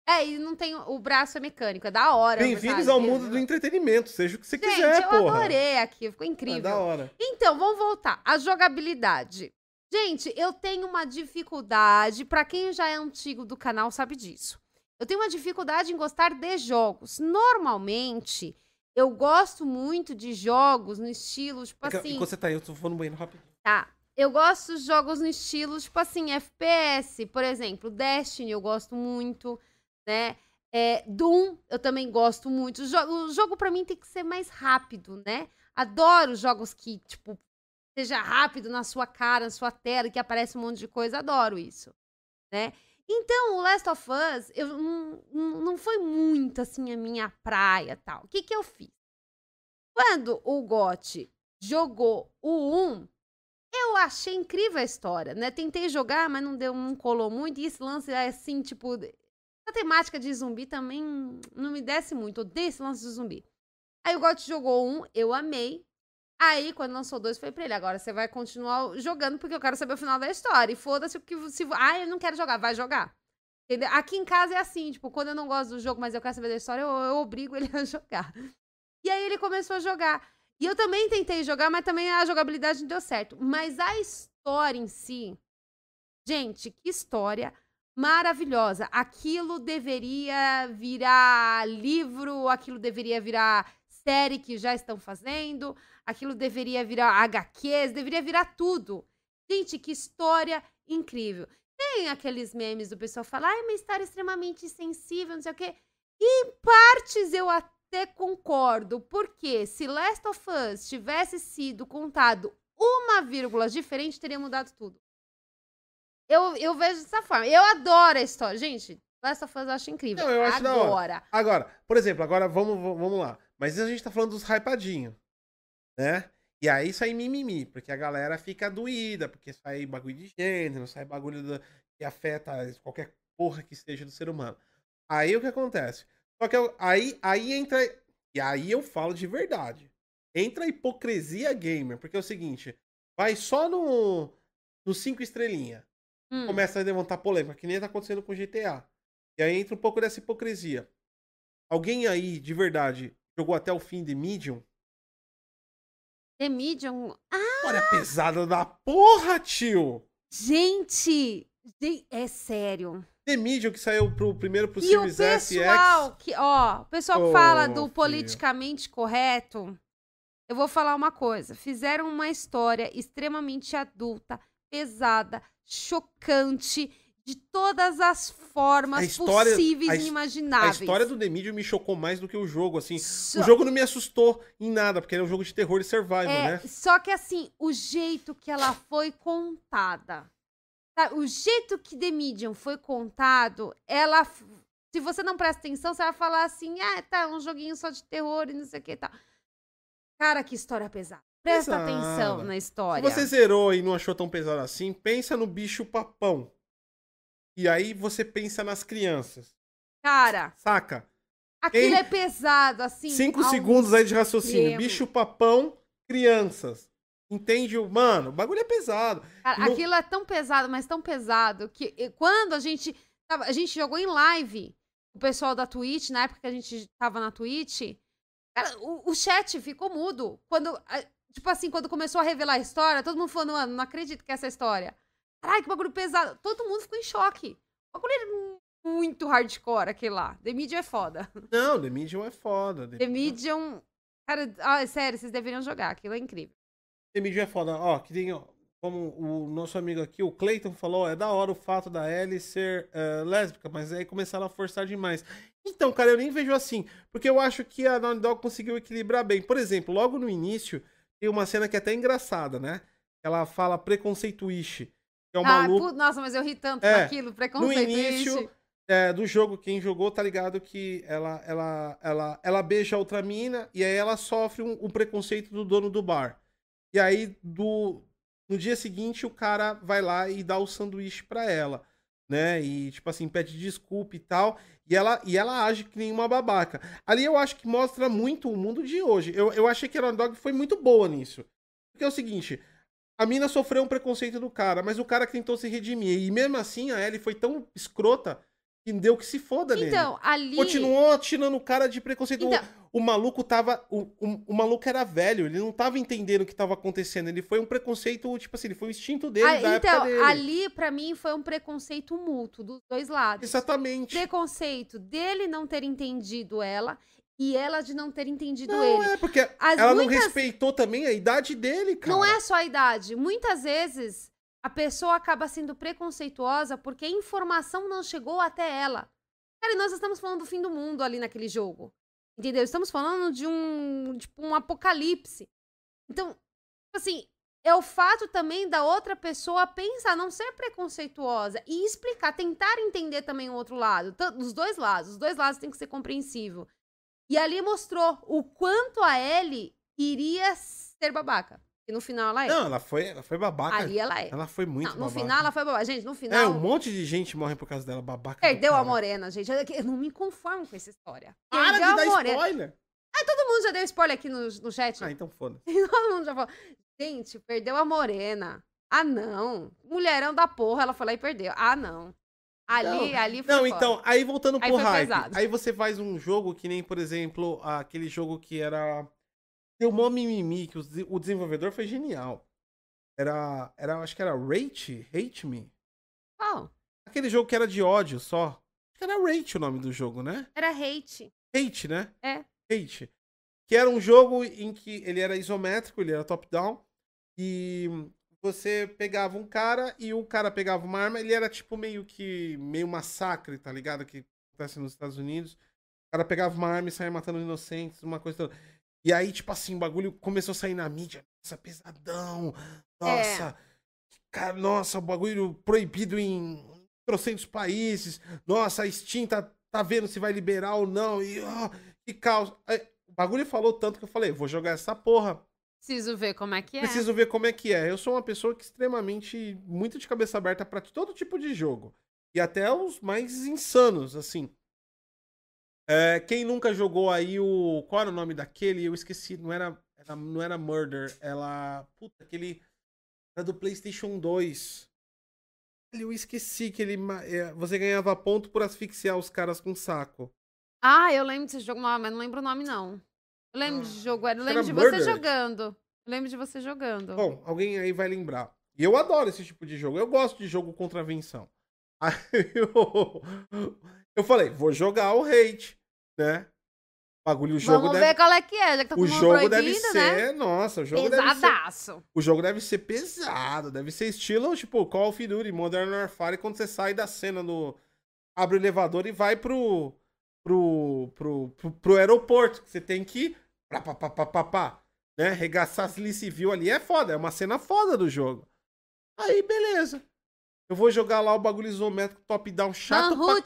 B: É, e não tem. O braço é mecânico. É da hora.
A: Bem-vindos ao mundo do entretenimento, seja o que você
B: Gente,
A: quiser,
B: eu
A: porra.
B: adorei aqui. Ficou
A: É
B: incrível.
A: da hora.
B: Então, vamos voltar. A jogabilidade. Gente, eu tenho uma dificuldade. Pra quem já é antigo do canal sabe disso. Eu tenho uma dificuldade em gostar de jogos. Normalmente, eu gosto muito de jogos no estilo, tipo
A: É
B: assim.
A: Enquanto você tá aí, eu tô falando banheiro rapidinho.
B: Tá. Eu gosto de jogos no estilo, tipo assim, FPS, por exemplo, Destiny eu gosto muito, né? É, Doom eu também gosto muito. O, jo- o jogo pra mim tem que ser mais rápido, né? Adoro jogos que, tipo, seja rápido na sua cara, na sua tela, que aparece um monte de coisa. Adoro isso, né? Então, o Last of Us, eu não, não foi muito, assim, a minha praia tal. O que que eu fiz? Quando o GOT jogou o 1, eu achei incrível a história, né? Tentei jogar, mas não deu, não colou muito. E esse lance é assim, tipo. A temática de zumbi também não me desce muito. Odeio esse lance de zumbi. Aí o GOT jogou um, eu amei. Aí, quando lançou dois, foi pra ele. Agora você vai continuar jogando porque eu quero saber o final da história. E foda-se o que. Se, ah, eu não quero jogar, vai jogar. Entendeu? Aqui em casa é assim, tipo, quando eu não gosto do jogo, mas eu quero saber da história, eu, eu obrigo ele a jogar. E aí ele começou a jogar. E eu também tentei jogar, mas também a jogabilidade não deu certo. Mas a história em si, gente, que história maravilhosa. Aquilo deveria virar livro, aquilo deveria virar série que já estão fazendo, aquilo deveria virar HQs, deveria virar tudo. Gente, que história incrível. Tem aqueles memes do pessoal falar, ai, uma história extremamente sensível, não sei o quê. E em partes eu até concordo, porque se Last of Us tivesse sido contado uma vírgula diferente, teria mudado tudo. Eu, eu vejo dessa forma. Eu adoro a história. Gente, Last of Us eu acho incrível.
A: Não, eu acho.
B: Agora,
A: Agora, por exemplo, agora vamos, vamos lá. Mas a gente tá falando dos hypadinhos, né? E aí sai mimimi, porque a galera fica doída, porque sai bagulho de gênero, sai bagulho da- que afeta qualquer porra que seja do ser humano. Aí o que acontece? Só que eu- aí, aí entra. E aí eu falo de verdade. Entra a hipocrisia gamer, porque é o seguinte: vai só no, no cinco estrelinha
B: hum,
A: começa a levantar polêmica, que nem tá acontecendo com GTA. E aí entra um pouco dessa hipocrisia. Alguém aí, de verdade, jogou até o fim de Medium?
B: The Medium. Ah,
A: Olha a pesada da porra, tio!
B: gente! É sério.
A: The Medium que saiu pro primeiro pro
B: E o
A: Series S X.
B: pessoal que, ó, o pessoal que
A: Ô,
B: fala do
A: filho.
B: politicamente correto, eu vou falar uma coisa. Fizeram uma história extremamente adulta, pesada, chocante, de todas as formas
A: história-
B: possíveis e inimagináveis.
A: A história do The Medium me chocou mais do que o jogo, assim.
B: Só-
A: O jogo não me assustou em nada, porque ele é um jogo de terror e survival,
B: É,
A: né?
B: Só que assim, o jeito que ela foi contada, sabe? o jeito que The Medium foi contado, ela. Se você não presta atenção, você vai falar assim: ah, tá, um joguinho só de terror e não sei o que e tal. Cara, que história pesada. Presta
A: Pesada.
B: atenção na
A: Se
B: história.
A: você zerou e não achou tão pesado assim, pensa no bicho papão. E aí você pensa nas crianças.
B: Cara,
A: Saca?
B: Aquilo
A: Em
B: é pesado, assim.
A: Cinco segundos aí de raciocínio.
B: extremo.
A: Bicho papão, crianças. Entende? Mano, o bagulho é pesado.
B: Cara,
A: Não-
B: aquilo é tão pesado, mas tão pesado, que quando a gente. A gente jogou em live o pessoal da Twitch, na época que a gente tava na Twitch. Cara, o, o chat ficou mudo. Quando. a- Tipo assim, quando começou a revelar a história, todo mundo falando, mano, não acredito que é essa história. Caralho, que bagulho pesado. Todo mundo ficou em choque. O bagulho era muito hardcore, aquele lá. The Medium é foda.
A: Não, The Medium é foda. The,
B: The Medium. Cara, ah, sério, vocês deveriam jogar. Aquilo é incrível.
A: The Medium é foda. Ó, que tem, ó, como o nosso amigo aqui, o Clayton, falou, é da hora o fato da Ellie ser eh, lésbica, mas aí começaram a forçar demais. Então, cara, eu nem vejo assim, porque eu acho que a Naughty Dog conseguiu equilibrar bem. Por exemplo, logo no início, tem uma cena que é até engraçada, né? Ela fala preconceituiche, que é
B: ah, pu- nossa, mas eu ri tanto
A: É,
B: naquilo,
A: No
B: preconceito.
A: início é, do jogo, quem jogou tá ligado que ela, ela, ela, ela beija outra mina e aí ela sofre um, um preconceito do dono do bar. E aí, do, no dia seguinte, o cara vai lá e dá o sanduíche pra ela, né? E, tipo assim, pede desculpa e tal. E ela, e ela age que nem uma babaca. Ali eu acho que mostra muito o mundo de hoje. Eu, eu achei que a Dog foi muito boa nisso. Porque é o seguinte, a mina sofreu um preconceito do cara, mas o cara que tentou se redimir. E mesmo assim, a Ellie foi tão escrota que deu que se foda nele.
B: Então, ali.
A: Continuou atirando o cara de preconceito.
B: Então-
A: O, maluco tava. O, o, o maluco era velho, ele não tava entendendo o que tava acontecendo. Ele foi um preconceito, tipo assim, ele foi um instinto dele,
B: Ah,
A: da
B: então,
A: época dele.
B: ali, pra mim, foi um preconceito mútuo dos dois lados.
A: Exatamente.
B: Preconceito dele não ter entendido ela e ela de não ter entendido
A: Não,
B: ele.
A: é, porque
B: As
A: ela não
B: muitas-
A: respeitou também a idade dele, cara.
B: Não é só a idade. Muitas vezes a pessoa acaba sendo preconceituosa porque a informação não chegou até ela. Cara, e nós estamos falando do fim do mundo ali naquele jogo. Entendeu? Estamos falando de um, tipo, um apocalipse. Então, assim, é o fato também da outra pessoa pensar, não ser preconceituosa e explicar, tentar entender também o outro lado. Dos dois lados. Os dois lados têm que ser compreensível. E ali mostrou o quanto a Ellie iria ser babaca. E no final ela é.
A: Não, ela foi, ela foi babaca.
B: Ali ela é.
A: Ela foi muito
B: Não, no
A: babaca.
B: final ela foi babaca. Gente, no
A: É,
B: final.
A: um monte de gente morre por causa dela, babaca.
B: Perdeu a morena, gente. Eu não me conformo com essa história.
A: Para
B: Perdeu
A: de dar
B: morena.
A: spoiler.
B: Todo mundo já deu spoiler aqui no, no chat.
A: Ah, então foda.
B: Todo mundo já falou. Gente, perdeu a morena. Ah, não. Mulherão da porra, ela foi lá e perdeu. Ah, não. Ali, ali foi
A: Não,
B: foda.
A: então, aí voltando
B: Aí
A: pro hype.
B: pesado.
A: Aí você faz um jogo que nem, por exemplo, aquele jogo que era. Deu mó mimimi, que o desenvolvedor foi genial. Era. era acho que era Rate? Hate Me?
B: Qual?
A: Aquele jogo que era de ódio só. Acho que era Rate o nome do jogo, né?
B: Era hate.
A: Hate, né?
B: É.
A: Hate. Que era um jogo em que ele era isométrico, ele era top-down. E você pegava um cara e o cara pegava uma arma, ele era tipo meio que. meio massacre, tá ligado? Que acontece nos Estados Unidos. O cara pegava uma arma e saía matando inocentes, uma coisa toda. E aí, tipo assim, o bagulho começou a sair na mídia. Nossa, pesadão. Nossa. Cara, nossa, o bagulho proibido em trocentos países. Nossa, a Steam tá, tá vendo se vai liberar ou não. E, ó, que caos. O bagulho falou tanto que eu falei, vou jogar essa porra.
B: Preciso ver como é que é.
A: Preciso ver como é que é. Eu sou uma pessoa que extremamente, muito de cabeça aberta pra todo tipo de jogo. E até os mais insanos, assim. É, quem nunca jogou aí o. Qual era o nome daquele? Eu esqueci. Não era, era- não era Murder. Ela. Puta, aquele. Era do PlayStation 2. Eu esqueci que ele. é, Você ganhava ponto por asfixiar os caras com saco.
B: Ah, eu lembro desse jogo, mas não lembro o nome, não. Eu lembro de jogo, eu
A: Era
B: lembro de você jogando. Eu lembro de você jogando.
A: Bom, alguém aí vai lembrar. E eu adoro esse tipo de jogo. Eu gosto de jogo contravenção. Aí eu, eu falei, vou jogar o hate, né? Bagulho, o jogo
B: Vamos
A: deve,
B: ver qual é que é, já que tá
A: o
B: todo mundo
A: jogo deve
B: né?
A: ser, nossa, o jogo deve ser,
B: Pesadaço.
A: o jogo deve ser pesado, deve ser estilo, tipo, Call of Duty, Modern Warfare, quando você sai da cena do abre o elevador e vai pro pro pro, pro, pro aeroporto, que você tem que pá, pá, pá, pá, pá, pá, né? Regaçar a civil ali é foda, é uma cena foda do jogo. Aí, beleza. Eu vou jogar lá o bagulho isométrico top-down chato pra...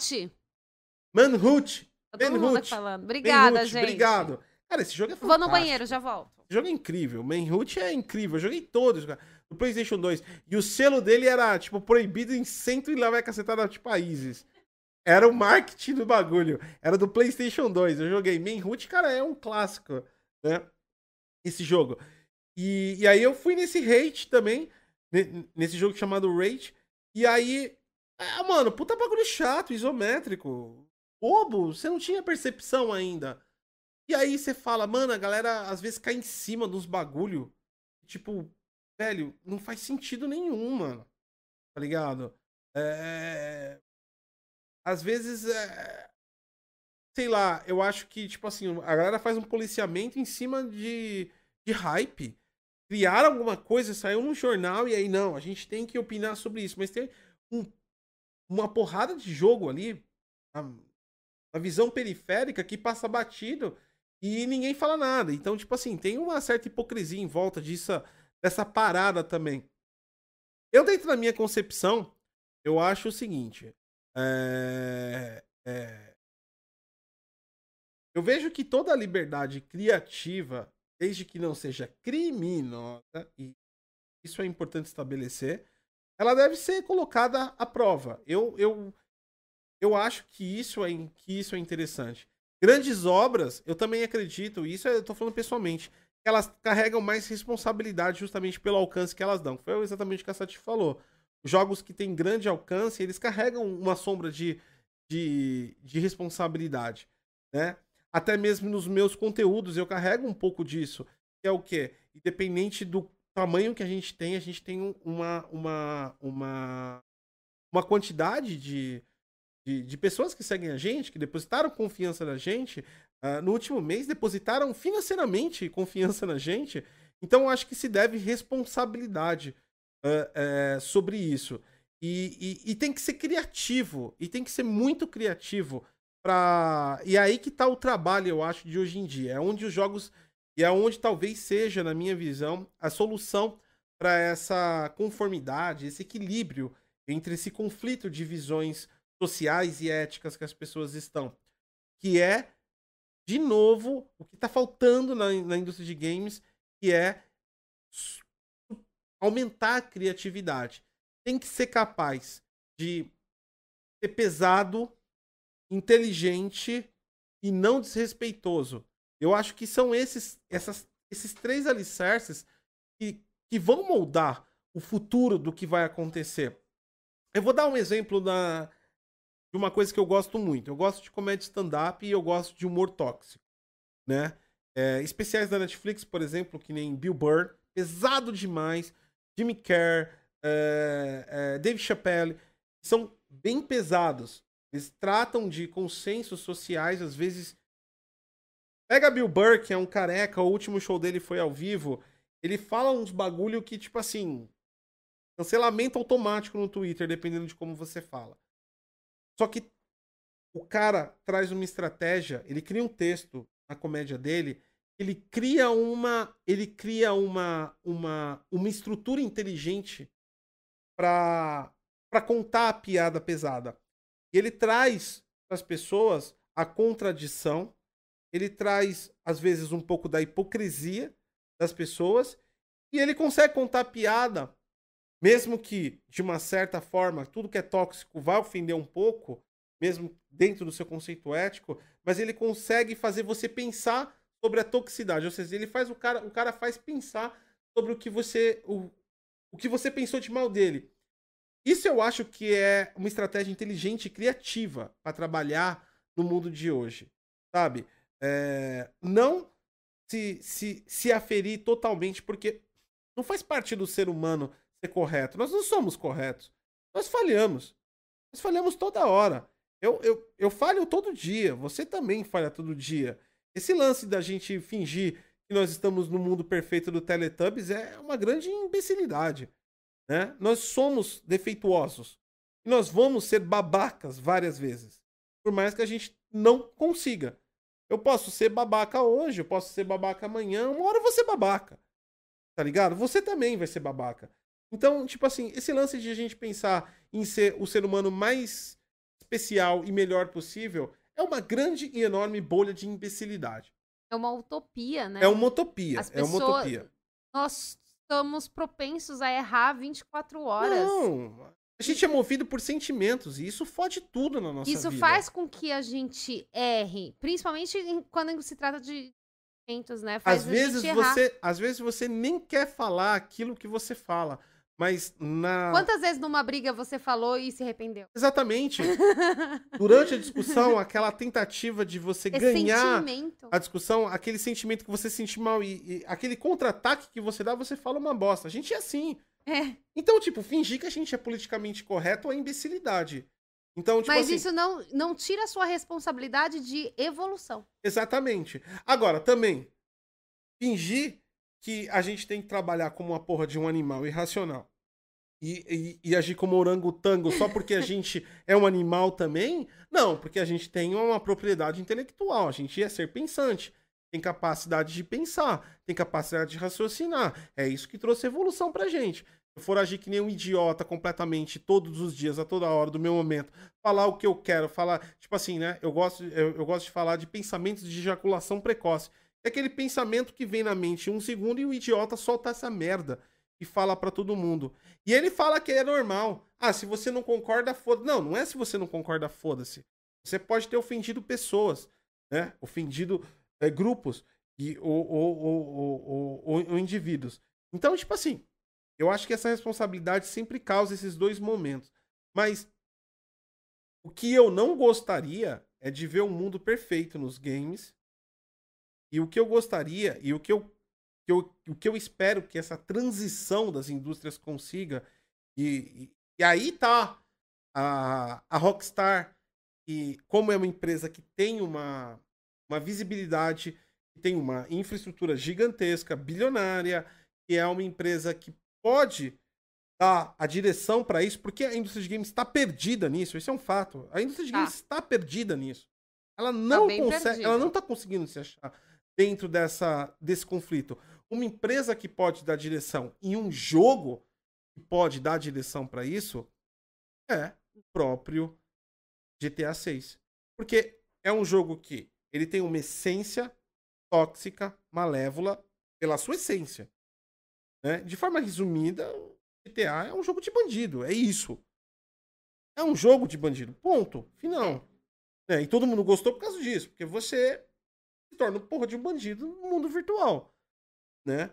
B: Manhunt. Tá todo mundo
A: Manhunt.
B: aqui falando. Obrigada, gente.
A: Obrigado. Cara, esse jogo é
B: Vou
A: fantástico.
B: no banheiro, já volto.
A: Esse jogo é incrível. Manhunt é incrível. Eu joguei todos, cara. No PlayStation 2. E o selo dele era, tipo, proibido em cento e lá vai cacetada de países. Era o marketing do bagulho. Era do PlayStation 2. Eu joguei Manhunt, cara, é um clássico, né? Esse jogo. E, e aí eu fui nesse hate também, nesse jogo chamado Rage. E aí, é, mano, puta bagulho chato, isométrico. Bobo, você não tinha percepção ainda. E aí você fala, mano, a galera às vezes cai em cima dos bagulho. Tipo, velho, não faz sentido nenhum, mano. Tá ligado? É às vezes, é... sei lá, eu acho que, tipo assim, a galera faz um policiamento em cima de, de hype. Criaram alguma coisa, saiu num jornal e aí, não, a gente tem que opinar sobre isso. Mas tem um, uma porrada de jogo ali, a, visão periférica que passa batido e ninguém fala nada. Então, tipo assim, tem uma certa hipocrisia em volta disso, dessa parada também. Eu, dentro da minha concepção, eu acho o seguinte: é, é, eu vejo que toda liberdade criativa, desde que não seja criminosa, e isso é importante estabelecer, ela deve ser colocada à prova. Eu, eu, eu acho que isso, é, que isso é interessante. Grandes obras, eu também acredito, isso eu estou falando pessoalmente, elas carregam mais responsabilidade justamente pelo alcance que elas dão. Foi exatamente o que a Sati falou jogos que têm grande alcance, eles carregam uma sombra de, de, de responsabilidade, né? Até mesmo nos meus conteúdos eu carrego um pouco disso, que é o quê? Independente do tamanho que a gente tem, a gente tem uma, uma, uma, uma quantidade de, de, de pessoas que seguem a gente, que depositaram confiança na gente, uh, no último mês depositaram financeiramente confiança na gente, então acho que se deve responsabilidade uh, uh, sobre isso. E, e, e, tem que ser criativo, e tem que ser muito criativo para E aí que tá o trabalho, eu acho, de hoje em dia. É onde os jogos. E é onde talvez seja, na minha visão, a solução para essa conformidade, esse equilíbrio entre esse conflito de visões sociais e éticas que as pessoas estão. Que é, de novo, o que está faltando na, na indústria de games, que é aumentar a criatividade. Tem que ser capaz de ser pesado, inteligente e não desrespeitoso. Eu acho que são esses, essas, esses três alicerces que, que vão moldar o futuro do que vai acontecer. Eu vou dar um exemplo da, de uma coisa que eu gosto muito. Eu gosto de comédia stand-up e eu gosto de humor tóxico, né? É, especiais da Netflix, por exemplo, que nem Bill Burr, pesado demais. Jimmy Carr, é, é, Dave Chappelle, são bem pesados. Eles tratam de consensos sociais, às vezes. Pega Bill Burr, que é um careca, o último show dele foi ao vivo. Ele fala uns bagulho que, tipo assim. Cancelamento automático no Twitter, dependendo de como você fala. Só que o cara traz uma estratégia, ele cria um texto na comédia dele ele cria uma ele cria uma uma, uma estrutura inteligente para para contar a piada pesada. E ele traz para as pessoas a contradição, ele traz às vezes um pouco da hipocrisia das pessoas e ele consegue contar a piada mesmo que de uma certa forma tudo que é tóxico vai ofender um pouco, mesmo dentro do seu conceito ético, mas ele consegue fazer você pensar sobre a toxicidade. Ou seja, ele faz o cara, o cara faz pensar sobre o que você o, o que você pensou de mal dele. Isso eu acho que é uma estratégia inteligente e criativa para trabalhar no mundo de hoje, sabe? É, não se, se, se aferir totalmente, porque não faz parte do ser humano ser correto. Nós não somos corretos. Nós falhamos. Nós falhamos toda hora. Eu, eu, eu falho todo dia. Você também falha todo dia. Esse lance da gente fingir que nós estamos no mundo perfeito do Teletubbies é uma grande imbecilidade. Né? Nós somos defeituosos. E nós vamos ser babacas várias vezes. Por mais que a gente não consiga. Eu posso ser babaca hoje, eu posso ser babaca amanhã, uma hora eu vou ser babaca. Tá ligado? Você também vai ser babaca. Então, tipo assim, esse lance de a gente pensar em ser o ser humano mais especial e melhor possível é uma grande e enorme bolha de imbecilidade.
B: É uma utopia, né?
A: É uma utopia. As é pessoas, uma utopia.
B: Nós estamos propensos a errar 24 horas.
A: Não. A gente é movido por sentimentos e isso fode tudo na nossa
B: Isso
A: vida.
B: faz com que a gente erre, principalmente quando se trata de sentimentos, né? Faz
A: Às vezes
B: gente errar.
A: você, às vezes você nem quer falar aquilo que você fala, mas na
B: Quantas vezes numa briga você falou e se arrependeu?
A: Exatamente. Durante a discussão, aquela tentativa de você
B: É
A: ganhar
B: sentimento.
A: a discussão, aquele sentimento que você se sente mal e, e aquele contra-ataque que você dá, você fala uma bosta. A gente é assim.
B: É.
A: Então, tipo, fingir que a gente é politicamente correto é imbecilidade. Então, tipo
B: Mas
A: assim,
B: isso não, não tira a sua responsabilidade de evolução.
A: exatamente. Agora, também, fingir que a gente tem que trabalhar como uma porra de um animal irracional e, e, e agir como orangotango só porque a gente é um animal também? Não, porque a gente tem uma propriedade intelectual, a gente é ser pensante, tem capacidade de pensar, tem capacidade de raciocinar. É isso que trouxe evolução pra gente. Se eu for agir que nem um idiota completamente todos os dias, a toda hora do meu momento, falar o que eu quero, falar, tipo assim, né? Eu gosto, eu, eu gosto de falar de pensamentos de ejaculação precoce. É aquele pensamento que vem na mente um segundo e o idiota solta essa merda e fala pra todo mundo. E ele fala que é normal. Ah, se você não concorda, foda. Não, não é se você não concorda, foda-se. Você pode ter ofendido pessoas, né? Ofendido é, grupos e, ou, ou, ou- ou indivíduos. Então, tipo assim, eu acho que essa responsabilidade sempre causa esses dois momentos. Mas o que eu não gostaria é de ver um mundo perfeito nos games. E o que eu gostaria, e o que eu, que eu- o que eu espero que essa transição das indústrias consiga, e, e, aí tá a, a Rockstar, e como é uma empresa que tem uma, uma visibilidade, que tem uma infraestrutura gigantesca, bilionária, que é uma empresa que pode dar a direção para isso, porque a indústria de games está perdida nisso, isso é um fato. A indústria de
B: Tá.
A: games está perdida nisso. Ela não
B: bem
A: consegue,
B: perdida.
A: ela não está conseguindo se achar dentro dessa, desse conflito. Uma empresa que pode dar direção em um jogo que pode dar direção para isso é o próprio GTA 6. Porque é um jogo que ele tem uma essência tóxica, malévola, pela sua essência. Né? De forma resumida, GTA é um jogo de bandido, é isso. É um jogo de bandido, ponto, final. É, e todo mundo gostou por causa disso, porque você torna um porra de um bandido no mundo virtual, né?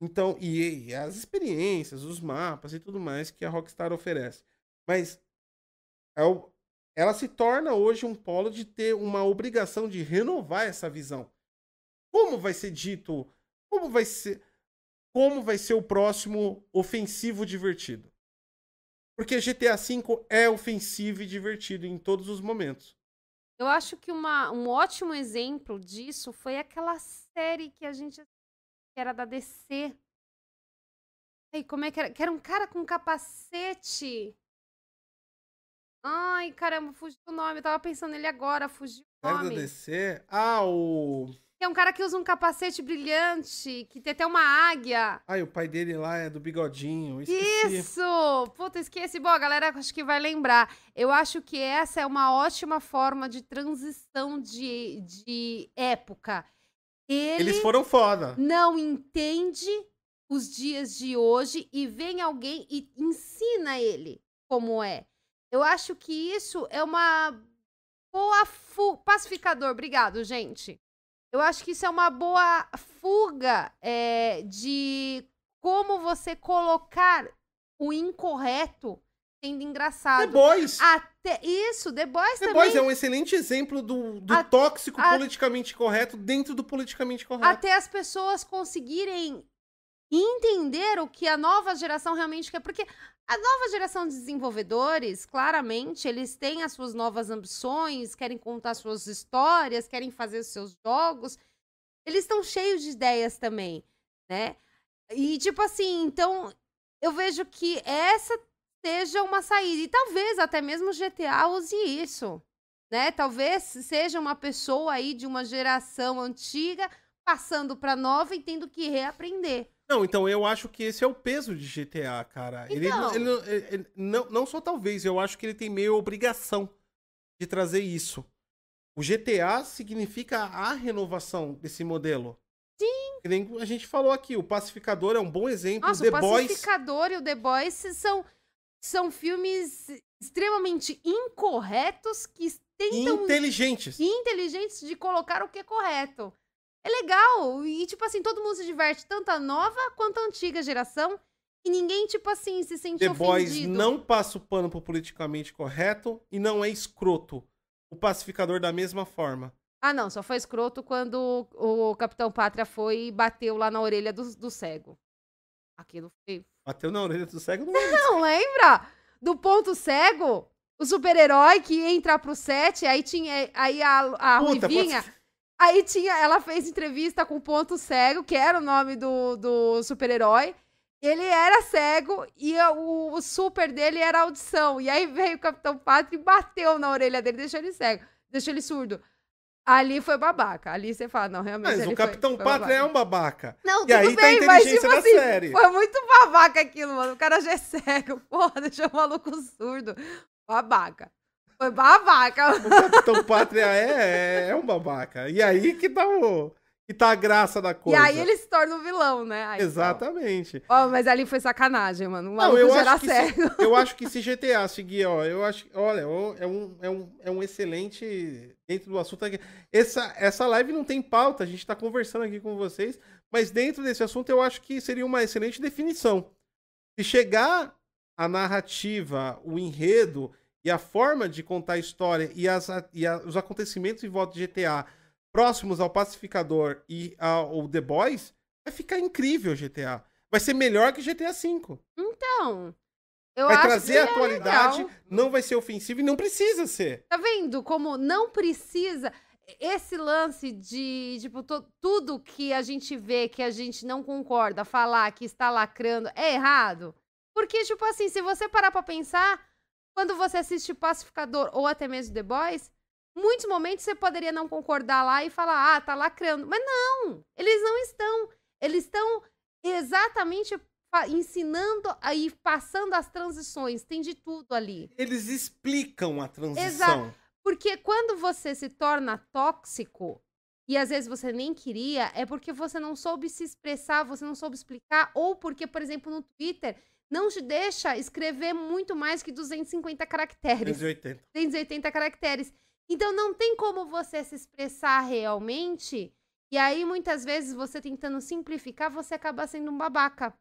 A: Então, e, e as experiências, os mapas e tudo mais que a Rockstar oferece. Mas é ela se torna hoje um polo de ter uma obrigação de renovar essa visão. Como vai ser dito? Como vai ser? Como vai ser o próximo ofensivo divertido? Porque GTA V é ofensivo e divertido em todos os momentos.
B: Eu acho que uma, um ótimo exemplo disso foi aquela série que a gente que era da DC. Ai, como é que era? Que era um cara com capacete. Ai, caramba, fugiu o nome. Eu tava pensando nele agora, fugiu o
A: Série da
B: nome.
A: DC? Ah, o.
B: É um cara que usa um capacete brilhante, que tem até uma águia.
A: Ai, o pai dele lá é do bigodinho. Esqueci.
B: Isso! Puta, esqueci. Bom, a galera acho que vai lembrar. Eu acho que essa é uma ótima forma de transição de, de época. Ele
A: Eles foram foda.
B: não entende os dias de hoje e vem alguém e ensina ele como é. Eu acho que isso é uma boa pacificador. Obrigado, gente. Eu acho que isso é uma boa fuga é, de como você colocar o incorreto sendo engraçado.
A: Boys.
B: Até isso, The também.
A: Boys é um excelente exemplo do, do
B: A-
A: tóxico
B: a-
A: politicamente correto dentro do politicamente correto.
B: até as pessoas conseguirem entender o que a nova geração realmente quer. Porque a nova geração de desenvolvedores, claramente, eles têm as suas novas ambições, querem contar suas histórias, querem fazer seus jogos. Eles estão cheios de ideias também, né? E, tipo assim, então, eu vejo que essa seja uma saída. E talvez até mesmo GTA use isso, né? Talvez seja uma pessoa aí de uma geração antiga passando para nova e tendo que reaprender.
A: Não, então eu acho que esse é o peso de GTA, cara. Ele,
B: Então.
A: não- ele não- ele- ele- não, não só talvez, eu acho que ele tem meio obrigação de trazer isso. O GTA significa a renovação desse modelo. Sim. Que nem a gente falou aqui, o Pacificador é um bom exemplo.
B: Nossa,
A: The
B: o
A: Boys.
B: Pacificador e o The Boys são são filmes extremamente incorretos que tentam
A: Inteligentes.
B: inteligentes de colocar o que é correto. É legal. E, tipo assim, todo mundo se diverte, tanto a nova quanto a antiga geração. E ninguém, tipo assim, se sente
A: The Boys
B: ofendido.
A: não passa o pano pro politicamente correto e não é escroto. O pacificador da mesma forma.
B: Ah, não, só foi escroto quando o Capitão Pátria foi e bateu lá na orelha do, do cego. Aquilo foi.
A: Bateu na orelha do cego, não é
B: Não lembra? Do ponto cego? O super-herói que ia entrar pro set, aí tinha. Aí a, a
A: Puta,
B: Ruivinha.
A: pode-
B: Aí tinha. Ela fez entrevista com o ponto cego, que era o nome do, do super-herói. Ele era cego e a- o, o super dele era a audição. E aí veio o Capitão Pátria e bateu na orelha dele, deixou ele cego, deixou ele surdo. Ali foi babaca. Ali você fala, não, realmente.
A: Mas o
B: foi-
A: Capitão
B: foi
A: Pátria é
B: babaca.
A: um babaca.
B: Não,
A: E aí tá a
B: bem, mas
A: inteligência
B: tipo
A: da
B: assim,
A: série.
B: foi muito babaca aquilo, mano. O cara já é cego, porra, deixou o maluco surdo. Babaca. Foi babaca.
A: O Capitão Pátria é, é, é um babaca. E aí que tá, o, que tá a graça da
B: E
A: coisa.
B: aí ele se torna o vilão, né? Aí,
A: Exatamente.
B: Ó, mas ali foi sacanagem, mano. O
A: Não, eu acho, que se,
B: cego.
A: eu acho que se GTA seguir, ó, eu acho, olha, ó, é um, é um, é um excelente dentro do assunto aqui. Essa, essa live não tem pauta, a gente tá conversando aqui com vocês, mas dentro desse assunto eu acho que seria uma excelente definição. Se chegar a narrativa, o enredo e a forma de contar a história e, as, e a- os acontecimentos em volta de GTA próximos ao Pacificador e ao The Boys, vai ficar incrível GTA. Vai ser melhor que GTA V.
B: Então, eu
A: vai trazer a atualidade, não vai ser ofensivo e não precisa ser.
B: Tá vendo como não precisa esse lance de, tipo, to- tudo que a gente vê que a gente não concorda, falar que está lacrando é errado? Porque, tipo assim, se você parar pra pensar, quando você assiste Pacificador ou até mesmo The Boys, muitos momentos você poderia não concordar lá e falar, ah, tá lacrando. Mas não, eles não estão. Eles estão exatamente ensinando aí, passando as transições, tem de tudo ali.
A: Eles explicam a transição.
B: Exato. Porque quando você se torna tóxico, e às vezes você nem queria, é porque você não soube se expressar, você não soube explicar, ou porque, por exemplo, no Twitter, não te deixa escrever muito mais que 250 caracteres.
A: 280.
B: 280 caracteres. Então não tem como você se expressar realmente. E aí, muitas vezes, você tentando simplificar, você acaba sendo um babaca.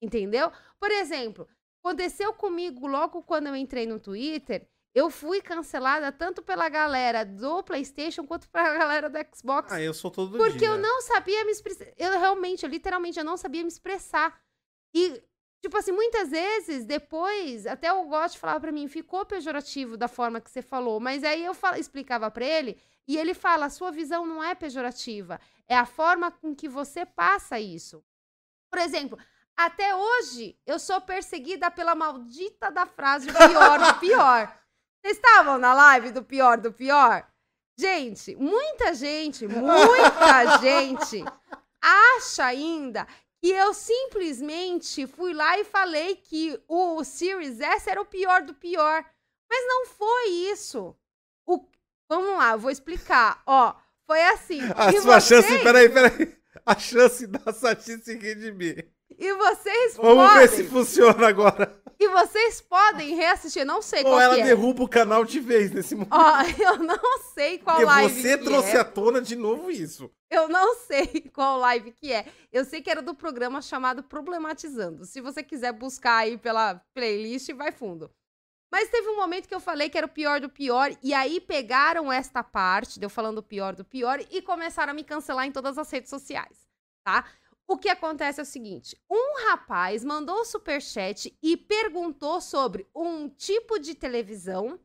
B: Entendeu? Por exemplo, aconteceu comigo logo quando eu entrei no Twitter. Eu fui cancelada tanto pela galera do PlayStation quanto pela galera do Xbox.
A: Ah, eu sou todo
B: Porque
A: dia.
B: eu não sabia me expressar. Eu realmente, eu, literalmente, eu não sabia me expressar. E, tipo assim, muitas vezes, depois, até o Gotti falava pra mim, ficou pejorativo da forma que você falou. Mas aí eu fala- explicava pra ele, e ele fala: a sua visão não é pejorativa. É a forma com que você passa isso. Por exemplo, até hoje, eu sou perseguida pela maldita da frase pior do pior. Vocês estavam na live do pior do pior? Gente, muita gente, muita gente acha ainda que eu simplesmente fui lá e falei que o Series S era o pior do pior. Mas não foi isso. O... Vamos lá, eu vou explicar. Ó, foi assim.
A: A
B: e,
A: sua
B: vocês,
A: chance, peraí, peraí. A chance da Sati se redimir.
B: E vocês
A: Vamos
B: podem.
A: ver se funciona agora.
B: E vocês podem reassistir. Não sei
A: Ou
B: qual
A: ela
B: é.
A: derruba o canal de vez nesse momento.
B: Ó, eu não sei qual
A: Porque
B: live
A: você
B: que
A: trouxe
B: é.
A: à tona de novo isso.
B: Eu não sei qual live que é. Eu sei que era do programa chamado Problematizando. Se você quiser buscar aí pela playlist, vai fundo. Mas teve um momento que eu falei que era o pior do pior, e aí pegaram esta parte, de eu falando o pior do pior, e começaram a me cancelar em todas as redes sociais, tá? O que acontece é o seguinte: um rapaz mandou o superchat e perguntou sobre um tipo de televisão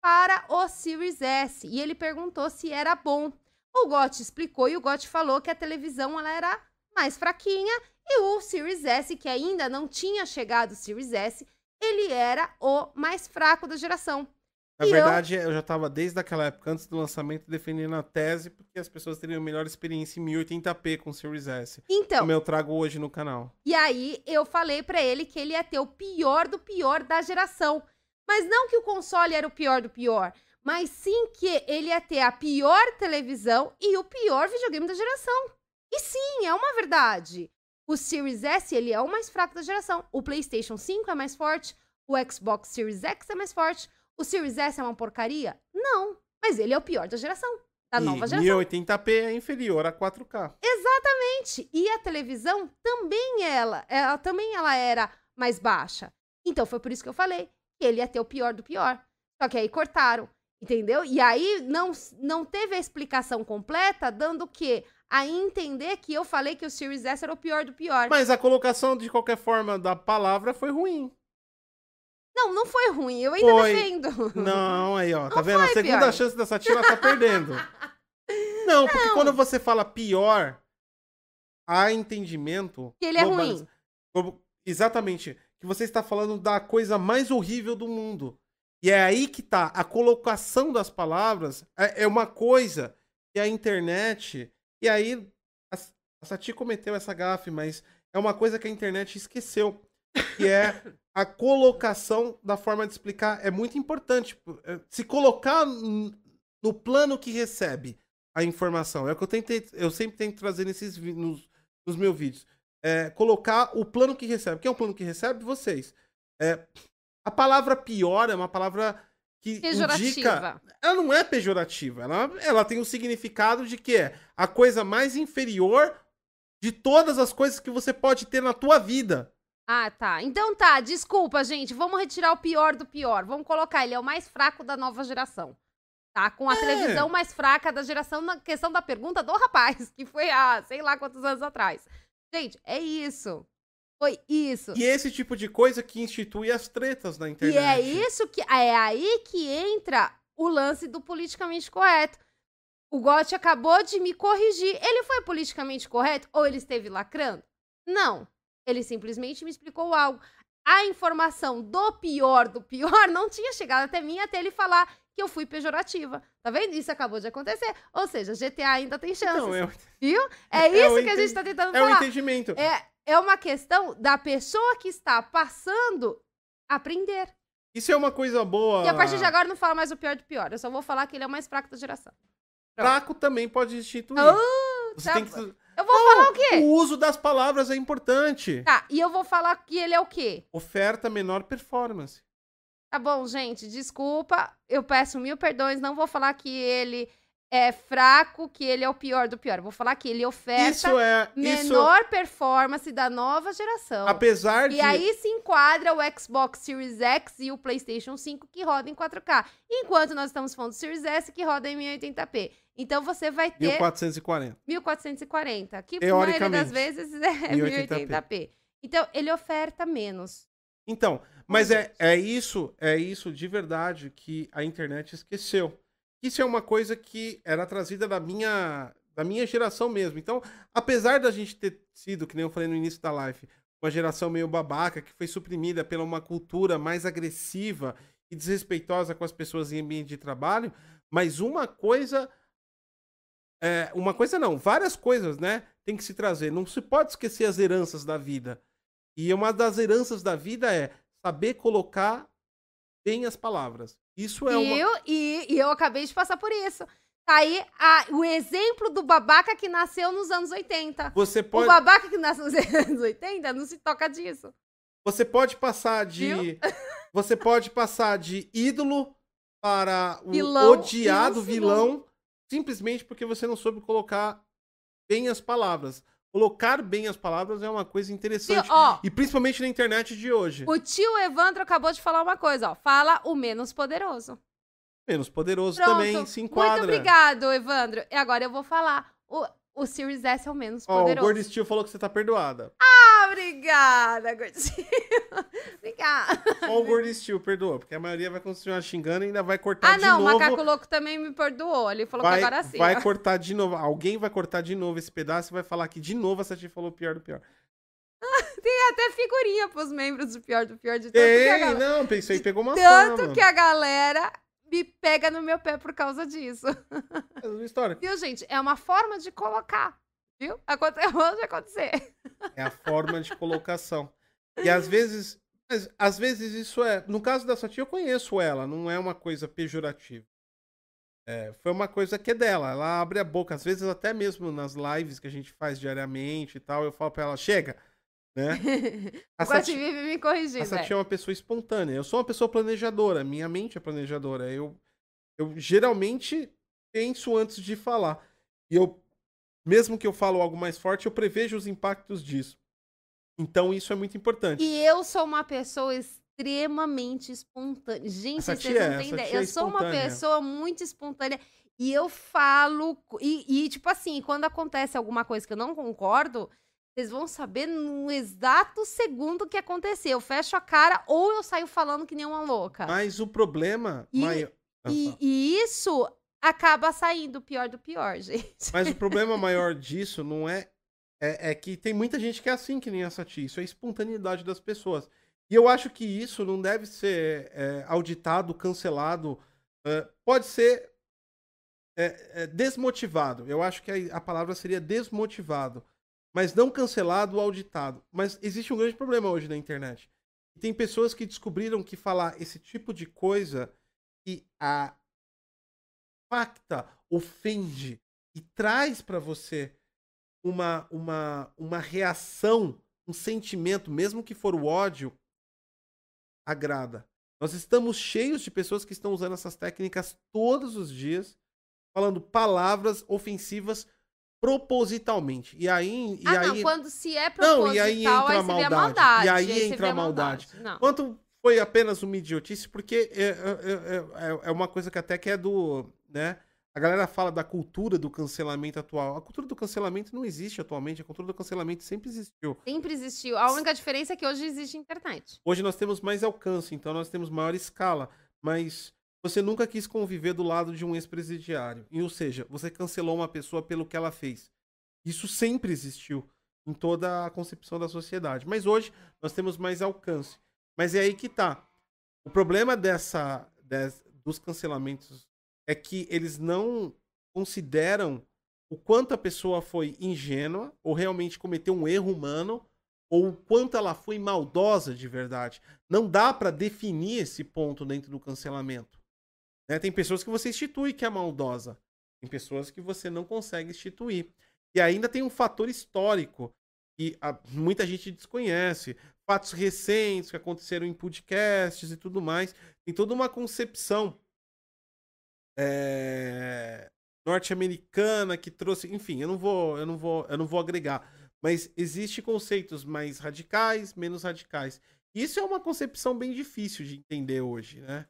B: para o Series S. E ele perguntou se era bom. O Gotti explicou e o Gotti falou que a televisão ela era mais fraquinha e o Series S, que ainda não tinha chegado o Series S, ele era o mais fraco da geração.
A: Na
B: E eu-
A: verdade, eu... já tava desde aquela época, antes do lançamento, defendendo a tese, porque as pessoas teriam melhor experiência em 1080p com o Series S.
B: Então,
A: Como eu trago hoje no canal.
B: e aí eu falei pra ele que ele ia ter o pior do pior da geração. Mas não que o console era o pior do pior, mas sim que ele ia ter a pior televisão e o pior videogame da geração. E sim, é uma verdade. O Series S, ele é o mais fraco da geração. O PlayStation 5 é mais forte. o Xbox Series X é mais forte. O Series S é uma porcaria? Não. Mas ele é o pior da geração. Da
A: e
B: nova geração.
A: 1080p é inferior a 4K.
B: Exatamente. E a televisão também ela, ela também ela era mais baixa. Então foi por isso que eu falei que ele ia ter o pior do pior. Só que aí cortaram, entendeu? E aí não, não teve a explicação completa, dando o quê? A entender que eu falei que o Series S era o pior do pior.
A: Mas a colocação, de qualquer forma, da palavra foi ruim.
B: Não, não foi ruim. Eu ainda
A: Foi.
B: defendo.
A: Não, aí, ó. Tá
B: Não
A: vendo? A segunda
B: pior.
A: chance dessa tia, ela tá perdendo. Não, porque quando você fala pior, há entendimento.
B: Que ele é ruim.
A: Exatamente. Que você está falando da coisa mais horrível do mundo. E é aí que tá. A colocação das palavras é, é uma coisa que a internet. E aí, a, a Sati cometeu essa gafe, mas é uma coisa que a internet esqueceu. Que é a colocação da forma de explicar. É muito importante. É, Se colocar no plano que recebe a informação. É o que eu tentei. Eu sempre tento trazer nesses, nos, nos meus vídeos é, colocar o plano que recebe. Quem é o plano que recebe? Vocês. É, a palavra pior é uma palavra que indica.
B: Pejorativa.
A: Ela não é pejorativa. Ela, ela tem o significado de que é a coisa mais inferior de todas as coisas que você pode ter na tua vida.
B: Ah, tá. Então tá, desculpa, gente. Vamos retirar o pior do pior. Vamos colocar, ele é o mais fraco da nova geração. Tá? Com a
A: É.
B: televisão mais fraca da geração na questão da pergunta do rapaz, que foi há sei lá quantos anos atrás. Gente, é isso. Foi isso.
A: E esse tipo de coisa que institui as tretas na
B: E
A: internet.
B: é isso que. É aí que entra o lance do politicamente correto. O Gotti acabou de me corrigir. Ele foi politicamente correto ou ele esteve lacrando? Não. Ele simplesmente me explicou algo. A informação do pior do pior não tinha chegado até mim até ele falar que eu fui pejorativa. Tá vendo? Isso acabou de acontecer. Ou seja, GTA ainda tem chances.
A: Não, é,
B: Viu? É
A: É
B: isso
A: o
B: que a gente tá tentando
A: é o
B: falar.
A: entendimento.
B: É, é uma questão da pessoa que está passando aprender.
A: Isso é uma coisa boa.
B: E a partir de agora eu não falo mais o pior do pior. Eu só vou falar que ele é o mais fraco da geração.
A: Fraco também pode instituir.
B: Ah,
A: Você
B: tá
A: tem que...
B: Eu vou falar o quê?
A: O uso das palavras é importante.
B: Tá, e eu vou falar que ele é o quê?
A: Oferta menor performance.
B: Tá bom, gente, desculpa. Eu peço mil perdões. Não vou falar que ele é fraco, que ele é o pior do pior. Vou falar que ele oferta
A: Isso é. Isso,
B: menor performance da nova geração.
A: apesar de.
B: E aí se enquadra o Xbox Series X e o PlayStation 5 que roda em 4K. Enquanto nós estamos falando do Series S que roda em 1080p. Então você vai ter
A: 1440.
B: 1440, que na maioria das vezes é
A: 1080p.
B: 1080p. Então ele oferta menos.
A: Então, mas é, é isso, é isso de verdade que a internet esqueceu. Isso é uma coisa que era trazida da minha, da minha geração mesmo. Então, apesar da gente ter sido, que nem eu falei no início da live, uma geração meio babaca, que foi suprimida pela uma cultura mais agressiva e desrespeitosa com as pessoas em ambiente de trabalho, mas uma coisa. É, uma coisa não, várias coisas, né? Tem que se trazer. Não se pode esquecer as heranças da vida. E uma das heranças da vida é saber colocar bem as palavras. Isso é uma.
B: Viu? E, e eu acabei de passar por isso. Tá aí a- o exemplo do babaca que nasceu nos anos 80.
A: Você
B: O
A: pode,
B: babaca que nasceu nos anos 80 não se toca disso.
A: você pode passar de. Você pode passar de ídolo para o
B: Vilão
A: odiado vilão, simplesmente porque você não soube colocar bem as palavras. Colocar bem as palavras é uma coisa interessante.
B: Ó,
A: E principalmente na internet de hoje.
B: o tio Evandro acabou de falar uma coisa, ó. Fala o menos poderoso.
A: Menos poderoso
B: Pronto.
A: também se enquadra.
B: Muito obrigado, Evandro. E agora eu vou falar. O, o Series S é o menos
A: Ó, o
B: poderoso.
A: Gordo Steel falou que você tá perdoada.
B: Ah, obrigada, gordinho. obrigada.
A: Só o Gordo Steel perdoou, porque a maioria vai continuar xingando e ainda vai cortar
B: Ah,
A: de
B: não, o
A: novo.
B: Macaco Louco também me perdoou. Ele falou
A: vai,
B: que agora sim.
A: vai cortar de novo. Alguém vai cortar de novo esse pedaço e vai falar que de novo a Sati falou o pior do pior.
B: Tem até figurinha pros membros do pior do pior de tanto que a
A: Ei,
B: galera...
A: não, pensei, pegou uma
B: Tanto
A: fama.
B: que a galera me pega no meu pé por causa disso.
A: É uma história.
B: Viu, gente? É uma forma de colocar. Viu? Aconte- Pode acontecer.
A: É a forma de colocação. E às vezes, às vezes isso é, no caso da Sati eu conheço ela, não é uma coisa pejorativa. É, foi uma coisa que é dela, ela abre a boca, às vezes até mesmo nas lives que a gente faz diariamente e tal, eu falo pra ela, chega, né? A Sati-
B: vive me
A: A
B: corrigindo.
A: Sati
B: é.
A: é uma pessoa espontânea. Eu sou uma pessoa planejadora. Minha mente é planejadora. Eu, eu geralmente penso antes de falar. E eu, mesmo que eu falo algo mais forte, eu prevejo os impactos disso. Então isso é muito importante.
B: E eu sou uma pessoa extremamente espontânea. Gente,
A: Essa
B: vocês
A: tia é,
B: não têm
A: essa
B: ideia.
A: é
B: Eu sou uma pessoa muito espontânea. E eu falo. E, e, tipo assim, quando acontece alguma coisa que eu não concordo, vocês vão saber no exato segundo que aconteceu. Eu fecho a cara ou eu saio falando que nem uma louca.
A: Mas o problema
B: E-
A: maior.
B: E, e isso acaba saindo o pior do pior, gente.
A: Mas o problema maior disso não é, é. é que tem muita gente que é assim, que nem a Sati. Isso é a espontaneidade das pessoas. E eu acho que isso não deve ser é, auditado, cancelado. é, pode ser é, é, desmotivado. Eu acho que a, a palavra seria desmotivado. Mas não cancelado ou auditado. Mas existe um grande problema hoje na internet. E tem pessoas que descobriram que falar esse tipo de coisa que a impacta, ofende e traz para você uma, uma, uma reação, um sentimento, mesmo que for o ódio, agrada. Nós estamos cheios de pessoas que estão usando essas técnicas todos os dias, falando palavras ofensivas propositalmente. E aí. E
B: ah,
A: aí
B: não, quando se é
A: Não,
B: proposital,
A: e aí entra a
B: você vê a
A: maldade.
B: maldade.
A: E aí
B: você
A: entra a maldade.
B: Não.
A: Quanto foi apenas uma idiotice, porque é, é, é- é uma coisa que até que é do. Né? A galera fala da cultura do cancelamento atual. A cultura do cancelamento não existe atualmente. A cultura do cancelamento sempre existiu.
B: Sempre existiu. A única diferença é que hoje existe internet.
A: Hoje nós temos mais alcance, então nós temos maior escala. Mas você nunca quis conviver do lado de um ex-presidiário. E, ou seja, você cancelou uma pessoa pelo que ela fez. Isso sempre existiu em toda a concepção da sociedade. Mas hoje nós temos mais alcance. Mas é aí que tá. O problema dessa, des- dos cancelamentos é que eles não consideram o quanto a pessoa foi ingênua ou realmente cometeu um erro humano ou o quanto ela foi maldosa de verdade. Não dá pra definir esse ponto dentro do cancelamento. né? Tem pessoas que você institui que é maldosa. Tem pessoas que você não consegue instituir. E ainda tem um fator histórico que a- muita gente desconhece. Fatos recentes que aconteceram em podcasts e tudo mais. Tem toda uma concepção é, norte-americana que trouxe. Enfim, eu não vou, eu não vou, eu não vou agregar. Mas existe conceitos mais radicais, menos radicais. Isso é uma concepção bem difícil de entender hoje, né?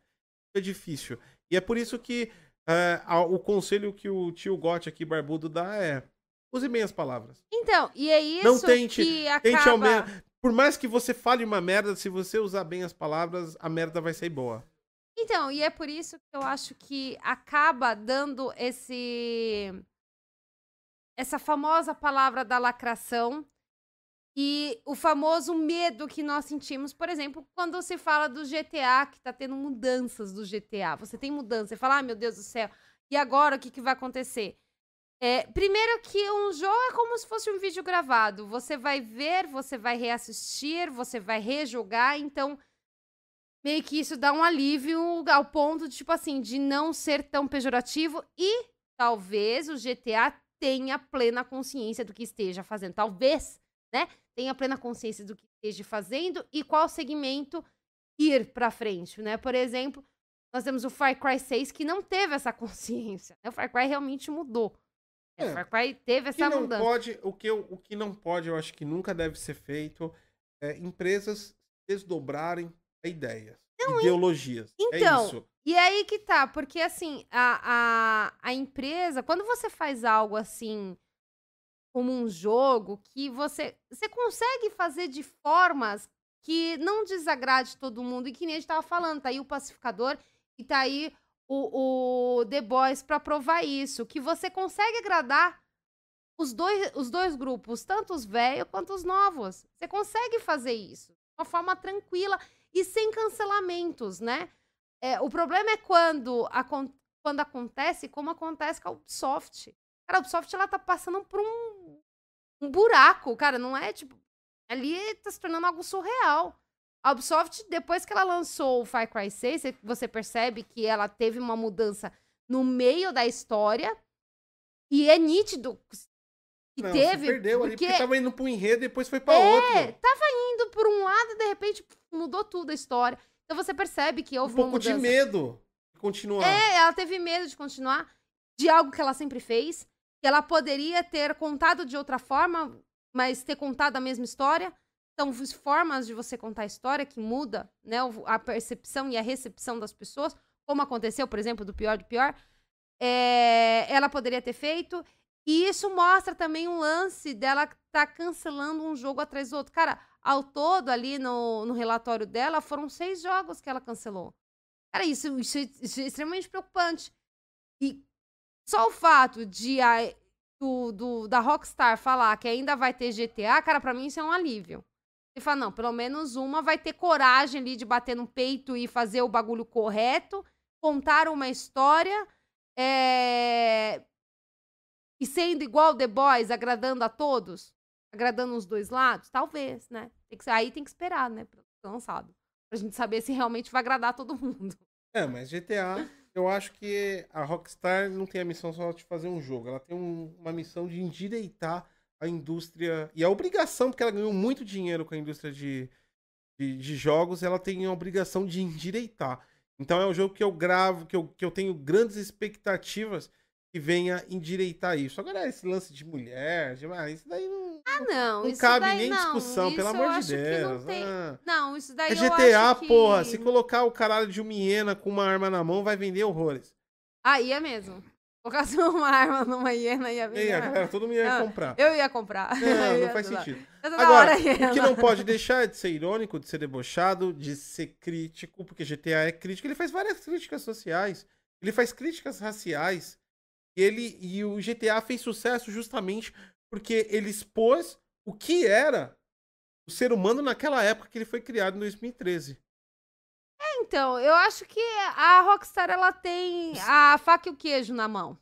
A: É difícil. E é por isso que é, o conselho que o tio Gotti aqui, barbudo, dá é use bem as palavras.
B: Então, e é isso
A: Não tente-
B: que
A: Tente
B: acaba...
A: ao menos. Por mais que você fale uma merda, se você usar bem as palavras, a merda vai ser boa.
B: Então, e é por isso que eu acho que acaba dando esse essa famosa palavra da lacração e o famoso medo que nós sentimos, por exemplo, quando se fala do GTA, que tá tendo mudanças do GTA. Você tem mudança, você fala, ah, meu Deus do céu, e agora o que, que vai acontecer? É, primeiro que um jogo é como se fosse um vídeo gravado. Você vai ver, você vai reassistir, você vai rejogar, então meio que isso dá um alívio ao ponto de, tipo assim, de não ser tão pejorativo e talvez o GTA tenha plena consciência do que esteja fazendo. Talvez, né? Tenha plena consciência do que esteja fazendo e qual segmento ir pra frente, né? Por exemplo, nós temos o Far Cry 6 que não teve essa consciência. né? O Far Cry realmente mudou.
A: É.
B: O Far Cry teve essa
A: não
B: mudança.
A: pode, o que, eu- o que não pode, eu acho que nunca deve ser feito, é empresas desdobrarem a ideias, ideologias.
B: Então,
A: é isso.
B: E aí que tá, porque assim, a, a, a empresa, quando você faz algo assim, como um jogo, que você, você consegue fazer de formas que não desagrade todo mundo, e que nem a gente tava falando, tá aí o pacificador e tá aí o, o The Boys pra provar isso, que você consegue agradar os dois, os dois grupos, tanto os velhos quanto os novos. Você consegue fazer isso de uma forma tranquila e sem cancelamentos, né? É, o problema é quando, acon- quando acontece, como acontece com a Ubisoft. Cara, a Ubisoft ela tá passando por um, um buraco, cara, não é tipo. Ali tá se tornando algo surreal. A Ubisoft, depois que ela lançou o Far Cry 6, você- você percebe que ela teve uma mudança no meio da história. E é nítido. E
A: Não,
B: teve.
A: perdeu ali,
B: porque
A: porque tava indo pro enredo e depois foi pra
B: É,
A: outro.
B: tava indo por um lado e de repente mudou tudo a história. Então você percebe que
A: Um
B: houve uma
A: pouco de
B: mudança.
A: medo de continuar.
B: É, ela teve medo de continuar de algo que ela sempre fez, que ela poderia ter contado de outra forma, mas ter contado a mesma história. São f- formas de você contar a história que muda, né, a percepção e a recepção das pessoas, como aconteceu, por exemplo, do pior do pior. É, ela poderia ter feito. E isso mostra também um lance dela tá cancelando um jogo atrás do outro. Cara, ao todo, ali no, no relatório dela, foram seis jogos que ela cancelou. Cara, isso, isso, é- isso é extremamente preocupante. E só o fato de a, do, do- da Rockstar falar que ainda vai ter GTA, cara, pra mim isso é um alívio. Você fala, não, pelo menos uma vai ter coragem ali de bater no peito e fazer o bagulho correto, contar uma história, é, e sendo igual The Boys, agradando a todos, agradando os dois lados, talvez, né? Tem que, aí tem que esperar, né, pra ser lançado. Pra gente saber se realmente vai agradar todo mundo.
A: É, mas GTA, eu acho que a Rockstar não tem a missão só de fazer um jogo. Ela tem um- uma missão de endireitar a indústria. E a obrigação, porque ela ganhou muito dinheiro com a indústria de, de, de jogos, ela tem a obrigação de endireitar. Então é um jogo que eu gravo, que eu, que eu tenho grandes expectativas que venha endireitar isso. Agora, esse lance de mulher, de, ah, isso daí não,
B: Ah, não,
A: não
B: isso
A: cabe
B: daí
A: nem
B: não,
A: discussão, pelo amor de
B: que não
A: Deus.
B: tem-
A: ah.
B: Não, isso daí
A: É GTA,
B: que...
A: porra. Se colocar o caralho de uma hiena com uma arma na mão, vai vender horrores.
B: Aí é mesmo. Colocasse uma arma numa hiena ia vender.
A: galera, todo mundo ia
B: Ah,
A: comprar.
B: Eu ia comprar.
A: Não,
B: Eu
A: não
B: ia
A: faz sentido. Agora, o que não pode deixar é de ser irônico, de ser debochado, de ser crítico, porque GTA é crítico. Ele faz várias críticas sociais. Ele faz críticas raciais. E, ele, e o GTA fez sucesso justamente porque ele expôs o que era o ser humano naquela época que ele foi criado em 2013.
B: Então, eu acho que a Rockstar, ela tem a faca e o queijo na mão.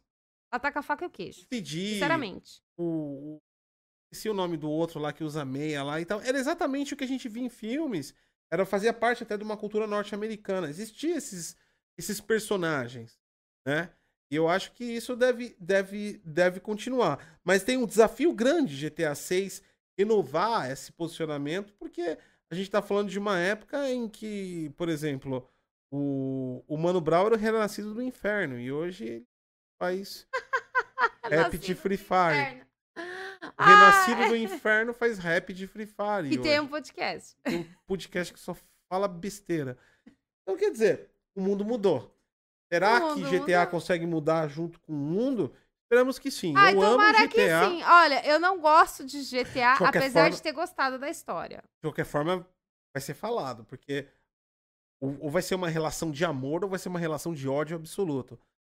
B: Ela tá a faca e o queijo.
A: Pedir
B: Sinceramente.
A: o, o esqueci o nome do outro lá que usa meia lá e tal. Era exatamente o que a gente via em filmes. Era fazia parte até de uma cultura norte-americana. Existiam esses esses personagens, né? E eu acho que isso deve deve deve continuar. Mas tem um desafio grande de GTA 6 inovar esse posicionamento, porque a gente tá falando de uma época em que, por exemplo, o, o Mano Brown era o renascido do inferno e hoje ele faz rap de Free Fire. Renascido do Inferno faz rap de Free Fire.
B: E tem
A: hoje.
B: um podcast.
A: Tem um podcast que só fala besteira. Então, quer dizer, o mundo mudou. Será
B: O
A: que
B: mundo
A: GTA
B: mudou.
A: consegue mudar junto com o mundo? Esperamos que sim.
B: Ai,
A: eu amo GTA.
B: que sim. Olha, eu não gosto de GTA,
A: De
B: apesar
A: forma-
B: de ter gostado da história.
A: De qualquer forma, vai ser falado, porque ou, ou vai ser uma relação de amor ou vai ser uma relação de ódio absoluto.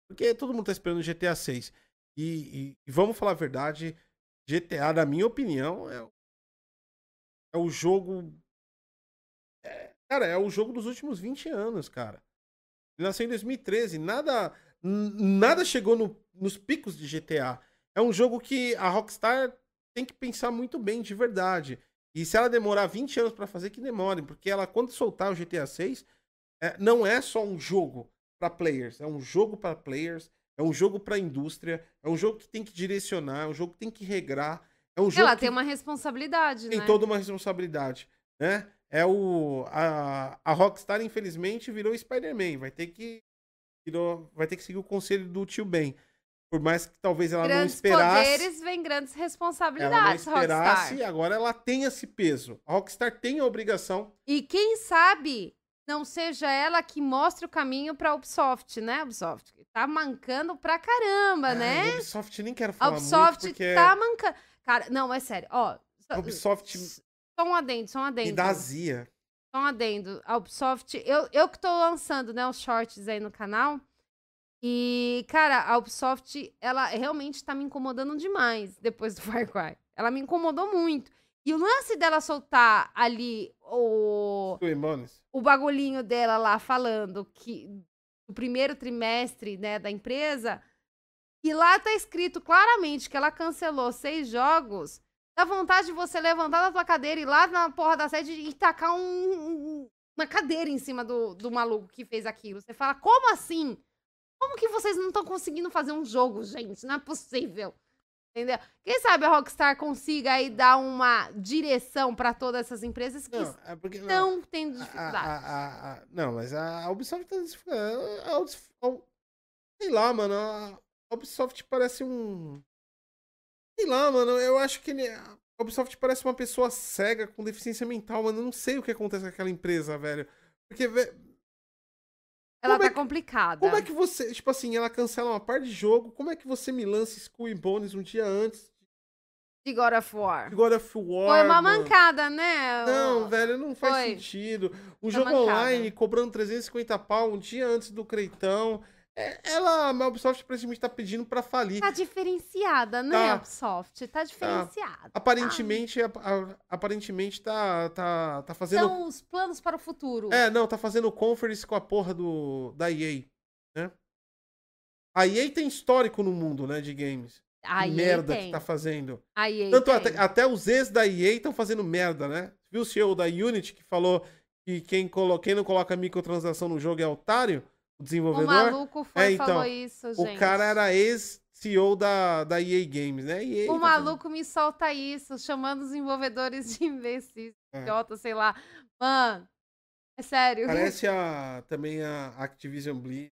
A: Porque todo mundo tá esperando GTA 6. E, e- e vamos falar a verdade, GTA, na minha opinião, é, o- é o jogo. é- cara, é o jogo dos últimos 20 anos, cara. Ele nasceu em 2013. Nada, nada chegou no- nos picos de GTA. É um jogo que a Rockstar tem que pensar muito bem, de verdade. E se ela demorar 20 anos pra fazer, que demore, porque ela, quando soltar o GTA 6, é, não é só um jogo pra players, é um jogo pra players, é um jogo pra indústria, é um jogo que tem que direcionar, é um jogo que tem que regrar, é um jogo
B: Ela
A: que
B: tem uma responsabilidade,
A: tem
B: né?
A: toda uma responsabilidade, né? É o a, a Rockstar infelizmente virou Spider-Man, vai ter que virou, vai ter que seguir o conselho do tio Ben. Por mais que talvez ela não
B: Grandes
A: esperasse,
B: poderes vêm grandes
A: ela não
B: responsabilidades,
A: esperasse,
B: Rockstar.
A: agora ela tem esse peso. A Rockstar tem a obrigação
B: E quem sabe não seja ela que mostre o caminho pra Ubisoft, né, Ubisoft? Tá mancando pra caramba,
A: Ai,
B: né?
A: Ubisoft nem quero
B: A
A: falar
B: Ubisoft
A: muito porque
B: tá mancando. Cara, não, é sério. Ó,
A: a Ubisoft
B: só um adendo, só um adendo.
A: dá azia.
B: Só um adendo. A Ubisoft, eu, eu que tô lançando, né, os shorts aí no canal. E, cara, a Ubisoft, ela realmente tá me incomodando demais depois do Far Cry. Ela me incomodou muito. E o lance dela soltar ali o, o bagulhinho dela lá falando que o primeiro trimestre, né, da empresa, e lá tá escrito claramente que ela cancelou seis jogos, dá vontade de você levantar da tua cadeira e ir lá na porra da sede e tacar um- um- uma cadeira em cima do, do maluco que fez aquilo. Você fala, como assim? Como que vocês não estão conseguindo fazer um jogo, gente? Não é possível. Entendeu? Quem sabe a Rockstar consiga aí dar uma direção pra todas essas empresas que
A: Não, é porque. não,
B: estão tendo
A: a-
B: dificuldade.
A: a- a- a- não, mas a Ubisoft tá. desfocando. A Ubis- a- Sei lá, mano. A Ubisoft parece um. Sei lá, mano. Eu acho que ele. A Ubisoft parece uma pessoa cega com deficiência mental, mano. Eu não sei o que acontece com aquela empresa, velho. Porque,
B: Ela
A: como
B: tá
A: é que-
B: complicada.
A: como é que você. Tipo assim, ela cancela uma parte de jogo. Como é que você me lança Skull e Bones um dia antes
B: De God of War.
A: de God of War?
B: Foi uma
A: mano?
B: mancada, né?
A: Não, velho, não faz
B: Foi.
A: sentido. Um
B: Foi
A: jogo
B: mancada.
A: online cobrando 350 pau um dia antes do Creitão. É, ela, a Ubisoft, aparentemente tá pedindo pra falir.
B: Tá diferenciada, né,
A: Tá.
B: Ubisoft? Tá diferenciada.
A: Aparentemente, a- a- aparentemente tá, tá, tá fazendo.
B: São os planos para o futuro.
A: É, não, tá fazendo conference com a porra do, da EA, né? A EA tem histórico no mundo, né, de games.
B: A EA
A: merda
B: tem.
A: que tá fazendo.
B: A EA
A: Tanto
B: tem.
A: até, até os ex da EA estão fazendo merda, né? Viu o CEO da Unity que falou que quem, colo... quem não coloca microtransação no jogo é otário? O
B: O
A: desenvolvedor?
B: maluco foi
A: É, então,
B: falou isso,
A: o
B: gente.
A: cara era ex-CEO da, da EA Games, né? EA
B: O
A: tá
B: maluco me solta isso, chamando os desenvolvedores de imbecis,
A: É.
B: idiota, sei lá. Mano, é sério.
A: Parece a, também a Activision Blizzard.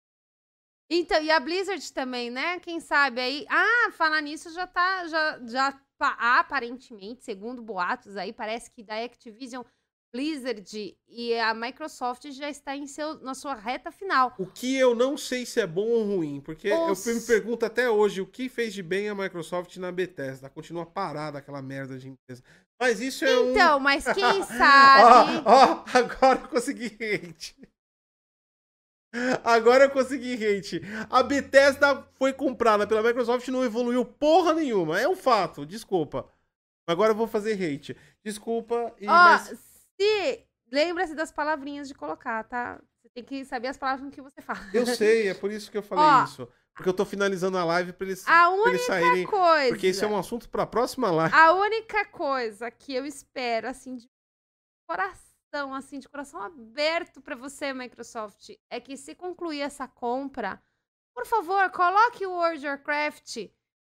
B: Então, e a Blizzard também, né? Quem sabe aí. Ah, falar nisso já tá. Já, já pa- aparentemente, segundo boatos aí, parece que da Activision, Blizzard e a Microsoft já está em seu, na sua reta final.
A: O que eu não sei se é bom ou ruim, porque
B: Os-
A: eu me pergunto até hoje o que fez de bem a Microsoft na Bethesda. Continua parada aquela merda de empresa. Mas isso é um.
B: Então, mas quem sabe.
A: Ó, ó, agora eu consegui hate. Agora eu consegui hate. A Bethesda foi comprada pela Microsoft e não evoluiu porra nenhuma. É um fato, desculpa. Agora eu vou fazer hate. Desculpa. E,
B: Ó,
A: mas-
B: se. Lembra-se das palavrinhas de colocar, tá? Você tem que saber as palavras que você fala.
A: Eu sei, é por isso que eu falei
B: Ó,
A: isso. Porque eu tô finalizando a live pra eles,
B: A
A: pra eles
B: única
A: saírem.
B: coisa.
A: Porque isso é um assunto pra próxima live.
B: A única coisa que eu espero, assim, de coração, assim, de coração aberto pra você, Microsoft, é que se concluir essa compra, por favor, coloque o World of Warcraft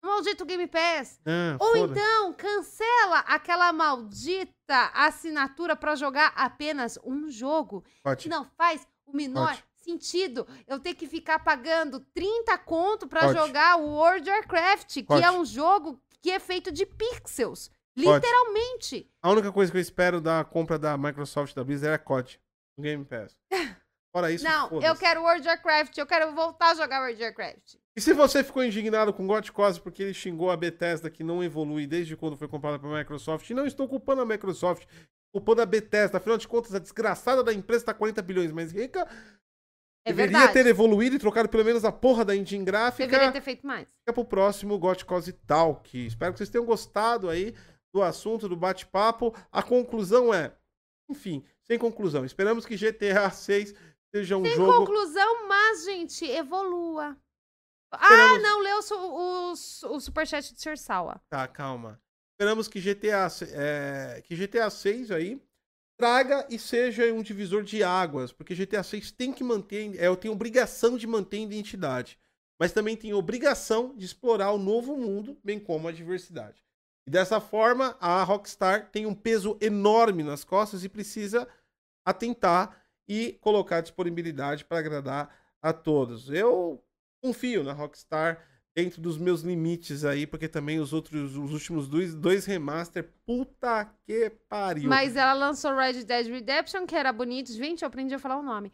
B: maldito Game Pass.
A: Ah,
B: Ou então, cancela aquela maldita assinatura pra jogar apenas um jogo.
A: Pode.
B: Que não faz o menor
A: Ótimo.
B: sentido eu ter que ficar pagando 30 conto pra
A: Ótimo.
B: jogar o World of Warcraft, que é um jogo que é feito de pixels. Literalmente.
A: A única coisa que eu espero da compra da Microsoft da Blizzard é COD. Game Pass. Fora isso,
B: não, eu quero World of Warcraft, eu quero voltar a jogar World of Warcraft.
A: E se você ficou indignado com o God porque ele xingou a Bethesda que não evolui desde quando foi comprada pela Microsoft, e não estou culpando a Microsoft, culpando a Bethesda. Afinal de contas, a desgraçada da empresa está 40 bilhões mais rica.
B: É
A: deveria
B: verdade.
A: ter evoluído e trocado pelo menos a porra da engine gráfica.
B: Deveria ter feito mais.
A: Fica pro próximo God Cause Talk. Espero que vocês tenham gostado aí do assunto, do bate-papo. A conclusão é, enfim, sem conclusão. Esperamos que GTA 6 seja um
B: Sem
A: jogo...
B: conclusão, mas, gente, evolua. Ah,
A: Esperamos-
B: não, leu o, o, o superchat do Sr. Sawa.
A: Tá, calma. Esperamos que GTA, é, que GTA 6 aí traga e seja um divisor de águas, porque GTA 6 tem que manter, é, eu tenho obrigação de manter a identidade, mas também tem obrigação de explorar o novo mundo, bem como a diversidade. E dessa forma, a Rockstar tem um peso enorme nas costas e precisa atentar e colocar disponibilidade para agradar a todos. Eu confio na Rockstar dentro dos meus limites aí, porque também os outros, os últimos dois, dois remaster, puta que pariu.
B: Mas ela lançou Red Dead Redemption, que era bonito. Gente, eu aprendi a falar o nome.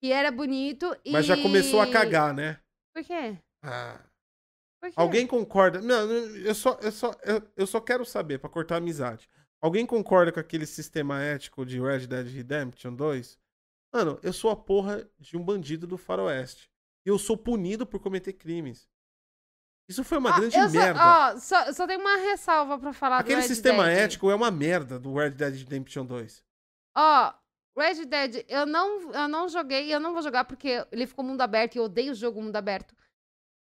B: Que era bonito e...
A: Mas já começou a cagar, né?
B: Por quê?
A: Ah,
B: Por quê?
A: alguém concorda? Não, eu só, eu só, eu, eu só quero saber, pra cortar a amizade. Alguém concorda com aquele sistema ético de Red Dead Redemption 2? Mano, eu sou a porra de um bandido do faroeste. E eu sou punido por cometer crimes. Isso foi uma
B: Ó,
A: grande
B: só-
A: merda.
B: Ó, só, só tem uma ressalva pra falar
A: Aquele
B: do Red
A: sistema
B: Dead.
A: ético é uma merda do Red Dead Redemption 2.
B: Ó, Red Dead, eu não, eu não joguei, eu não vou jogar porque ele ficou mundo aberto e eu odeio o jogo mundo aberto.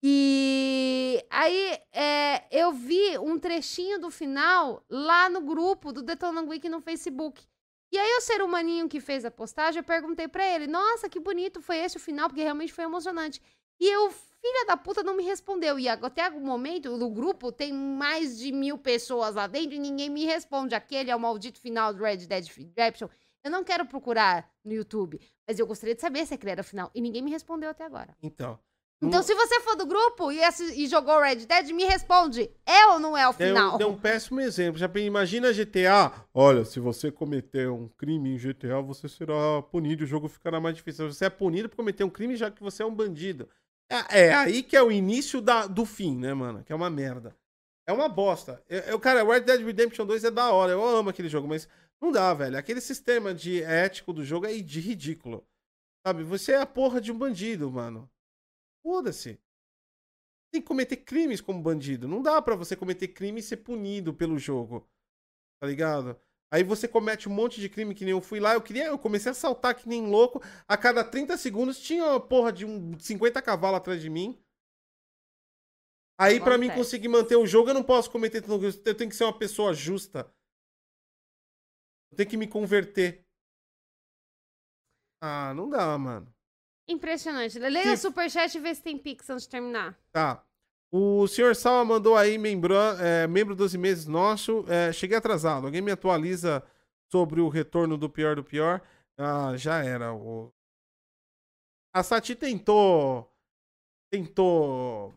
B: E aí é, eu vi um trechinho do final lá no grupo do Detonando Week no Facebook. E aí o ser humaninho que fez a postagem, eu perguntei pra ele, nossa, que bonito foi esse o final, porque realmente foi emocionante. E eu, filha da puta, não me respondeu. E até o momento, no grupo, tem mais de mil pessoas lá dentro e ninguém me responde. Aquele é o maldito final do Red Dead Redemption. Eu não quero procurar no YouTube, mas eu gostaria de saber se aquele era o final. E ninguém me respondeu até agora.
A: Então.
B: Então, se você for do grupo e, e jogou Red Dead, me responde. É ou não é o final?
A: Deu, deu um péssimo exemplo. Já imagina GTA. Olha, se você cometer um crime em GTA, você será punido. O jogo ficará mais difícil. Você é punido por cometer um crime já que você é um bandido. É, é aí que é o início da, do fim, né, mano? Que é uma merda. É uma bosta. Eu, eu, cara, Red Dead Redemption 2 é da hora. Eu amo aquele jogo, mas não dá, velho. Aquele sistema de ético do jogo é de ridículo. Sabe? Você é a porra de um bandido, mano. Foda-se. Tem que cometer crimes como bandido. Não dá para você cometer crime e ser punido pelo jogo. Tá ligado? Aí você comete um monte de crime que nem eu fui lá. Eu queria, eu comecei a saltar que nem louco. A cada 30 segundos tinha uma porra de um 50 cavalos atrás de mim. Aí para mim conseguir manter o jogo, eu não posso cometer eu tenho que ser uma pessoa justa. Eu tenho que me converter. Ah, não dá, mano.
B: Impressionante. Leia o superchat e vê se tem Pix antes de terminar.
A: Tá. O senhor Salma mandou aí, membro, é, membro 12 meses nosso. É, cheguei atrasado. Alguém me atualiza sobre o retorno do pior do pior? Ah, já era. O... A Sati tentou. Tentou.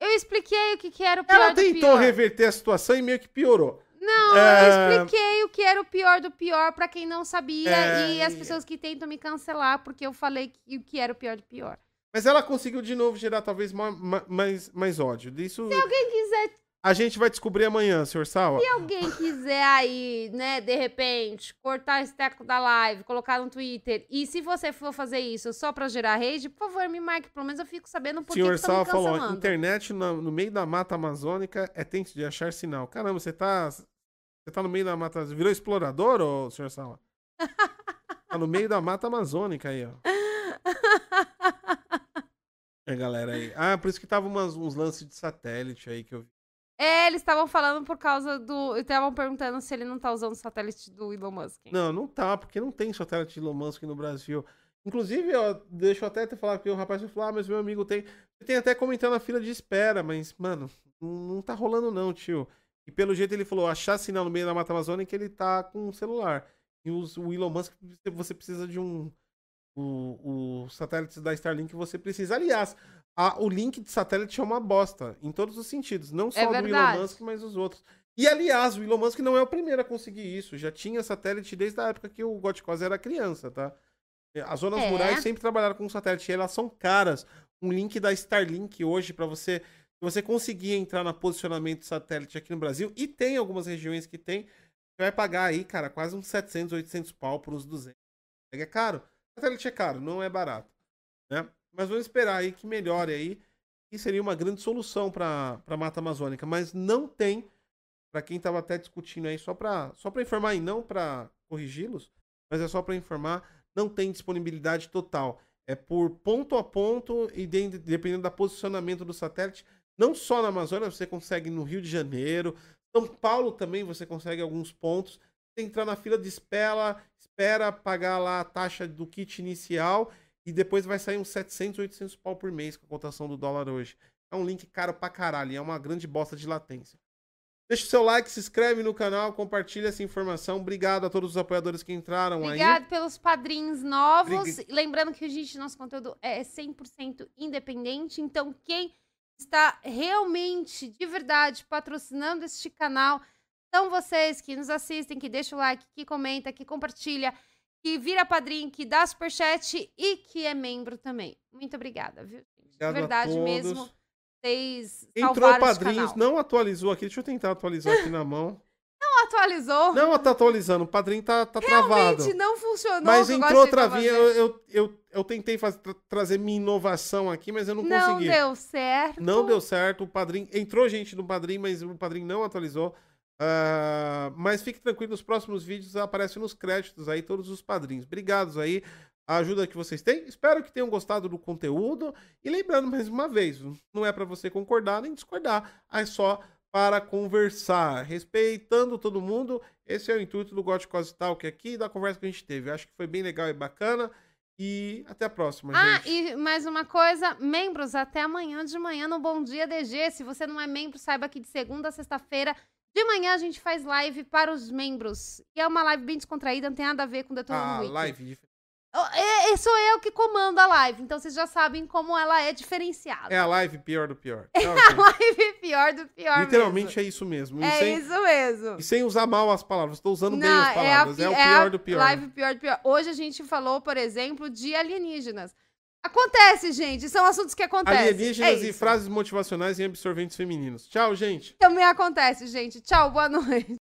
B: Eu expliquei o que, que era o pior
A: Ela tentou reverter a situação e meio que piorou.
B: Não, é... eu expliquei o que era o pior do pior para quem não sabia é... e as pessoas que tentam me cancelar porque eu falei que, o que era o pior do pior.
A: Mas ela conseguiu de novo gerar talvez mais, mais, ódio. Isso...
B: Se alguém quiser
A: a gente vai descobrir amanhã, senhor Sawa.
B: Se alguém quiser aí, né, de repente, cortar esse teco da live, colocar no Twitter, e se você for fazer isso só pra gerar rage, por favor, me marque. Pelo menos eu fico sabendo por senhor que, tá falou,
A: internet no, no, meio da mata amazônica é tenso de achar sinal. Caramba, você tá, você tá no meio da mata... Virou explorador, ô, senhor Sawa? tá no meio da mata amazônica aí, ó. É, galera aí. Ah, por isso que tava umas, uns lances de satélite aí que eu vi.
B: É, eles estavam falando por causa do. Estavam perguntando se ele não tá usando o satélite do Elon Musk.
A: Não, não tá, porque não tem satélite Elon Musk no Brasil. Inclusive, ó, deixa eu até te falar, porque o rapaz falar, ah, mas meu amigo tem. Tem até comentando na fila de espera, mas, mano, não tá rolando não, tio. E pelo jeito ele falou, achar sinal no meio da Mata Amazônica, ele tá com um celular. E os, o Elon Musk, você precisa de um. O, o satélite da Starlink você precisa. Aliás, a, o link de satélite é uma bosta, em todos os sentidos. Não só é do Elon Musk, mas os outros. E, aliás, o Elon Musk não é o primeiro a conseguir isso. Já tinha satélite desde a época que o Gotcos era criança, tá? As zonas é. rurais sempre trabalharam com satélite e elas são caras. Um link da Starlink hoje para você você conseguir entrar no posicionamento satélite aqui no Brasil, e tem algumas regiões que tem, você vai pagar aí, cara, quase uns 700, 800 pau por uns 200. É caro. Satélite é caro, não é barato. Né? Mas vamos esperar aí que melhore aí. E seria uma grande solução para a Mata Amazônica. Mas não tem, para quem estava até discutindo aí, só para só informar e não para corrigi-los, mas é só para informar, não tem disponibilidade total. É por ponto a ponto e de, dependendo do posicionamento do satélite. Não só na Amazônia, você consegue no Rio de Janeiro. São Paulo também você consegue alguns pontos. Que entrar na fila de espera, espera pagar lá a taxa do kit inicial e depois vai sair uns 700, 800 pau por mês com a cotação do dólar hoje. É um link caro pra caralho, é uma grande bosta de latência. Deixa o seu like, se inscreve no canal, compartilha essa informação. Obrigado a todos os apoiadores que entraram
B: Obrigado
A: aí.
B: Obrigado pelos padrinhos novos. Lembrando que, gente, nosso conteúdo é 100% independente. Então, quem está realmente, de verdade, patrocinando este canal são vocês que nos assistem, que deixam o like, que comenta, que compartilha que vira padrinho, que dá superchat e que é membro também. Muito obrigada, viu?
A: Obrigado
B: De verdade mesmo. Vocês
A: Entrou padrinhos, não atualizou aqui. Deixa eu tentar atualizar aqui na mão.
B: Não atualizou.
A: Não tá atualizando. O padrinho tá, tá
B: Realmente
A: travado.
B: não funcionou.
A: Mas entrou outra vez. Eu, eu, eu, eu, tentei fazer, tra trazer minha inovação aqui, mas eu não, não consegui.
B: Não deu certo.
A: Não deu certo. O padrinho. Entrou gente no padrinho, mas o padrinho não atualizou. Uh, mas fique tranquilo, nos próximos vídeos aparecem nos créditos aí todos os padrinhos. Obrigados aí, a ajuda que vocês têm. Espero que tenham gostado do conteúdo. E lembrando mais uma vez, não é para você concordar nem discordar, é só para conversar, respeitando todo mundo. Esse é o intuito do Gótico Talk aqui da conversa que a gente teve. Eu acho que foi bem legal e bacana. E até a próxima,
B: Ah,
A: gente.
B: e mais uma coisa, membros, até amanhã de manhã no Bom Dia DG. Se você não é membro, saiba que de segunda a sexta-feira, de manhã a gente faz live para os membros. E é uma live bem descontraída, não tem nada a ver com o Detonando
A: Ah, live.
B: É, é- sou eu que comando a live, então vocês já sabem como ela é diferenciada.
A: É a live pior do pior. Tchau,
B: a live pior do pior
A: Literalmente é isso mesmo.
B: mesmo.
A: E,
B: É
A: sem,
B: isso mesmo.
A: e sem usar mal as palavras. Estou usando bem
B: Não,
A: as palavras. É,
B: pi-
A: o
B: é
A: pior
B: a
A: do pior.
B: Live pior do pior. Hoje a gente falou, por exemplo, de alienígenas. Acontece, gente. São assuntos que acontecem.
A: Alienígenas
B: é
A: e frases motivacionais em absorventes femininos. Tchau, gente.
B: Também acontece, gente. Tchau, boa noite.